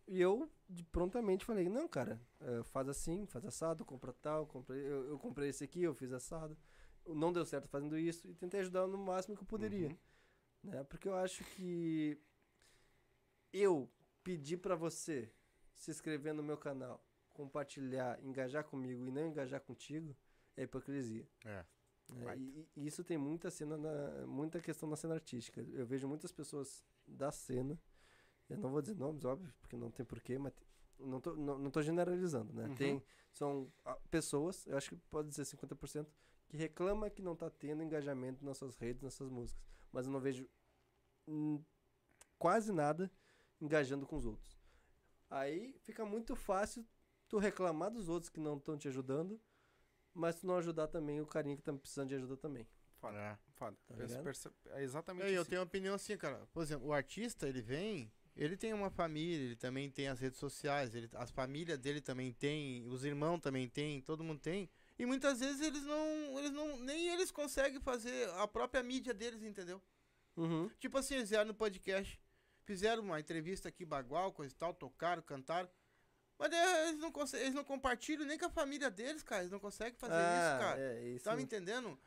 Speaker 3: E eu de- prontamente falei, não, cara, eh, faz assim, faz assado, compra tal, compra, eu, eu comprei esse aqui, eu fiz assado. Não deu certo fazendo isso e tentei ajudar no máximo que eu poderia.
Speaker 1: Uhum.
Speaker 3: Né? Porque eu acho que eu pedir pra você se inscrever no meu canal, compartilhar, engajar comigo e não engajar contigo é hipocrisia.
Speaker 2: É.
Speaker 1: Baita.
Speaker 3: E, e isso tem muita cena na, muita questão na cena artística. Eu vejo muitas pessoas da cena, eu não vou dizer nomes, óbvio, porque não tem porquê, mas não tô, não, não tô generalizando, né?
Speaker 1: Uhum.
Speaker 3: Tem, são ah, pessoas, eu acho que pode dizer 50%, que reclama que não tá tendo engajamento nas suas redes, nas suas músicas. Mas eu não vejo hum, quase nada engajando com os outros. Aí fica muito fácil tu reclamar dos outros que não estão te ajudando, mas tu não ajudar também o carinha que tá precisando de ajuda também.
Speaker 2: É.
Speaker 1: Foda.
Speaker 3: Tá
Speaker 1: É exatamente
Speaker 2: Eu, eu
Speaker 1: assim.
Speaker 2: tenho uma opinião assim, cara. Por exemplo, o artista, ele vem, ele tem uma família, ele também tem as redes sociais, ele, as famílias dele também tem, os irmãos também tem, todo mundo tem. E muitas vezes eles não, eles não, nem eles conseguem fazer a própria mídia deles, entendeu?
Speaker 3: Uhum.
Speaker 2: Tipo assim, eles vieram no podcast, fizeram uma entrevista aqui, bagual, coisa e tal, tocaram, cantaram. Mas daí eles não, conseguem, eles não compartilham nem com a família deles, cara. Eles não conseguem fazer isso, cara.
Speaker 3: É, isso,
Speaker 2: Tá me entendendo?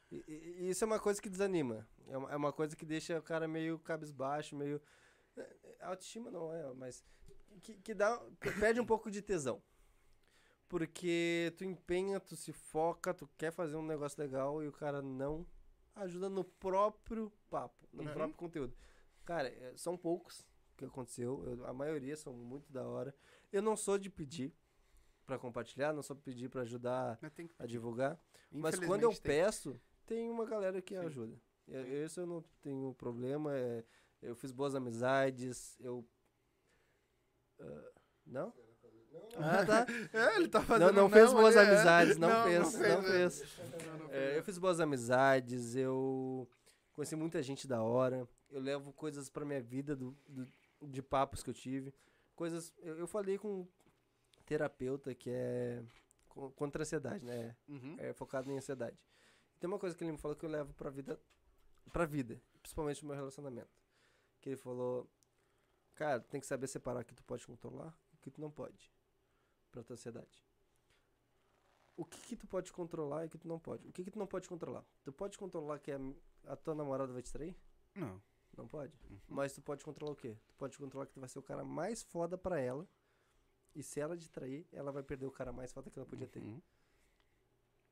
Speaker 3: isso é uma coisa que desanima. É uma, é uma coisa que deixa o cara meio cabisbaixo, meio. é, é, Autoestima não é, mas. Que, que dá. que perde um pouco de tesão. Porque tu empenha, tu se foca, tu quer fazer um negócio legal e o cara não ajuda no próprio papo, no
Speaker 2: Uhum.
Speaker 3: próprio conteúdo. Cara, é, são poucos que aconteceu. eu- a maioria são muito da hora. Eu não sou de pedir pra compartilhar, não sou de pedir pra ajudar
Speaker 1: que-
Speaker 3: a divulgar. Mas quando eu
Speaker 1: tem.
Speaker 3: peço, tem uma galera que
Speaker 1: Sim.
Speaker 3: ajuda. Eu, isso eu não tenho problema. é, eu fiz boas amizades. Eu. Ah, não? Ah, tá.
Speaker 1: É, ele tá
Speaker 3: Não,
Speaker 1: fazendo
Speaker 3: não fez boas
Speaker 1: ali, é.
Speaker 3: amizades, não,
Speaker 1: Não,
Speaker 3: fez,
Speaker 1: não
Speaker 3: não
Speaker 1: fez,
Speaker 3: fez.
Speaker 1: Não, não
Speaker 3: É, eu fiz boas amizades, eu conheci muita gente da hora. Eu levo coisas pra minha vida do, do- de papos que eu tive. Coisas. Eu, eu falei com um terapeuta que é co- contra a ansiedade, né?
Speaker 1: Uhum.
Speaker 3: é focado em ansiedade. Tem uma coisa que ele me falou que eu levo pra vida, pra vida, principalmente no meu relacionamento. Que ele falou, cara, tem que saber separar o que tu pode controlar e o que tu não pode pra tua ansiedade. O que que tu pode controlar e o que tu não pode? O que que tu não pode controlar? Tu pode controlar que a, a tua namorada vai te trair?
Speaker 1: Não.
Speaker 3: Não pode. Mas tu pode controlar o quê? Tu pode controlar que tu vai ser o cara mais foda pra ela. E se ela te trair, ela vai perder o cara mais foda que ela podia ter.
Speaker 1: Uhum.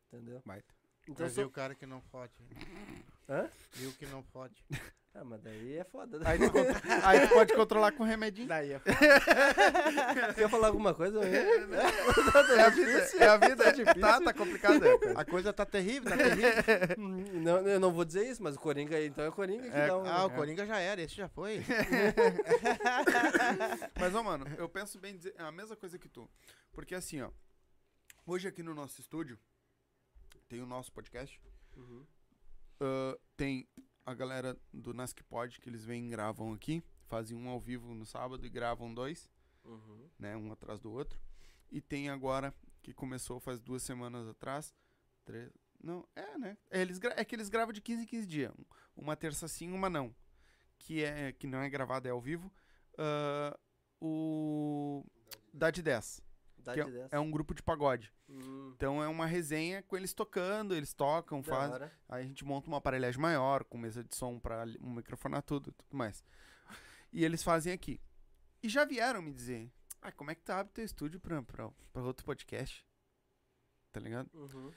Speaker 3: Entendeu?
Speaker 1: Baita.
Speaker 3: Então
Speaker 2: Mas
Speaker 3: sou...
Speaker 2: viu o cara que não pode.
Speaker 3: Hã?
Speaker 2: Viu que não pode.
Speaker 3: Ah, mas daí é foda. né?
Speaker 1: Aí tu, aí tu pode controlar com remedinho.
Speaker 2: Daí é
Speaker 3: Quer falar alguma coisa?
Speaker 1: É a vida. É a vida. Tá, tá complicado. é.
Speaker 2: A coisa tá terrível, tá terrível.
Speaker 3: não, eu não vou dizer isso, mas o Coringa, então é o Coringa que
Speaker 1: É,
Speaker 3: dá um...
Speaker 2: Ah, o
Speaker 1: É.
Speaker 2: Coringa já era, esse já foi.
Speaker 1: Mas, ó, mano, eu penso bem dizer é a mesma coisa que tu. Porque assim, ó. Hoje aqui no nosso estúdio, tem o nosso podcast.
Speaker 3: Uhum.
Speaker 1: ah, tem a galera do Nasc Pod que eles vêm e gravam aqui. Fazem um ao vivo no sábado e gravam dois,
Speaker 3: Uhum.
Speaker 1: né? Um atrás do outro. E tem agora, que começou faz duas semanas atrás. Três. Não, é, né? É, eles é que eles gravam de 15 em 15 dias. Uma terça sim, uma não. Que, é, que não é gravada, é ao vivo. Ah, o. Dá de 10.
Speaker 3: Dá de
Speaker 1: é,
Speaker 3: 10.
Speaker 1: é um grupo de pagode.
Speaker 3: Hum,
Speaker 1: Então é uma resenha com eles tocando, eles tocam, fazem. Aí a gente monta uma aparelhagem maior, com mesa de som pra li- um microfonar tudo, tudo mais. E eles fazem aqui. E já vieram me dizer, ah, como é que tu abre teu estúdio pra, pra, pra outro podcast? Tá ligado?
Speaker 3: Uhum.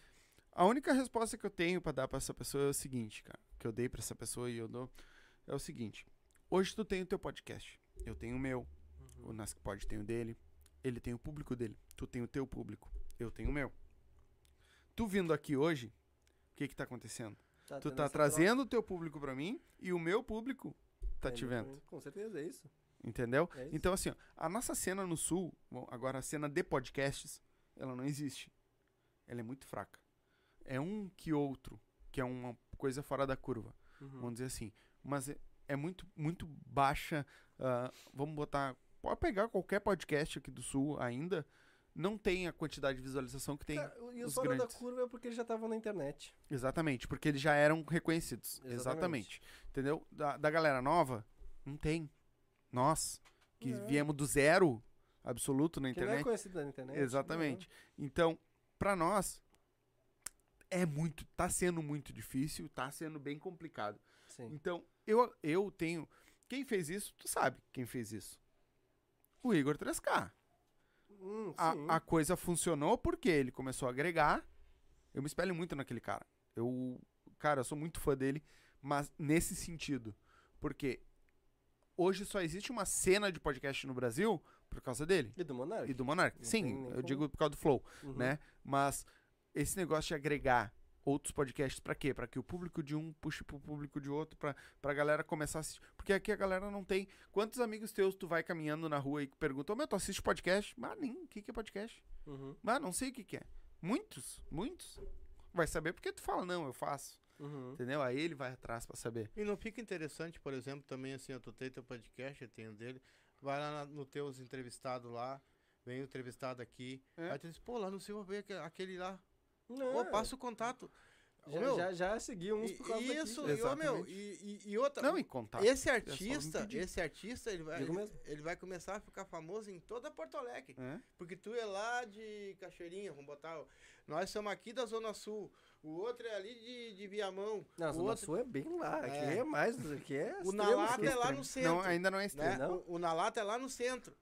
Speaker 1: A única resposta que eu tenho pra dar pra essa pessoa é o seguinte, cara. Que eu dei pra essa pessoa e eu dou. É o seguinte. Hoje tu tem o teu podcast. Eu tenho o meu.
Speaker 3: Uhum.
Speaker 1: O Nascpod tem o dele. Ele tem o público dele. Tu tem o teu público. Eu tenho o meu. Tu vindo aqui hoje, o que que tá acontecendo?
Speaker 3: Tá
Speaker 1: Tu tá trazendo o teu público pra mim e o meu público tá
Speaker 3: troca.
Speaker 1: te
Speaker 3: É,
Speaker 1: vendo.
Speaker 3: Com certeza, é isso.
Speaker 1: Entendeu?
Speaker 3: É isso.
Speaker 1: Então, assim, ó, a nossa cena no Sul, bom, agora a cena de podcasts, ela não existe. Ela é muito fraca. É um que outro, que é uma coisa fora da curva,
Speaker 3: Uhum.
Speaker 1: vamos dizer assim. Mas é, é muito, muito baixa. ah, vamos botar. Pode pegar qualquer podcast aqui do Sul ainda. Não tem a quantidade de visualização que tem.
Speaker 3: Cara, e os
Speaker 1: os
Speaker 3: da curva é porque eles já estavam na internet.
Speaker 1: Exatamente, porque eles já eram reconhecidos.
Speaker 3: Exatamente.
Speaker 1: Exatamente. Entendeu? Da, da galera nova, não tem. Nós, que
Speaker 3: É.
Speaker 1: viemos do zero absoluto na
Speaker 3: Que não é
Speaker 1: internet.
Speaker 3: conhecido na internet.
Speaker 1: Exatamente. Então, pra nós, é muito. Tá sendo muito difícil, tá sendo bem complicado.
Speaker 3: não. Sim.
Speaker 1: Então, eu, eu tenho. Quem fez isso, tu sabe quem fez isso. O Igor 3K.
Speaker 3: Hum.
Speaker 1: A, a coisa funcionou porque ele começou a agregar. Eu me espelho muito naquele cara. Eu cara, eu sou muito fã dele, mas nesse sentido. Porque hoje só existe uma cena de podcast no Brasil por causa dele.
Speaker 3: E do Monark.
Speaker 1: E do Monark. Sim, eu
Speaker 3: como.
Speaker 1: digo por causa do Flow,
Speaker 3: Uhum.
Speaker 1: né? Mas esse negócio de agregar outros podcasts pra quê? Pra que o público de um puxe pro público de outro, pra, pra galera começar a assistir. Porque aqui a galera não tem. Quantos amigos teus tu vai caminhando na rua e perguntam, meu, tu assiste podcast? Mas nem, o que, que é podcast?
Speaker 3: Uhum.
Speaker 1: Mas não sei o que, que é. Muitos, muitos. Vai saber porque tu fala, não, eu faço.
Speaker 3: Uhum.
Speaker 1: Entendeu? Aí ele vai atrás pra saber.
Speaker 2: E não fica interessante, por exemplo, também assim, eu tu tem teu podcast, eu tenho dele, vai lá na- no teus entrevistados lá, vem o entrevistado aqui,
Speaker 1: É.
Speaker 2: aí tu diz, pô, lá no Silva veio aque- aquele lá,
Speaker 3: Não,
Speaker 2: pô, passa o contato.
Speaker 3: Já,
Speaker 2: meu,
Speaker 3: já, já segui uns por causa
Speaker 2: isso,
Speaker 3: daqui.
Speaker 2: e, meu, e, e, e outra,
Speaker 1: Não, e contar.
Speaker 2: esse artista, esse artista, ele vai, ele vai começar a ficar famoso em toda Porto Alegre.
Speaker 1: É?
Speaker 2: Porque tu é lá de Cachoeirinha, vamos botar. Nós somos aqui da Zona Sul. O outro é ali de, de Viamão.
Speaker 3: Não, a
Speaker 2: o
Speaker 3: Zona
Speaker 2: outro,
Speaker 3: Sul é bem lá. Aqui
Speaker 2: É.
Speaker 3: é, mais. Aqui é
Speaker 2: o Nalata é lá no
Speaker 1: Não,
Speaker 2: centro.
Speaker 1: ainda não é
Speaker 2: né?
Speaker 1: extremo.
Speaker 3: Não.
Speaker 2: O, o Nalata é lá no centro.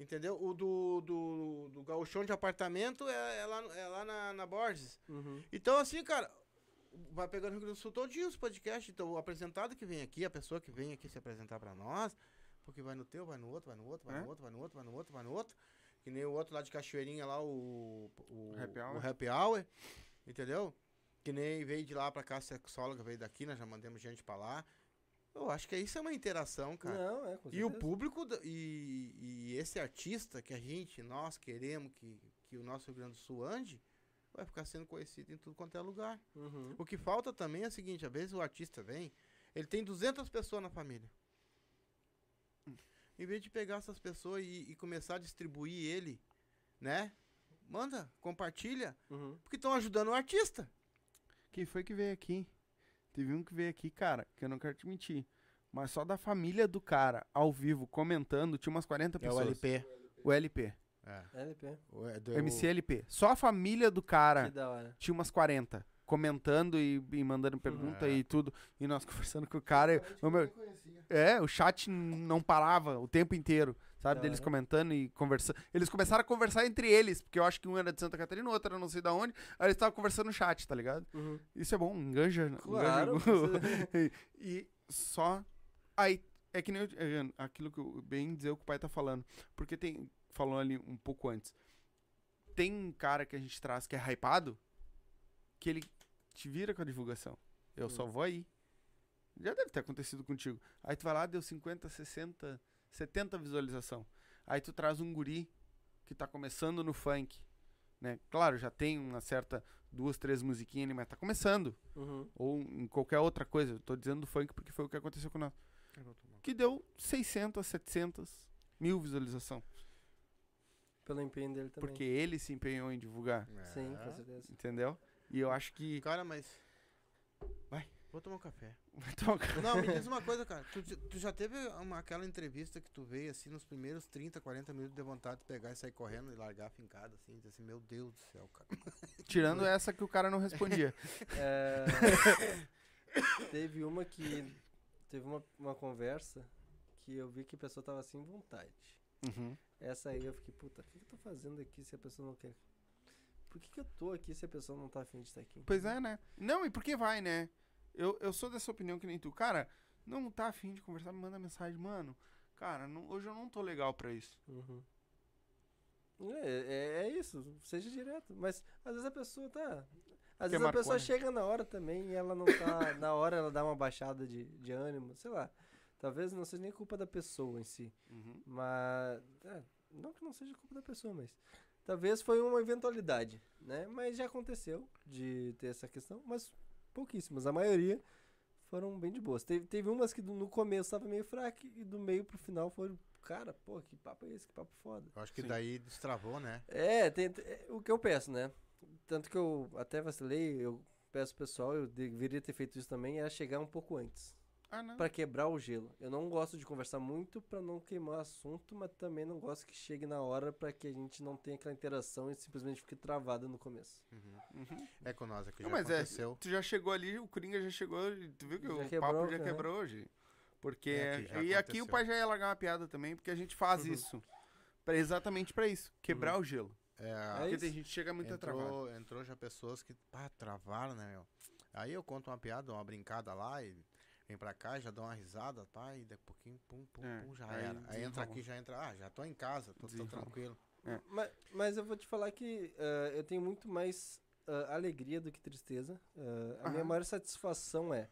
Speaker 2: Entendeu? O do, do, do gauchão de apartamento é, é lá, é lá na, na Borges.
Speaker 3: Uhum.
Speaker 2: Então, assim, cara, vai pegando o Rio Grande do Sul todinho os podcasts. Então, o apresentado que vem aqui, a pessoa que vem aqui se apresentar pra nós, porque vai no teu, vai no outro, vai no outro, vai
Speaker 1: É?
Speaker 2: no outro, vai no outro, vai no outro, vai no outro. Que nem o outro lá de Cachoeirinha lá, o, o,
Speaker 1: Happy Hour.
Speaker 2: o Happy Hour, entendeu? Que nem veio de lá pra cá, sexóloga veio daqui, nós já mandamos gente pra lá. Eu acho que isso é uma interação, cara.
Speaker 3: Não, é, com
Speaker 2: E o
Speaker 3: certeza.
Speaker 2: público, e, e esse artista que a gente, nós queremos que, que o nosso Rio Grande do Sul ande, vai ficar sendo conhecido em tudo quanto é lugar.
Speaker 3: Uhum.
Speaker 2: O que falta também é o seguinte, às vezes o artista vem, ele tem 200 pessoas na família. Em vez de pegar essas pessoas e, e começar a distribuir ele, né? Manda, compartilha,
Speaker 3: Uhum.
Speaker 2: porque estão ajudando o artista.
Speaker 1: Quem foi que veio aqui? Teve um que veio aqui, cara, que eu não quero te mentir. Mas só da família do cara, ao vivo, comentando, tinha umas 40
Speaker 2: É
Speaker 1: pessoas.
Speaker 2: o LP.
Speaker 1: O LP.
Speaker 2: É.
Speaker 3: LP.
Speaker 2: O, é do-
Speaker 1: MCLP. Só a família do cara
Speaker 3: Que da hora.
Speaker 1: tinha umas 40. Comentando e, e mandando pergunta
Speaker 2: É.
Speaker 1: e tudo. E nós conversando com o cara. ô, meu, é, o chat não parava o tempo inteiro. Sabe? Deles comentando e conversando. Eles começaram a conversar entre eles, porque eu acho que um era de Santa Catarina, o outro era não sei da onde. Aí eles estavam conversando no chat, tá ligado?
Speaker 3: Uhum.
Speaker 1: Isso é bom, enganja.
Speaker 3: Claro.
Speaker 1: enganja e, e só. Aí, é que nem eu- é, aquilo que o bem dizer o que o pai tá falando. Porque tem. Falou ali um pouco antes. Tem um cara que a gente traz que é hypado, que ele te vira com a divulgação. Eu
Speaker 3: Hum.
Speaker 1: só vou aí. Já deve ter acontecido contigo. Aí tu vai lá, deu 50, 60, 70 visualização. Aí tu traz um guri que tá começando no funk. Né? Claro, já tem uma certa duas, três musiquinhas ali, mas tá começando.
Speaker 3: Uhum.
Speaker 1: Ou em qualquer outra coisa. Eu tô dizendo do funk porque foi o que aconteceu com nós. Que deu 600, 700 mil visualização.
Speaker 3: Pelo empenho dele também.
Speaker 1: Porque ele se empenhou em divulgar.
Speaker 3: Sim,
Speaker 2: É.
Speaker 3: com certeza.
Speaker 1: Entendeu? E eu acho que.
Speaker 2: Cara, mas.
Speaker 1: Vai.
Speaker 2: Vou tomar um café.
Speaker 1: Então,
Speaker 2: Não, me diz uma coisa, cara. Tu, tu já teve uma, aquela entrevista que tu veio assim nos primeiros 30, 40 minutos de vontade de pegar e sair correndo e largar a fincada assim, dizer assim, meu Deus do céu, cara.
Speaker 1: tirando essa que o cara não respondia.
Speaker 3: É, teve uma que. Teve uma, uma conversa que eu vi que a pessoa tava sem vontade.
Speaker 1: Uhum.
Speaker 3: Essa aí eu fiquei, puta, o que, que eu tô fazendo aqui se a pessoa não quer? Por que, que eu tô aqui se a pessoa não tá afim de estar aqui?
Speaker 1: Pois é, né? Não, e por que vai, né? Eu, eu sou dessa opinião que nem tu. Cara, não tá afim de conversar, me manda mensagem. Mano, cara, não- hoje eu não tô legal pra isso.
Speaker 3: Uhum. É, é, é isso, seja direto. Mas às vezes a pessoa tá. Às
Speaker 1: Que
Speaker 3: vezes a pessoa chega na hora também e ela não tá. na hora ela dá uma baixada de, de ânimo, sei lá. Talvez não seja nem culpa da pessoa em si.
Speaker 1: Uhum.
Speaker 3: Mas. é, não que não seja culpa da pessoa, mas. Talvez foi uma eventualidade, né? Mas já aconteceu de ter essa questão, mas pouquíssimas. A maioria foram bem de boas. Teve, teve umas que do- no começo tava meio fraca e do meio pro final foram. Cara, pô, que papo é esse? Que papo foda.
Speaker 2: Eu acho que
Speaker 1: Sim.
Speaker 2: daí destravou, né?
Speaker 3: É, tem, é, o que eu peço, né? Tanto que eu até vacilei, eu peço pro pessoal, eu deveria ter feito isso também, era chegar um pouco antes.
Speaker 1: Ah, não.
Speaker 3: Pra quebrar o gelo. Eu não gosto de conversar muito pra não queimar o assunto, mas também não gosto que chegue na hora pra que a gente não tenha aquela interação e simplesmente fique travado no começo.
Speaker 1: Uhum.
Speaker 2: É com nós aqui,
Speaker 1: Não,
Speaker 2: já
Speaker 1: mas é,
Speaker 2: aconteceu.
Speaker 1: tu já chegou ali, o Coringa já chegou, tu viu que
Speaker 3: Já
Speaker 1: o
Speaker 3: quebrou,
Speaker 1: papo já
Speaker 3: né?
Speaker 1: quebrou hoje. Porque.
Speaker 2: É, que
Speaker 1: e aqui o pai já ia largar uma piada também, porque a gente faz
Speaker 3: Uhum.
Speaker 1: isso. Pra, exatamente pra isso. Quebrar o gelo.
Speaker 2: É,
Speaker 3: É
Speaker 1: porque
Speaker 3: isso.
Speaker 1: tem gente que chega muito travado.
Speaker 2: entrou, entrou já pessoas que, pá, travaram, né, meu? Aí eu conto uma piada, uma brincada lá e vem pra cá, já dá uma risada, tá? E daqui a pouquinho, pum, pum,
Speaker 1: É,
Speaker 2: pum, já
Speaker 1: aí
Speaker 2: era. Aí entra aqui, já entra, ah, já tô em casa, tô, tô tranquilo.
Speaker 3: Mas, mas eu vou te falar que ah, eu tenho muito mais ah, alegria do que tristeza. Ah, a minha maior satisfação é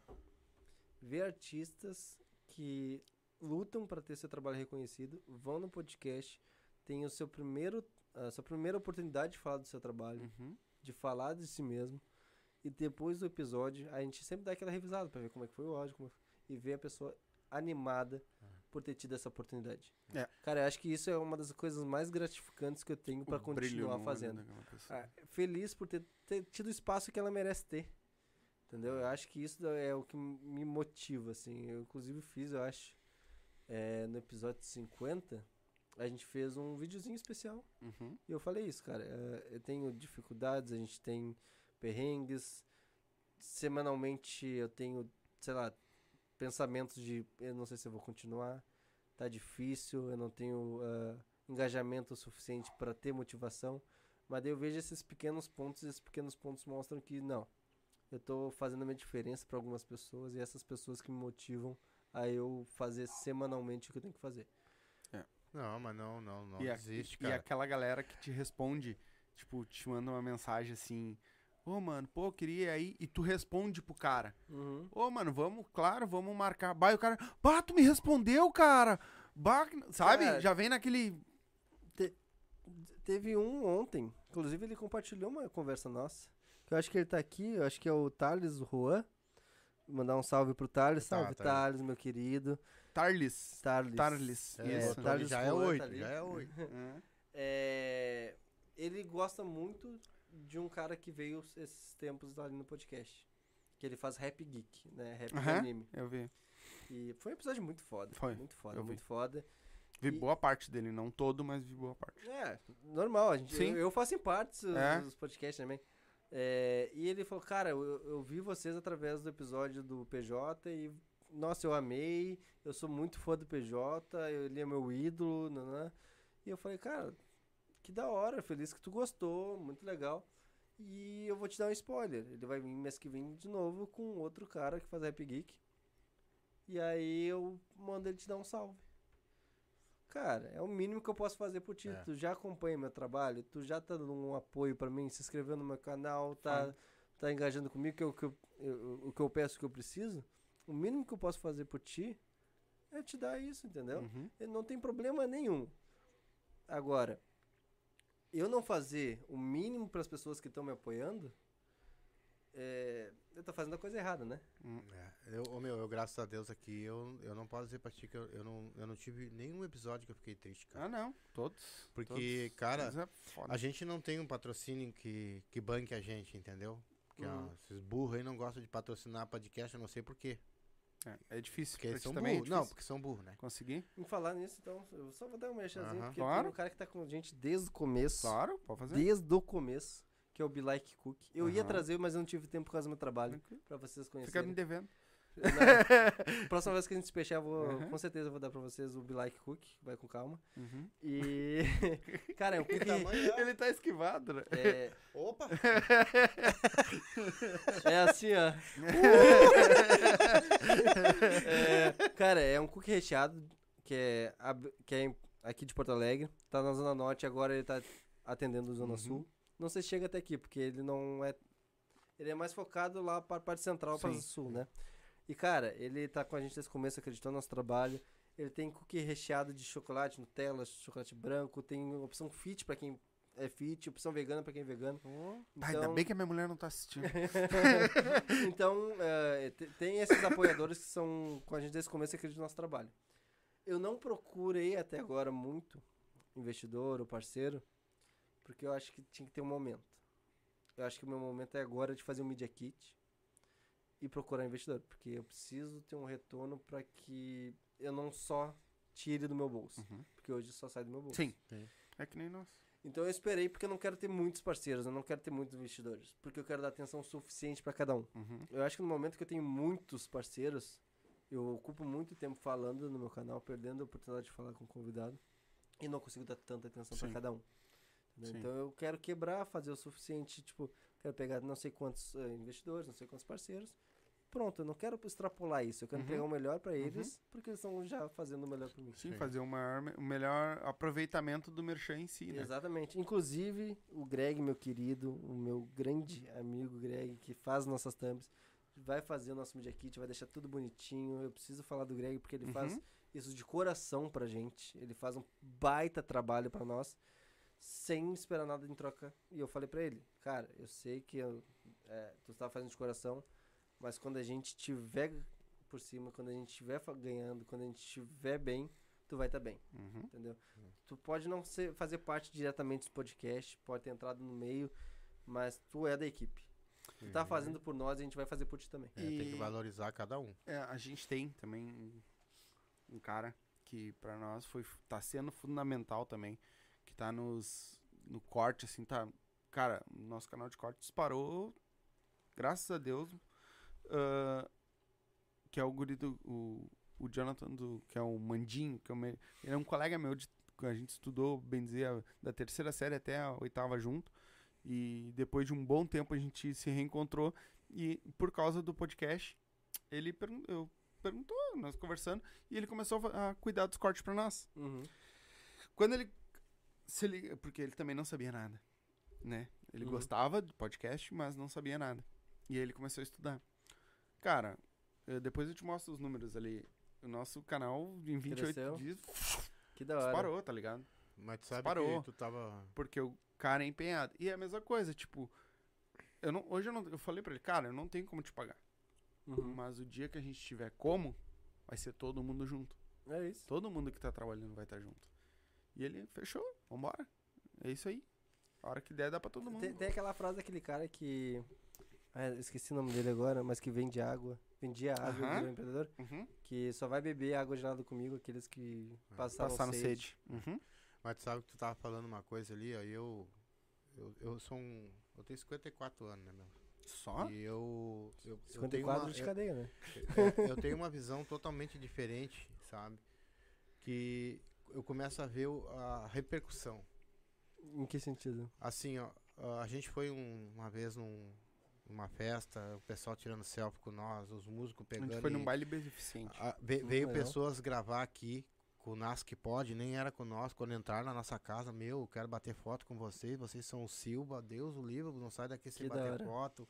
Speaker 3: ver artistas que lutam para ter seu trabalho reconhecido, vão no podcast, têm o seu primeiro, a sua primeira oportunidade de falar do seu trabalho,
Speaker 1: Uhum.
Speaker 3: de falar de si mesmo. E depois do episódio, a gente sempre dá aquela revisada pra ver como é que foi o áudio como é e ver a pessoa animada por ter tido essa oportunidade.
Speaker 1: É.
Speaker 3: Cara, eu acho que isso é uma das coisas mais gratificantes que eu tenho
Speaker 1: no
Speaker 3: continuar fazendo. Ah, feliz por ter, ter tido o espaço que ela merece ter. Entendeu? Eu acho que isso é o que me motiva, assim. Eu, inclusive, fiz, eu acho, é, no episódio 50, a gente fez um videozinho especial.
Speaker 1: Uhum.
Speaker 3: E eu falei isso, cara. é, eu tenho dificuldades, a gente tem perrengues. Semanalmente eu tenho, sei lá, pensamentos de eu não sei se eu vou continuar. Tá difícil, eu não tenho ah, engajamento suficiente para ter motivação. Mas daí eu vejo esses pequenos pontos e esses pequenos pontos mostram que não. Eu tô fazendo a minha diferença para algumas pessoas e essas pessoas que me motivam a eu fazer semanalmente o que eu tenho que fazer.
Speaker 2: Não, mas não, não, não
Speaker 1: e, a-
Speaker 2: existe,
Speaker 1: e
Speaker 2: cara.
Speaker 1: aquela galera que te responde, tipo, te manda uma mensagem assim: Ô, mano, pô, queria aí. E tu responde pro cara:
Speaker 3: Uhum.
Speaker 1: Ô, mano, vamos, claro, vamos marcar. Bah, e o cara, bah, tu me respondeu, cara. Bah, sabe?
Speaker 3: Cara,
Speaker 1: Já vem naquele.
Speaker 3: Teve um ontem, inclusive ele compartilhou uma conversa nossa. Que eu acho que ele tá aqui, eu acho que é o Thales, o Juan. Vou mandar um salve pro Thales.
Speaker 2: Tá,
Speaker 3: Salve,
Speaker 2: tá.
Speaker 3: Thales, meu querido.
Speaker 1: Tarlis.
Speaker 3: Thales.
Speaker 1: Tarlis.
Speaker 2: É,
Speaker 1: Isso.
Speaker 3: Thales
Speaker 2: já é
Speaker 3: Juan,
Speaker 2: oito,
Speaker 3: tá
Speaker 2: já é oito.
Speaker 1: É.
Speaker 3: É, ele gosta muito de um cara que veio esses tempos ali no podcast. Que ele faz rap geek, né? Rap
Speaker 1: Aham.
Speaker 3: anime.
Speaker 1: Eu vi.
Speaker 3: E foi um episódio muito foda.
Speaker 1: Foi,
Speaker 3: Muito foda,
Speaker 1: eu vi.
Speaker 3: muito foda.
Speaker 1: Vi
Speaker 3: E-
Speaker 1: boa parte dele, não todo, mas vi boa parte.
Speaker 3: É, normal. A gente,
Speaker 1: Sim.
Speaker 3: eu, eu faço em partes os,
Speaker 1: É.
Speaker 3: os podcasts também. É, e ele falou, cara, eu, eu vi vocês através do episódio do PJ e, nossa, eu amei, eu sou muito fã do PJ, ele é meu ídolo, nanã. E eu falei, cara, que da hora, feliz que tu gostou, muito legal. E eu vou te dar um spoiler, ele vai vir mês que vem de novo com outro cara que faz Rap Geek. E aí eu mando ele te dar um salve. Cara, é o mínimo que eu posso fazer por ti.
Speaker 2: É.
Speaker 3: Tu já acompanha meu trabalho, tu já tá dando um apoio pra mim, se inscreveu no meu canal, tá, tá engajando comigo, que é o que eu, eu- o que eu peço que eu preciso. O mínimo que eu posso fazer por ti é te dar isso, entendeu?
Speaker 1: Uhum.
Speaker 3: Não tem problema nenhum. Agora, eu não fazer o mínimo para as pessoas que estão me apoiando, é, eu tô fazendo a coisa errada, né?
Speaker 2: É, eu, ô, meu, eu, graças a Deus aqui, eu, eu não posso dizer pra ti que eu, eu, não, eu não tive nenhum episódio que eu fiquei triste, cara.
Speaker 1: Ah, não. Todos.
Speaker 2: Porque,
Speaker 1: todos.
Speaker 2: cara,
Speaker 1: Mas é.
Speaker 2: A gente não tem um patrocínio que, que banque a gente, entendeu? Porque ó,
Speaker 3: Uhum.
Speaker 2: esses burros aí não gostam de patrocinar podcast, eu não sei por quê.
Speaker 1: É, é difícil.
Speaker 2: Porque eles são
Speaker 1: também é
Speaker 2: burros. Não,
Speaker 1: difícil
Speaker 2: porque são burros, né?
Speaker 1: Conseguir?
Speaker 3: Em falar nisso, então, eu só vou dar um merchanzinho,
Speaker 2: Aham.
Speaker 3: porque
Speaker 1: Claro.
Speaker 3: tem um cara que tá com a gente desde o começo.
Speaker 1: Claro, pode fazer.
Speaker 3: Desde o começo, que é o Be Like Cook. Eu ia trazer, mas eu não tive tempo por causa do meu trabalho,
Speaker 1: Tranquilo.
Speaker 3: pra vocês
Speaker 1: Fica me
Speaker 3: conhecerem.
Speaker 1: devendo.
Speaker 3: Não, próxima vez que a gente se vou,
Speaker 1: Aham.
Speaker 3: com certeza eu vou dar pra vocês o Be Like Cook, vai com calma.
Speaker 1: Uhum.
Speaker 3: E, cara, é um cookie...
Speaker 1: Ele tá esquivado, né?
Speaker 3: É,
Speaker 2: Opa!
Speaker 3: é assim, ó. É, cara, é um cookie recheado que é, ab- que é aqui de Porto Alegre. Tá na Zona Norte, agora ele tá atendendo a Zona
Speaker 1: Uhum.
Speaker 3: Sul. Não sei se chega até aqui, porque ele não é. Ele é mais focado lá para a parte central, para
Speaker 1: Sim.
Speaker 3: sul, né? E, cara, ele tá com a gente desde o começo, acreditou no nosso trabalho. Ele tem cookie recheado de chocolate, Nutella, chocolate branco. Tem opção fit para quem é fit, opção vegana para quem é vegano.
Speaker 1: Ah, ainda
Speaker 3: Então-
Speaker 1: bem que a minha mulher não tá assistindo.
Speaker 3: então, é, te- tem esses apoiadores que são com a gente desde o começo e acreditam no nosso trabalho. Eu não procurei até agora muito investidor ou parceiro, porque eu acho que tinha que ter um momento. Eu acho que o meu momento é agora de fazer um Media Kit e procurar investidor, porque eu preciso ter um retorno para que eu não só tire do meu bolso,
Speaker 1: Uhum.
Speaker 3: porque hoje só sai do meu bolso.
Speaker 1: Sim.
Speaker 2: Sim.
Speaker 1: É que nem nós.
Speaker 3: Então eu esperei porque eu não quero ter muitos parceiros, eu não quero ter muitos investidores, porque eu quero dar atenção suficiente para cada um.
Speaker 1: Uhum.
Speaker 3: Eu acho que no momento que eu tenho muitos parceiros, eu ocupo muito tempo falando no meu canal, perdendo a oportunidade de falar com o convidado e não consigo dar tanta atenção
Speaker 1: Sim.
Speaker 3: cada um. Então eu quero quebrar, fazer o suficiente, tipo, quero pegar não sei quantos eh, investidores, não sei quantos parceiros. Pronto, eu não quero extrapolar isso, eu quero
Speaker 1: Uhum.
Speaker 3: pegar o melhor pra eles, porque eles estão já fazendo o melhor pra mim.
Speaker 1: Sim,
Speaker 2: Sim.
Speaker 1: fazer o maior, o melhor aproveitamento do merchan em si, né?
Speaker 3: Exatamente. Inclusive, o Greg, meu querido, o meu grande amigo Greg, que faz nossas thumbs, vai fazer o nosso Media Kit, vai deixar tudo bonitinho. Eu preciso falar do Greg porque ele faz
Speaker 1: Uhum.
Speaker 3: isso de coração pra gente. Ele faz um baita trabalho pra nós, sem esperar nada em troca. E eu falei pra ele, cara, eu sei que eu, é, tu tá fazendo de coração, mas quando a gente tiver por cima, quando a gente estiver ganhando, quando a gente estiver bem, tu vai estar bem
Speaker 1: Uhum.
Speaker 3: entendeu? Tu pode não ser, fazer parte diretamente desse podcast, pode ter entrado no meio, mas tu é da equipe. Tu tá fazendo por nós e a gente vai fazer por ti também.
Speaker 2: É, tem que
Speaker 1: E-
Speaker 2: valorizar cada um.
Speaker 1: É, a gente tem também um, um cara que pra nós foi tá sendo fundamental também, que tá nos no corte assim, tá, cara, o nosso canal de corte disparou, graças a Deus, que é o guri do o, o Jonathan do que é o Mandinho, que é o me- ele é um colega meu de a gente estudou, bem dizer, a- da terceira série até a oitava junto. E depois de um bom tempo a gente se reencontrou e por causa do podcast, ele pergun- eu perguntou, nós conversando, e ele começou a cuidar dos cortes pra nós.
Speaker 3: Uhum.
Speaker 1: Quando ele se liga, porque ele também não sabia nada, né? Ele
Speaker 3: Uhum.
Speaker 1: gostava de podcast, mas não sabia nada. E aí ele começou a estudar. Cara, eu- depois eu te mostro os números ali. O nosso canal em 28
Speaker 3: Cresceu.
Speaker 1: dias
Speaker 3: Que da hora.
Speaker 1: disparou, tá ligado?
Speaker 2: Mas tu sabe
Speaker 1: Parou.
Speaker 2: que tu tava.
Speaker 1: Porque o cara é empenhado. E é a mesma coisa, tipo, eu não, hoje eu não, eu falei pra ele, cara, eu não tenho como te pagar.
Speaker 3: Uhum.
Speaker 1: Mas o dia que a gente tiver como, vai ser todo mundo junto.
Speaker 3: É isso.
Speaker 1: Todo mundo que tá trabalhando vai estar junto. E ele fechou, vambora. É isso aí. A hora que der, dá pra todo mundo.
Speaker 3: Tem, tem aquela frase daquele cara que. Ah, eu esqueci o nome dele agora, mas que vende água. Vendia água,
Speaker 1: Aham.
Speaker 3: virou empreendedor.
Speaker 1: Uhum.
Speaker 3: Que só vai beber água gelada comigo, aqueles que passaram,
Speaker 1: Passaram
Speaker 3: sede.
Speaker 1: sede. Uhum.
Speaker 2: Mas tu sabe que tu tava falando uma coisa ali, ó. Eu. Eu, eu sou um. Eu tenho 54 anos, né, meu?
Speaker 1: Só?
Speaker 2: E eu. Eu, eu tenho
Speaker 3: 54
Speaker 2: uma,
Speaker 3: de
Speaker 2: eu,
Speaker 3: cadeia, né?
Speaker 2: é, eu tenho uma visão totalmente diferente, sabe? Que eu começo a ver a repercussão.
Speaker 3: Em que sentido?
Speaker 2: Assim, ó, a gente foi um- uma vez num, numa festa, o pessoal tirando selfie com nós, os músicos
Speaker 1: A
Speaker 2: pegando.
Speaker 1: gente foi num baile beneficente.
Speaker 2: a- ve-
Speaker 3: Hum,
Speaker 2: veio
Speaker 3: legal.
Speaker 2: pessoas gravar aqui com o Nas que pode, nem era com nós. Quando entraram na nossa casa, meu, eu quero bater foto com vocês, vocês são o Silva, Deus o livro, não sai daqui sem
Speaker 3: Que
Speaker 2: bater foto.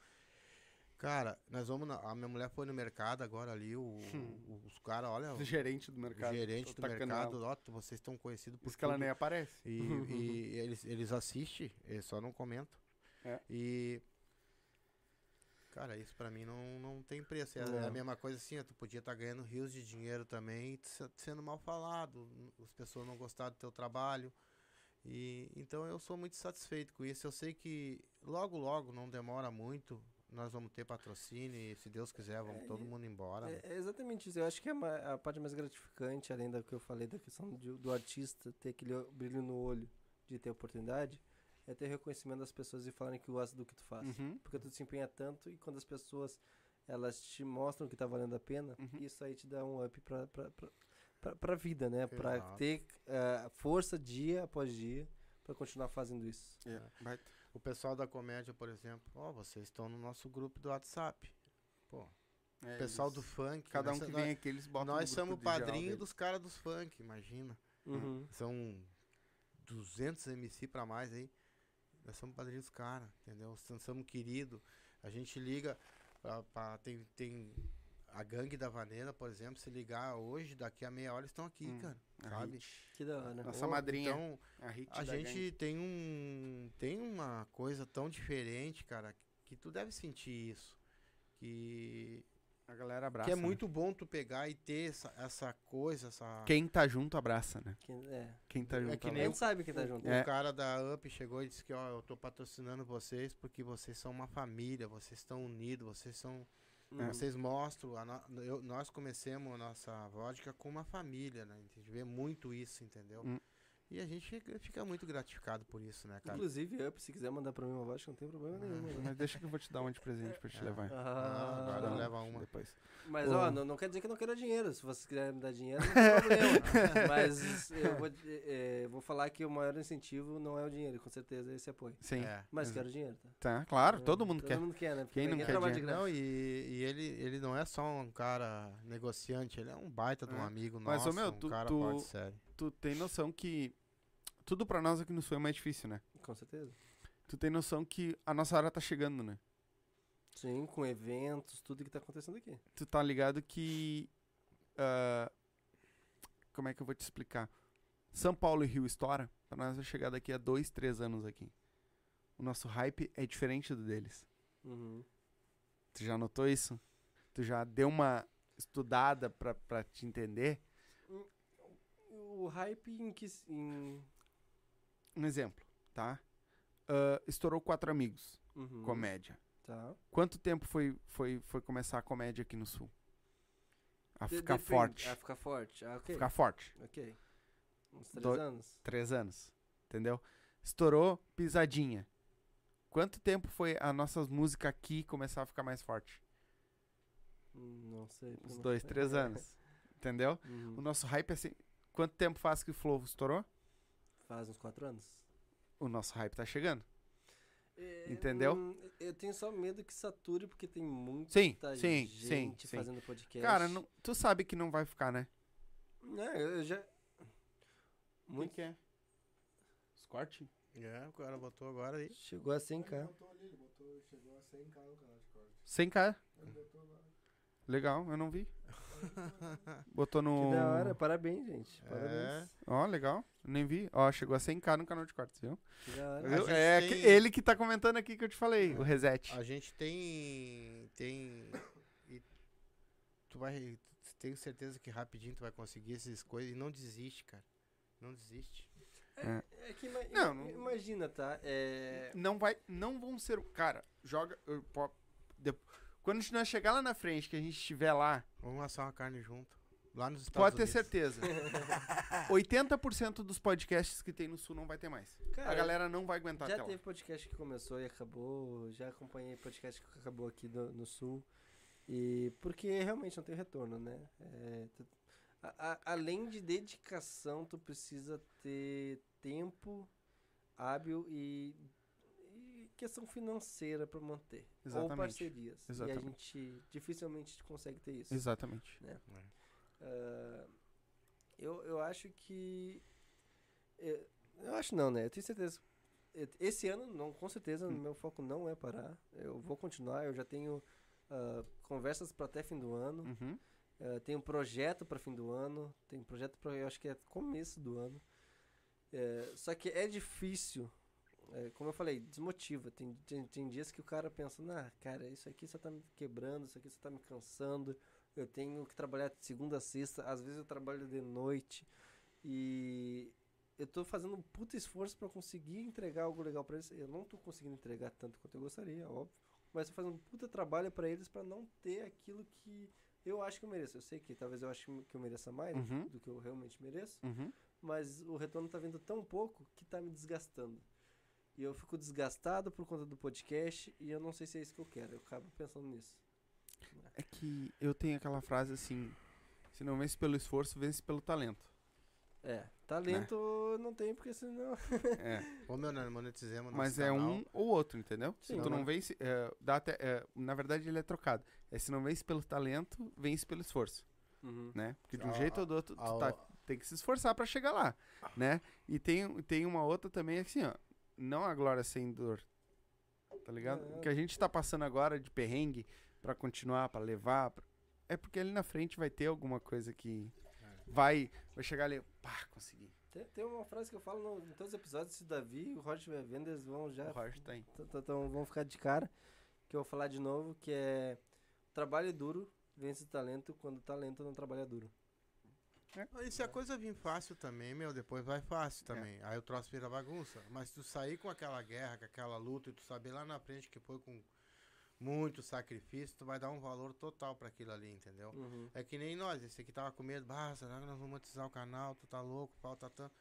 Speaker 2: Cara, nós vamos. na- a minha mulher foi no mercado agora ali, o- o- os caras, olha,
Speaker 1: O gerente do mercado.
Speaker 2: gerente
Speaker 1: tô
Speaker 2: do mercado, ó, vocês estão conhecidos
Speaker 1: Por isso que ela
Speaker 2: tudo.
Speaker 1: nem aparece.
Speaker 2: E, e eles, eles assistem, eles só não comentam.
Speaker 1: É.
Speaker 2: E. Cara, isso pra mim não, não tem preço. É, é a mesma coisa assim, tu podia estar ganhando rios de dinheiro também, e sendo mal falado, as pessoas não gostaram do teu trabalho. E então eu sou muito satisfeito com isso. Eu sei que logo, logo, não demora muito, nós vamos ter patrocínio e se Deus quiser, vamos
Speaker 3: É,
Speaker 2: todo mundo embora. né?
Speaker 3: É, é exatamente isso. Eu acho que é ma- a parte mais gratificante, além da que eu falei da questão de- do artista ter aquele brilho no olho de ter oportunidade, é ter reconhecimento das pessoas e falarem que gostam do que tu faz.
Speaker 1: Uhum.
Speaker 3: Porque tu se empenha tanto e quando as pessoas elas te mostram que tá valendo a pena,
Speaker 1: Uhum.
Speaker 3: isso aí te dá um up pra, pra, pra, pra, pra vida, né? Pra
Speaker 2: Exato.
Speaker 3: ter eh, força dia após dia pra continuar fazendo isso.
Speaker 1: É, vai-
Speaker 2: O pessoal da comédia, por exemplo, ó, vocês estão no nosso grupo do WhatsApp. Pô,
Speaker 1: é,
Speaker 2: o pessoal
Speaker 1: eles-
Speaker 2: do funk.
Speaker 1: Cada um que
Speaker 2: nós-
Speaker 1: vem aqui, eles botam
Speaker 2: Nós somos
Speaker 1: geral
Speaker 2: padrinho dos caras dos funk, imagina.
Speaker 3: Uhum.
Speaker 2: São 200 MC pra mais aí. Nós somos padrinhos dos caras, entendeu? Nós somos queridos. A gente liga pra, pra- tem, tem a gangue da vaneira, por exemplo, se ligar hoje, daqui a meia hora eles estão aqui,
Speaker 1: Hum,
Speaker 2: cara. Sabe?
Speaker 1: Hit.
Speaker 3: Que da hora.
Speaker 1: Nossa
Speaker 2: Ô,
Speaker 1: madrinha.
Speaker 2: Então,
Speaker 1: A,
Speaker 2: a gente
Speaker 1: gangue.
Speaker 2: tem um tem uma coisa tão diferente, cara, que tu deve sentir isso. Que,
Speaker 1: A galera abraça.
Speaker 2: que é
Speaker 1: né?
Speaker 2: muito bom tu pegar e ter essa, essa coisa, essa
Speaker 1: Quem tá junto abraça, né?
Speaker 3: Que- é.
Speaker 1: Quem tá
Speaker 2: É
Speaker 1: junto
Speaker 2: que
Speaker 3: A
Speaker 2: nem
Speaker 3: gente sabe quem tá junto.
Speaker 2: O
Speaker 1: É.
Speaker 2: cara da UP chegou e disse que, ó, eu tô patrocinando vocês porque vocês são uma família, vocês estão unidos, vocês são.
Speaker 3: Uhum.
Speaker 2: Vocês mostram. a no- eu- nós comecemos a nossa vodka com uma família, né? A gente vê muito isso, entendeu?
Speaker 1: Hum.
Speaker 2: E a gente fica- muito gratificado por isso, né, cara?
Speaker 3: Inclusive, Up, se quiser mandar pra mim uma voz, não tem problema nenhum. né?
Speaker 1: Mas deixa que eu vou te dar uma de presente pra te
Speaker 2: É.
Speaker 1: levar.
Speaker 2: Ah, agora
Speaker 3: Ah,
Speaker 2: leva uma.
Speaker 1: Depois.
Speaker 3: Mas, ó, não, não quer dizer que eu não quero dinheiro. Se vocês quiserem me dar dinheiro, não tem problema. Mas eu vou, é, vou falar que o maior incentivo não é o dinheiro, com certeza é esse apoio.
Speaker 1: Sim.
Speaker 2: É.
Speaker 3: Mas quero dinheiro, tá?
Speaker 1: Tá, claro, todo mundo quer.
Speaker 3: Todo mundo quer, né? Porque
Speaker 1: Quem não
Speaker 3: ninguém
Speaker 1: quer
Speaker 3: trabalha de
Speaker 1: dinheiro?
Speaker 3: graça.
Speaker 2: Não, e, e ele, ele não é só um cara negociante, ele é um baita de um
Speaker 1: É.
Speaker 2: amigo
Speaker 1: Mas, ô,
Speaker 2: nosso,
Speaker 1: meu,
Speaker 2: um
Speaker 1: tu-
Speaker 2: cara
Speaker 1: tu-
Speaker 2: sério.
Speaker 1: Tu tem noção que tudo pra nós aqui no Sul é mais difícil, né?
Speaker 3: Com certeza.
Speaker 1: Tu tem noção que a nossa hora tá chegando, né?
Speaker 3: Sim, com eventos, tudo que tá acontecendo aqui.
Speaker 1: Tu tá ligado que. ah, como é que eu vou te explicar? São Paulo e Rio estoura, pra nós vai chegar daqui a dois, três anos aqui. O nosso hype é diferente do deles.
Speaker 3: Uhum.
Speaker 1: Tu já notou isso? Tu já deu uma estudada pra, pra te entender?
Speaker 3: O hype em que. Em...
Speaker 1: Um exemplo, tá? Ah, estourou quatro amigos,
Speaker 3: Uhum.
Speaker 1: comédia.
Speaker 3: Tá.
Speaker 1: Quanto tempo foi, foi, foi começar a comédia aqui no Sul? A
Speaker 3: De-
Speaker 1: ficar
Speaker 3: depende.
Speaker 1: forte.
Speaker 3: A ficar forte. Ah, ok.
Speaker 1: Ficar forte.
Speaker 3: Ok. Uns três
Speaker 1: Do-
Speaker 3: anos.
Speaker 1: Três anos. Entendeu? Estourou pisadinha. Quanto tempo foi a nossas músicas aqui começar a ficar mais forte?
Speaker 3: Não sei.
Speaker 1: Uns dois, três anos. Entendeu?
Speaker 3: Uhum.
Speaker 1: O nosso hype é assim. Quanto tempo faz que o Flow estourou?
Speaker 3: Faz uns quatro anos.
Speaker 1: O nosso hype tá chegando.
Speaker 3: É,
Speaker 1: Entendeu?
Speaker 3: hum, eu tenho só medo que sature, porque tem muita
Speaker 1: Sim, sim,
Speaker 3: gente
Speaker 1: sim.
Speaker 3: fazendo podcast.
Speaker 1: Cara, não- tu sabe que não vai ficar, né?
Speaker 3: É, eu já. Muito.
Speaker 1: que é? Os cortes?
Speaker 2: É, o cara botou agora aí.
Speaker 3: Chegou a 100k.
Speaker 4: botou ali, ele botou, chegou a 100k no canal de corte.
Speaker 1: 100k.
Speaker 4: Ele botou lá.
Speaker 1: Legal, eu não vi. Botou no.
Speaker 3: Que da hora, parabéns, gente.
Speaker 2: É.
Speaker 3: Parabéns.
Speaker 1: Ó, legal. Nem vi. Ó, chegou a 100k no canal de cortes, viu?
Speaker 3: Que da hora.
Speaker 1: É
Speaker 2: tem-
Speaker 1: ele que tá comentando aqui que eu te falei, o reset.
Speaker 2: A gente tem. Tem. E tu vai. Tenho certeza que rapidinho tu vai conseguir essas coisas e não desiste, cara. Não desiste.
Speaker 3: É que ima-
Speaker 1: Não, não-
Speaker 3: imagina, tá? É.
Speaker 1: Não vai, não vão ser, cara, joga, eu po- de- quando a gente nós chegar lá na frente, que a gente estiver lá,
Speaker 2: Vamos assar uma carne junto. Lá nos Estados
Speaker 1: pode ter
Speaker 2: Unidos.
Speaker 1: certeza. 80% dos podcasts que tem no sul não vai ter mais.
Speaker 3: Cara,
Speaker 1: a galera não vai aguentar
Speaker 3: Já
Speaker 1: até
Speaker 3: teve
Speaker 1: lá.
Speaker 3: podcast que começou e acabou, já acompanhei podcast que acabou aqui do- no sul. E porque realmente não tem retorno, né? É, tu- a- a- além de dedicação, tu precisa ter tempo hábil e questão financeira para manter. Ou
Speaker 1: Exatamente.
Speaker 3: parcerias. E a
Speaker 1: Exatamente.
Speaker 3: gente dificilmente consegue ter isso.
Speaker 1: Exatamente.
Speaker 3: Ah, eu, eu acho que. Eu, eu acho não, né? Eu tenho certeza. Esse ano, não, com certeza,
Speaker 1: Hum.
Speaker 3: meu foco não é parar. Eu vou continuar. Eu já tenho ah, conversas para até fim do ano.
Speaker 1: Uhum.
Speaker 3: ah, tenho projeto para fim do ano. Tenho projeto para, eu acho que é começo do ano. É, só que é difícil. É, como eu falei, desmotiva. Tem, tem, tem dias que o cara pensa, nah, cara, isso aqui só tá me quebrando, isso aqui só tá me cansando. Eu tenho que trabalhar de segunda a sexta, às vezes eu trabalho de noite. E eu tô fazendo um puta esforço para conseguir entregar algo legal para eles. Eu não tô conseguindo entregar tanto quanto eu gostaria, óbvio. Mas tô fazendo um puta trabalho para eles para não ter aquilo que eu acho que eu mereço. Eu sei que talvez eu ache que eu mereça mais
Speaker 1: Uhum.
Speaker 3: do que eu realmente mereço
Speaker 1: Uhum.
Speaker 3: mas o retorno tá vindo tão pouco que tá me desgastando. E eu fico desgastado por conta do podcast e eu não sei se é isso que eu quero. Eu acabo pensando nisso.
Speaker 1: É que eu tenho aquela frase assim: se não vence pelo esforço, vence pelo talento.
Speaker 3: É, talento não tem porque senão.
Speaker 1: É.
Speaker 2: Ô, meu, nós monetizemos
Speaker 1: Mas é
Speaker 2: canal.
Speaker 1: um ou outro, entendeu? Se
Speaker 3: Sim.
Speaker 1: tu não
Speaker 2: Não.
Speaker 1: vence, é, dá até, é, na verdade ele é trocado. É se não vence pelo talento, vence pelo esforço,
Speaker 3: Uhum.
Speaker 1: né? Porque de um
Speaker 2: Ah,
Speaker 1: jeito ou do outro, tu
Speaker 2: Ah,
Speaker 1: tá- tem que se esforçar pra chegar lá, né? E tem, tem uma outra também assim, ó, não a glória sem dor, tá ligado?
Speaker 3: É.
Speaker 1: O que a gente tá passando agora de perrengue pra continuar, pra levar, pra- é porque ali na frente vai ter alguma coisa que
Speaker 2: É.
Speaker 1: vai, vai chegar ali, pá, consegui.
Speaker 3: Tem, tem uma frase que eu falo no- em todos os episódios: se o Davi e o Roger eles vão já.
Speaker 1: O Roger tá aí.
Speaker 3: vão ficar de cara. Que eu vou falar de novo: que é. Trabalho duro vence o talento quando o talento não trabalha duro.
Speaker 2: E se a coisa vir fácil também, meu, depois vai fácil
Speaker 1: É.
Speaker 2: também. Aí o troço vira bagunça. Mas tu sair com aquela guerra, com aquela luta, e tu saber lá na frente que foi com muito sacrifício, tu vai dar um valor total pra aquilo ali, entendeu?
Speaker 3: Uhum.
Speaker 2: É que nem nós, esse aqui tava com medo, bah, será que nós vamos monetizar o canal? Tu tá louco, falta tanto.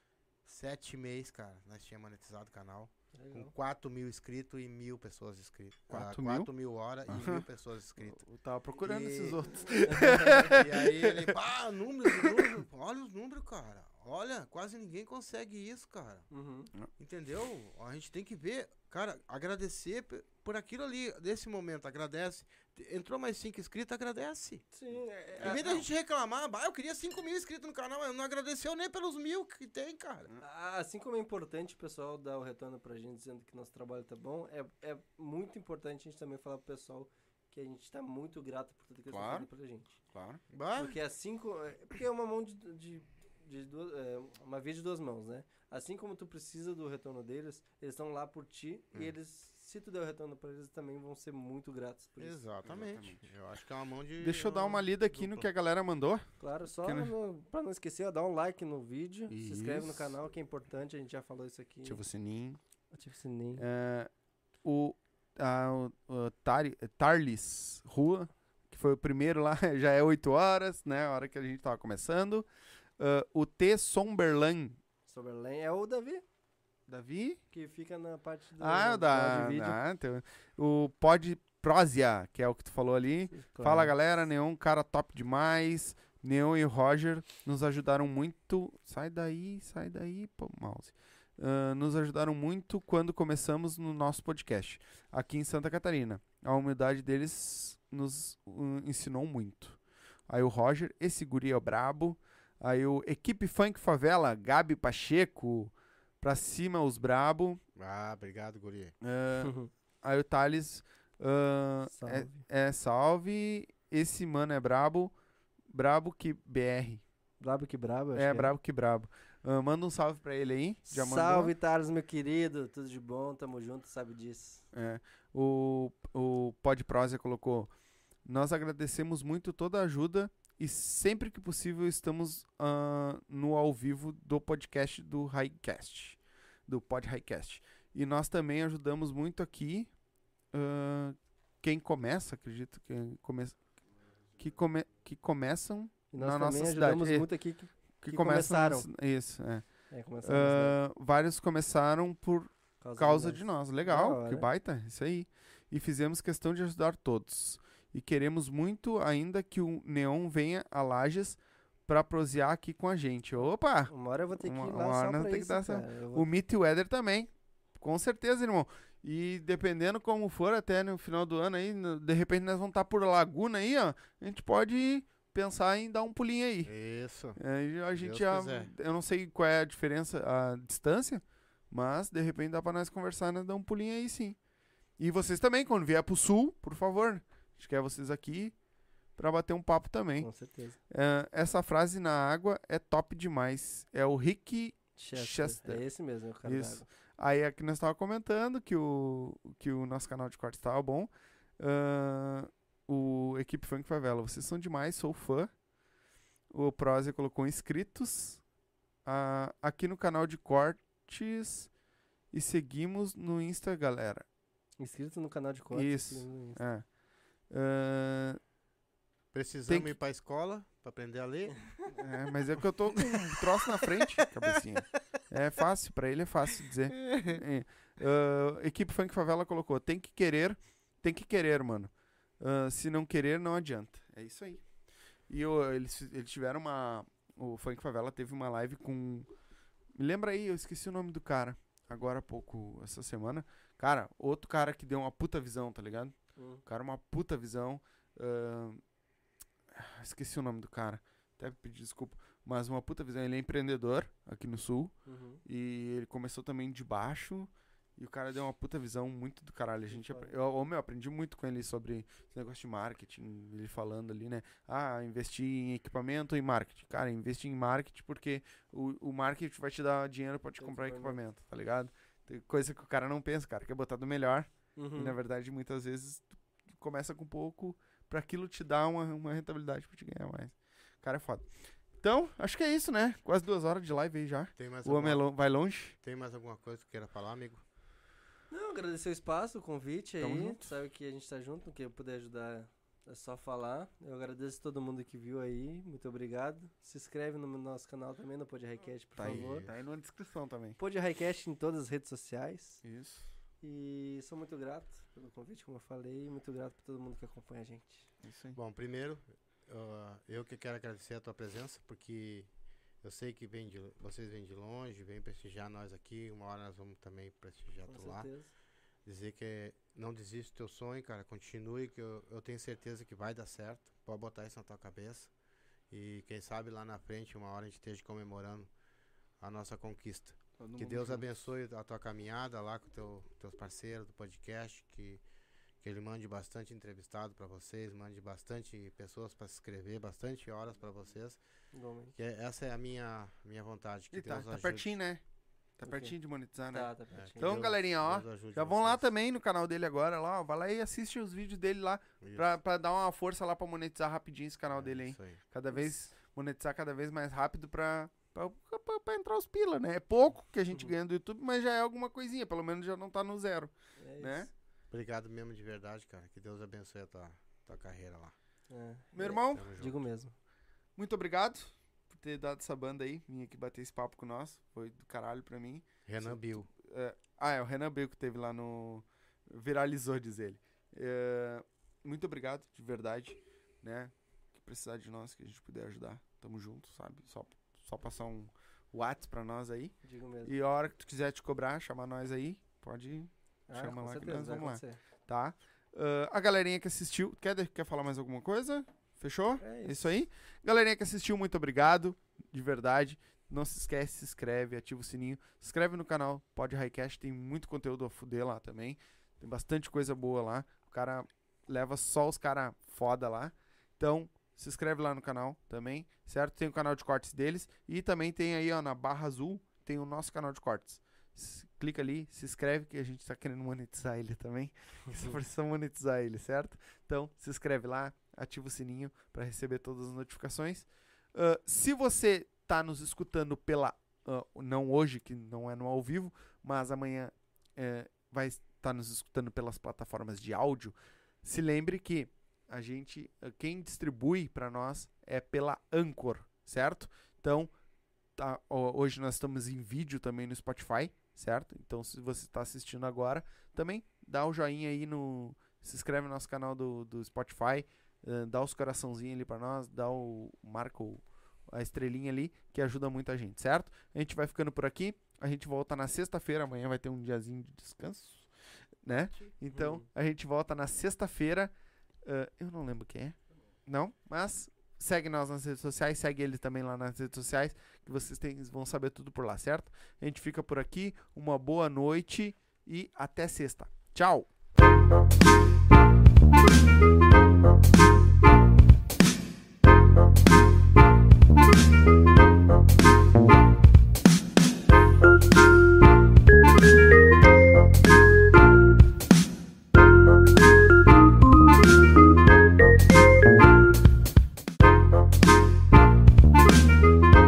Speaker 2: Sete meses, cara, nós tínhamos monetizado o canal. Com
Speaker 3: Legal.
Speaker 2: 4 mil inscritos e mil pessoas inscritas.
Speaker 1: Quatro
Speaker 2: 4
Speaker 1: mil?
Speaker 2: mil horas e
Speaker 1: Aham.
Speaker 2: mil pessoas inscritas.
Speaker 1: Eu tava procurando
Speaker 2: E-
Speaker 1: esses outros.
Speaker 2: e aí ele, pá, números, números, olha os números, cara. Olha, quase ninguém consegue isso, cara.
Speaker 3: Uhum.
Speaker 2: Entendeu? A gente tem que ver, cara, agradecer por aquilo ali, desse momento, agradece. Entrou mais 5 inscritos, agradece.
Speaker 3: Sim, é,
Speaker 2: Em vez da gente reclamar, bah, eu queria 5 mil inscritos no canal, mas não agradeceu nem pelos mil que tem, cara.
Speaker 3: Ah, Assim como é importante o pessoal dar o retorno pra gente dizendo que nosso trabalho tá bom, é, é muito importante a gente também falar pro pessoal que a gente tá muito grato por tudo que eles
Speaker 1: Claro.
Speaker 3: estão fazendo pra gente.
Speaker 1: Claro.
Speaker 2: Bah,
Speaker 3: Porque assim co- é- Porque é uma mão de. de, de duas, é, uma via de duas mãos, né? Assim como tu precisa do retorno deles, eles estão lá por ti e eles, se tu der o retorno pra eles, também vão ser muito gratos por isso.
Speaker 2: exatamente. Eu acho que é uma mão de.
Speaker 1: Deixa eu dar uma lida aqui no
Speaker 2: dupla.
Speaker 1: que a galera mandou.
Speaker 3: Claro, só
Speaker 1: Que,
Speaker 3: no, pra não esquecer, ó, dá um like no vídeo, se inscreve no
Speaker 1: Isso.
Speaker 3: canal, que é importante, a gente já falou isso aqui.
Speaker 1: Ativa o sininho.
Speaker 3: Ativa o sininho.
Speaker 1: É, o, a, o, o Tari- Tarlis Rua, que foi o primeiro lá, já é 8 horas, né? A hora que a gente tava começando. Ah, o T. Somberlan.
Speaker 3: Soberlen é o Davi,
Speaker 1: Davi?
Speaker 3: que fica na parte do
Speaker 1: Ah, da.
Speaker 3: vídeo.
Speaker 1: ah, então, o Pod Prosia, que é o que tu falou ali.
Speaker 3: Claro.
Speaker 1: Fala galera, Neon, cara top demais. Neon e o Roger nos ajudaram muito. Sai daí, sai daí, pô, mouse. Ah, nos ajudaram muito quando começamos no nosso podcast aqui em Santa Catarina. A humildade deles nos uh, ensinou muito. Aí o Roger, esse guri é brabo. Aí o Equipe Funk Favela, Gabi Pacheco, pra cima os brabo.
Speaker 2: Ah, obrigado, Guri.
Speaker 1: Ah, aí o Thales, é-
Speaker 3: Salve.
Speaker 1: é salve. Esse mano é brabo. Brabo que BR.
Speaker 3: Brabo que brabo, acho
Speaker 1: É,
Speaker 3: que
Speaker 1: brabo que brabo. Ah, manda um salve pra ele aí. Já?
Speaker 3: Salve, Thales, meu querido. Tudo de bom, tamo junto, sabe disso.
Speaker 1: É. O, o Pod Prosa colocou. Nós agradecemos muito toda a ajuda e sempre que possível estamos ah, no ao vivo do podcast do Highcast. Do Pod Highcast. E nós também ajudamos muito aqui. ah, quem começa, acredito que começa. Que, come, que começam.
Speaker 3: E nós
Speaker 1: Na nossa
Speaker 3: ajudamos
Speaker 1: cidade, é.
Speaker 3: muito aqui. Que,
Speaker 1: Que,
Speaker 3: Que começaram.
Speaker 1: nas- Isso, é.
Speaker 3: é, né?
Speaker 1: Ah, vários começaram por
Speaker 3: Causa
Speaker 1: causa
Speaker 3: de nós.
Speaker 1: nós. Legal,
Speaker 3: hora.
Speaker 1: que baita, isso aí. E fizemos questão de ajudar todos. E queremos muito ainda que o Neon venha a Lages pra prosear aqui com a gente. Opa!
Speaker 3: Uma hora eu vou ter que ir
Speaker 1: Uma-
Speaker 3: lá
Speaker 1: uma hora nós
Speaker 3: pra
Speaker 1: tem que
Speaker 3: isso,
Speaker 1: dar essa-
Speaker 3: cara. Vou-
Speaker 1: O Meet Weather também. Com certeza, irmão. E dependendo como for, até no final do ano aí, de repente nós vamos estar por Laguna aí, ó. A gente pode pensar em dar um pulinho aí.
Speaker 2: Isso.
Speaker 1: Aí a gente
Speaker 2: Deus
Speaker 1: já.
Speaker 2: quiser.
Speaker 1: Eu não sei qual é a diferença, a distância, mas de repente dá pra nós conversar, nós dar um pulinho aí sim. E vocês também, quando vier pro sul, por favor. A gente quer vocês aqui pra bater um papo também.
Speaker 3: Com certeza.
Speaker 1: É, essa frase na água é top demais. É o Rick.
Speaker 3: Chester.
Speaker 1: Chester.
Speaker 3: É esse mesmo, é o cara
Speaker 1: Isso. Aí aqui nós tava comentando que o, que o nosso canal de cortes tava bom. Ah, o Equipe Funk Favela, vocês são demais, sou fã. O Prozia colocou inscritos. Ah, aqui no canal de cortes. E seguimos no Insta, galera.
Speaker 3: Inscrito no canal de cortes.
Speaker 1: Isso. É. Ah,
Speaker 2: Precisamos
Speaker 1: que-
Speaker 2: ir pra escola pra aprender a ler.
Speaker 1: é, mas é que eu tô com um troço na frente, cabecinha. É fácil, pra ele é fácil dizer. É. Ah, equipe Funk Favela colocou: tem que querer, tem que querer, mano. Ah, se não querer, não adianta. É isso aí. E o- eles, eles tiveram uma. O Funk Favela teve uma live com. Me lembra aí, eu esqueci o nome do cara. Agora há pouco, essa semana. Cara, outro cara que deu uma puta visão, tá ligado?
Speaker 3: Hum.
Speaker 1: O cara, uma puta visão. ah, esqueci o nome do cara. Até pedir desculpa. Mas uma puta visão. Ele é empreendedor aqui no sul.
Speaker 3: Uhum.
Speaker 1: E ele começou também de baixo. E o cara deu uma puta visão muito do caralho. A gente eu, eu, meu, aprendi muito com ele sobre esse negócio de marketing. Ele falando ali, né? Ah, investir em equipamento e marketing. Cara, investir em marketing porque o, o marketing vai te dar dinheiro pra te comprar
Speaker 3: equipamento.
Speaker 1: tá ligado? Tem coisa que o cara não pensa, cara. Quer botar do melhor.
Speaker 3: Uhum.
Speaker 1: E na verdade, muitas vezes, começa com pouco pra aquilo te dar uma, uma rentabilidade pra te ganhar mais. O cara é foda. Então, acho que é isso, né? Quase duas horas de live aí já.
Speaker 2: Tem mais,
Speaker 1: O homem é
Speaker 2: alguma,
Speaker 1: lo- vai longe.
Speaker 2: tem mais alguma coisa que queira falar, amigo?
Speaker 3: Não, agradecer o espaço, o convite
Speaker 1: Tamo
Speaker 3: aí.
Speaker 1: junto.
Speaker 3: Sabe que a gente tá junto, que eu puder ajudar É só falar. Eu agradeço todo mundo que viu aí. Muito obrigado. Se inscreve no nosso canal também, no Pod Highcast, por
Speaker 1: Tá aí,
Speaker 3: favor.
Speaker 1: tá aí na descrição também.
Speaker 3: Pod Highcast em todas as redes sociais.
Speaker 1: Isso.
Speaker 3: E sou muito grato pelo convite, como eu falei. e Muito grato por todo mundo que acompanha a gente.
Speaker 1: Isso aí.
Speaker 2: Bom, primeiro, ah, eu que quero agradecer a tua presença, porque eu sei que vem de, vocês vêm de longe, vêm prestigiar nós aqui. Uma hora nós vamos também prestigiar
Speaker 3: Com
Speaker 2: tu lá.
Speaker 3: certeza.
Speaker 2: Dizer que não desiste do teu sonho, cara. Continue, que eu, eu tenho certeza que vai dar certo. Pode botar isso na tua cabeça. E quem sabe lá na frente, uma hora a gente esteja comemorando a nossa conquista. Que Deus
Speaker 1: junto.
Speaker 2: abençoe a tua caminhada lá com teu, teus parceiros do podcast, que, que ele mande bastante entrevistado para vocês, mande bastante pessoas para se inscrever, bastante horas para vocês.
Speaker 3: Igualmente.
Speaker 2: Que é- essa é a minha, minha vontade. Que
Speaker 1: E tá,
Speaker 2: Deus
Speaker 1: tá
Speaker 2: ajude.
Speaker 1: pertinho, né? Tá pertinho de monetizar, né?
Speaker 3: Tá, tá
Speaker 2: É,
Speaker 3: pertinho.
Speaker 2: que
Speaker 1: Então,
Speaker 2: Deus-
Speaker 1: galerinha, ó, Já vão lá
Speaker 2: vocês.
Speaker 1: também no canal dele agora, lá, ó. Vai lá e assiste os vídeos dele lá,
Speaker 2: Isso.
Speaker 1: pra, pra dar uma força lá pra monetizar rapidinho esse canal
Speaker 2: É,
Speaker 1: dele, hein?
Speaker 2: isso aí.
Speaker 1: Cada vez, monetizar cada vez mais rápido pra, pra, pra- pra entrar os pila, né? É pouco que a gente
Speaker 3: Uhum.
Speaker 1: ganha do YouTube, mas já é alguma coisinha, pelo menos já não tá no zero,
Speaker 3: É
Speaker 1: né?
Speaker 3: isso.
Speaker 2: Obrigado mesmo de verdade, cara. Que Deus abençoe a tua, tua carreira lá.
Speaker 3: É.
Speaker 1: Meu irmão.
Speaker 3: Digo mesmo.
Speaker 1: muito obrigado por ter dado essa banda aí, vir aqui bater esse papo com nós. Foi do caralho pra mim.
Speaker 2: Renan Bill.
Speaker 1: É, ah, é, o Renan Bacon teve lá no. Viralizou, diz ele. É, muito obrigado, de verdade, né? Que precisar de nós, que a gente puder ajudar. Tamo junto, sabe? Só, só passar um WhatsApp pra nós aí.
Speaker 3: Digo mesmo.
Speaker 1: E a hora que tu quiser te cobrar, chamar nós aí, pode,
Speaker 3: Ah,
Speaker 1: chama
Speaker 3: com
Speaker 1: lá que
Speaker 3: certeza,
Speaker 1: nós
Speaker 3: vai
Speaker 1: vamos lá. tá? Ah, a galerinha que assistiu, quer, quer falar mais alguma coisa? Fechou?
Speaker 3: É
Speaker 1: É
Speaker 3: isso.
Speaker 1: isso aí. Galerinha que assistiu, muito obrigado. De verdade. Não se esquece, se inscreve, ativa o sininho. Se inscreve no canal Pod Highcast, tem muito conteúdo a fuder lá também. Tem bastante coisa boa lá. O cara leva só os cara foda lá. Então, se inscreve lá no canal também, certo? Tem o canal de cortes deles. E também tem aí, ó, na barra azul, tem o nosso canal de cortes. Clica ali, se inscreve, que a gente tá querendo monetizar ele também. Só precisa monetizar ele, certo? Então, se inscreve lá, ativa o sininho para receber todas as notificações. Ah, se você tá nos escutando pela. ah, não hoje, que não é no ao vivo, mas amanhã eh, vai estar nos escutando pelas plataformas de áudio, se lembre que a gente. ah, Quem distribui para nós é pela Anchor, certo? Então, tá, hoje nós estamos em vídeo também no Spotify, certo? Então, se você está assistindo agora, também dá o joinha aí no. Se inscreve no nosso canal do, do Spotify, eh, dá os coraçãozinhos ali pra nós, dá o. marca o- a estrelinha ali, que ajuda muito a gente, certo? A gente vai ficando por aqui. A gente volta na sexta-feira, amanhã vai ter um diazinho de descanso, né? Então, a gente volta na sexta-feira. Eh, eu não lembro quem é. Não, mas segue nós nas redes sociais, segue ele também lá nas redes sociais, que vocês vão saber tudo por lá, certo? A gente fica por aqui. Uma boa noite e até sexta. Tchau!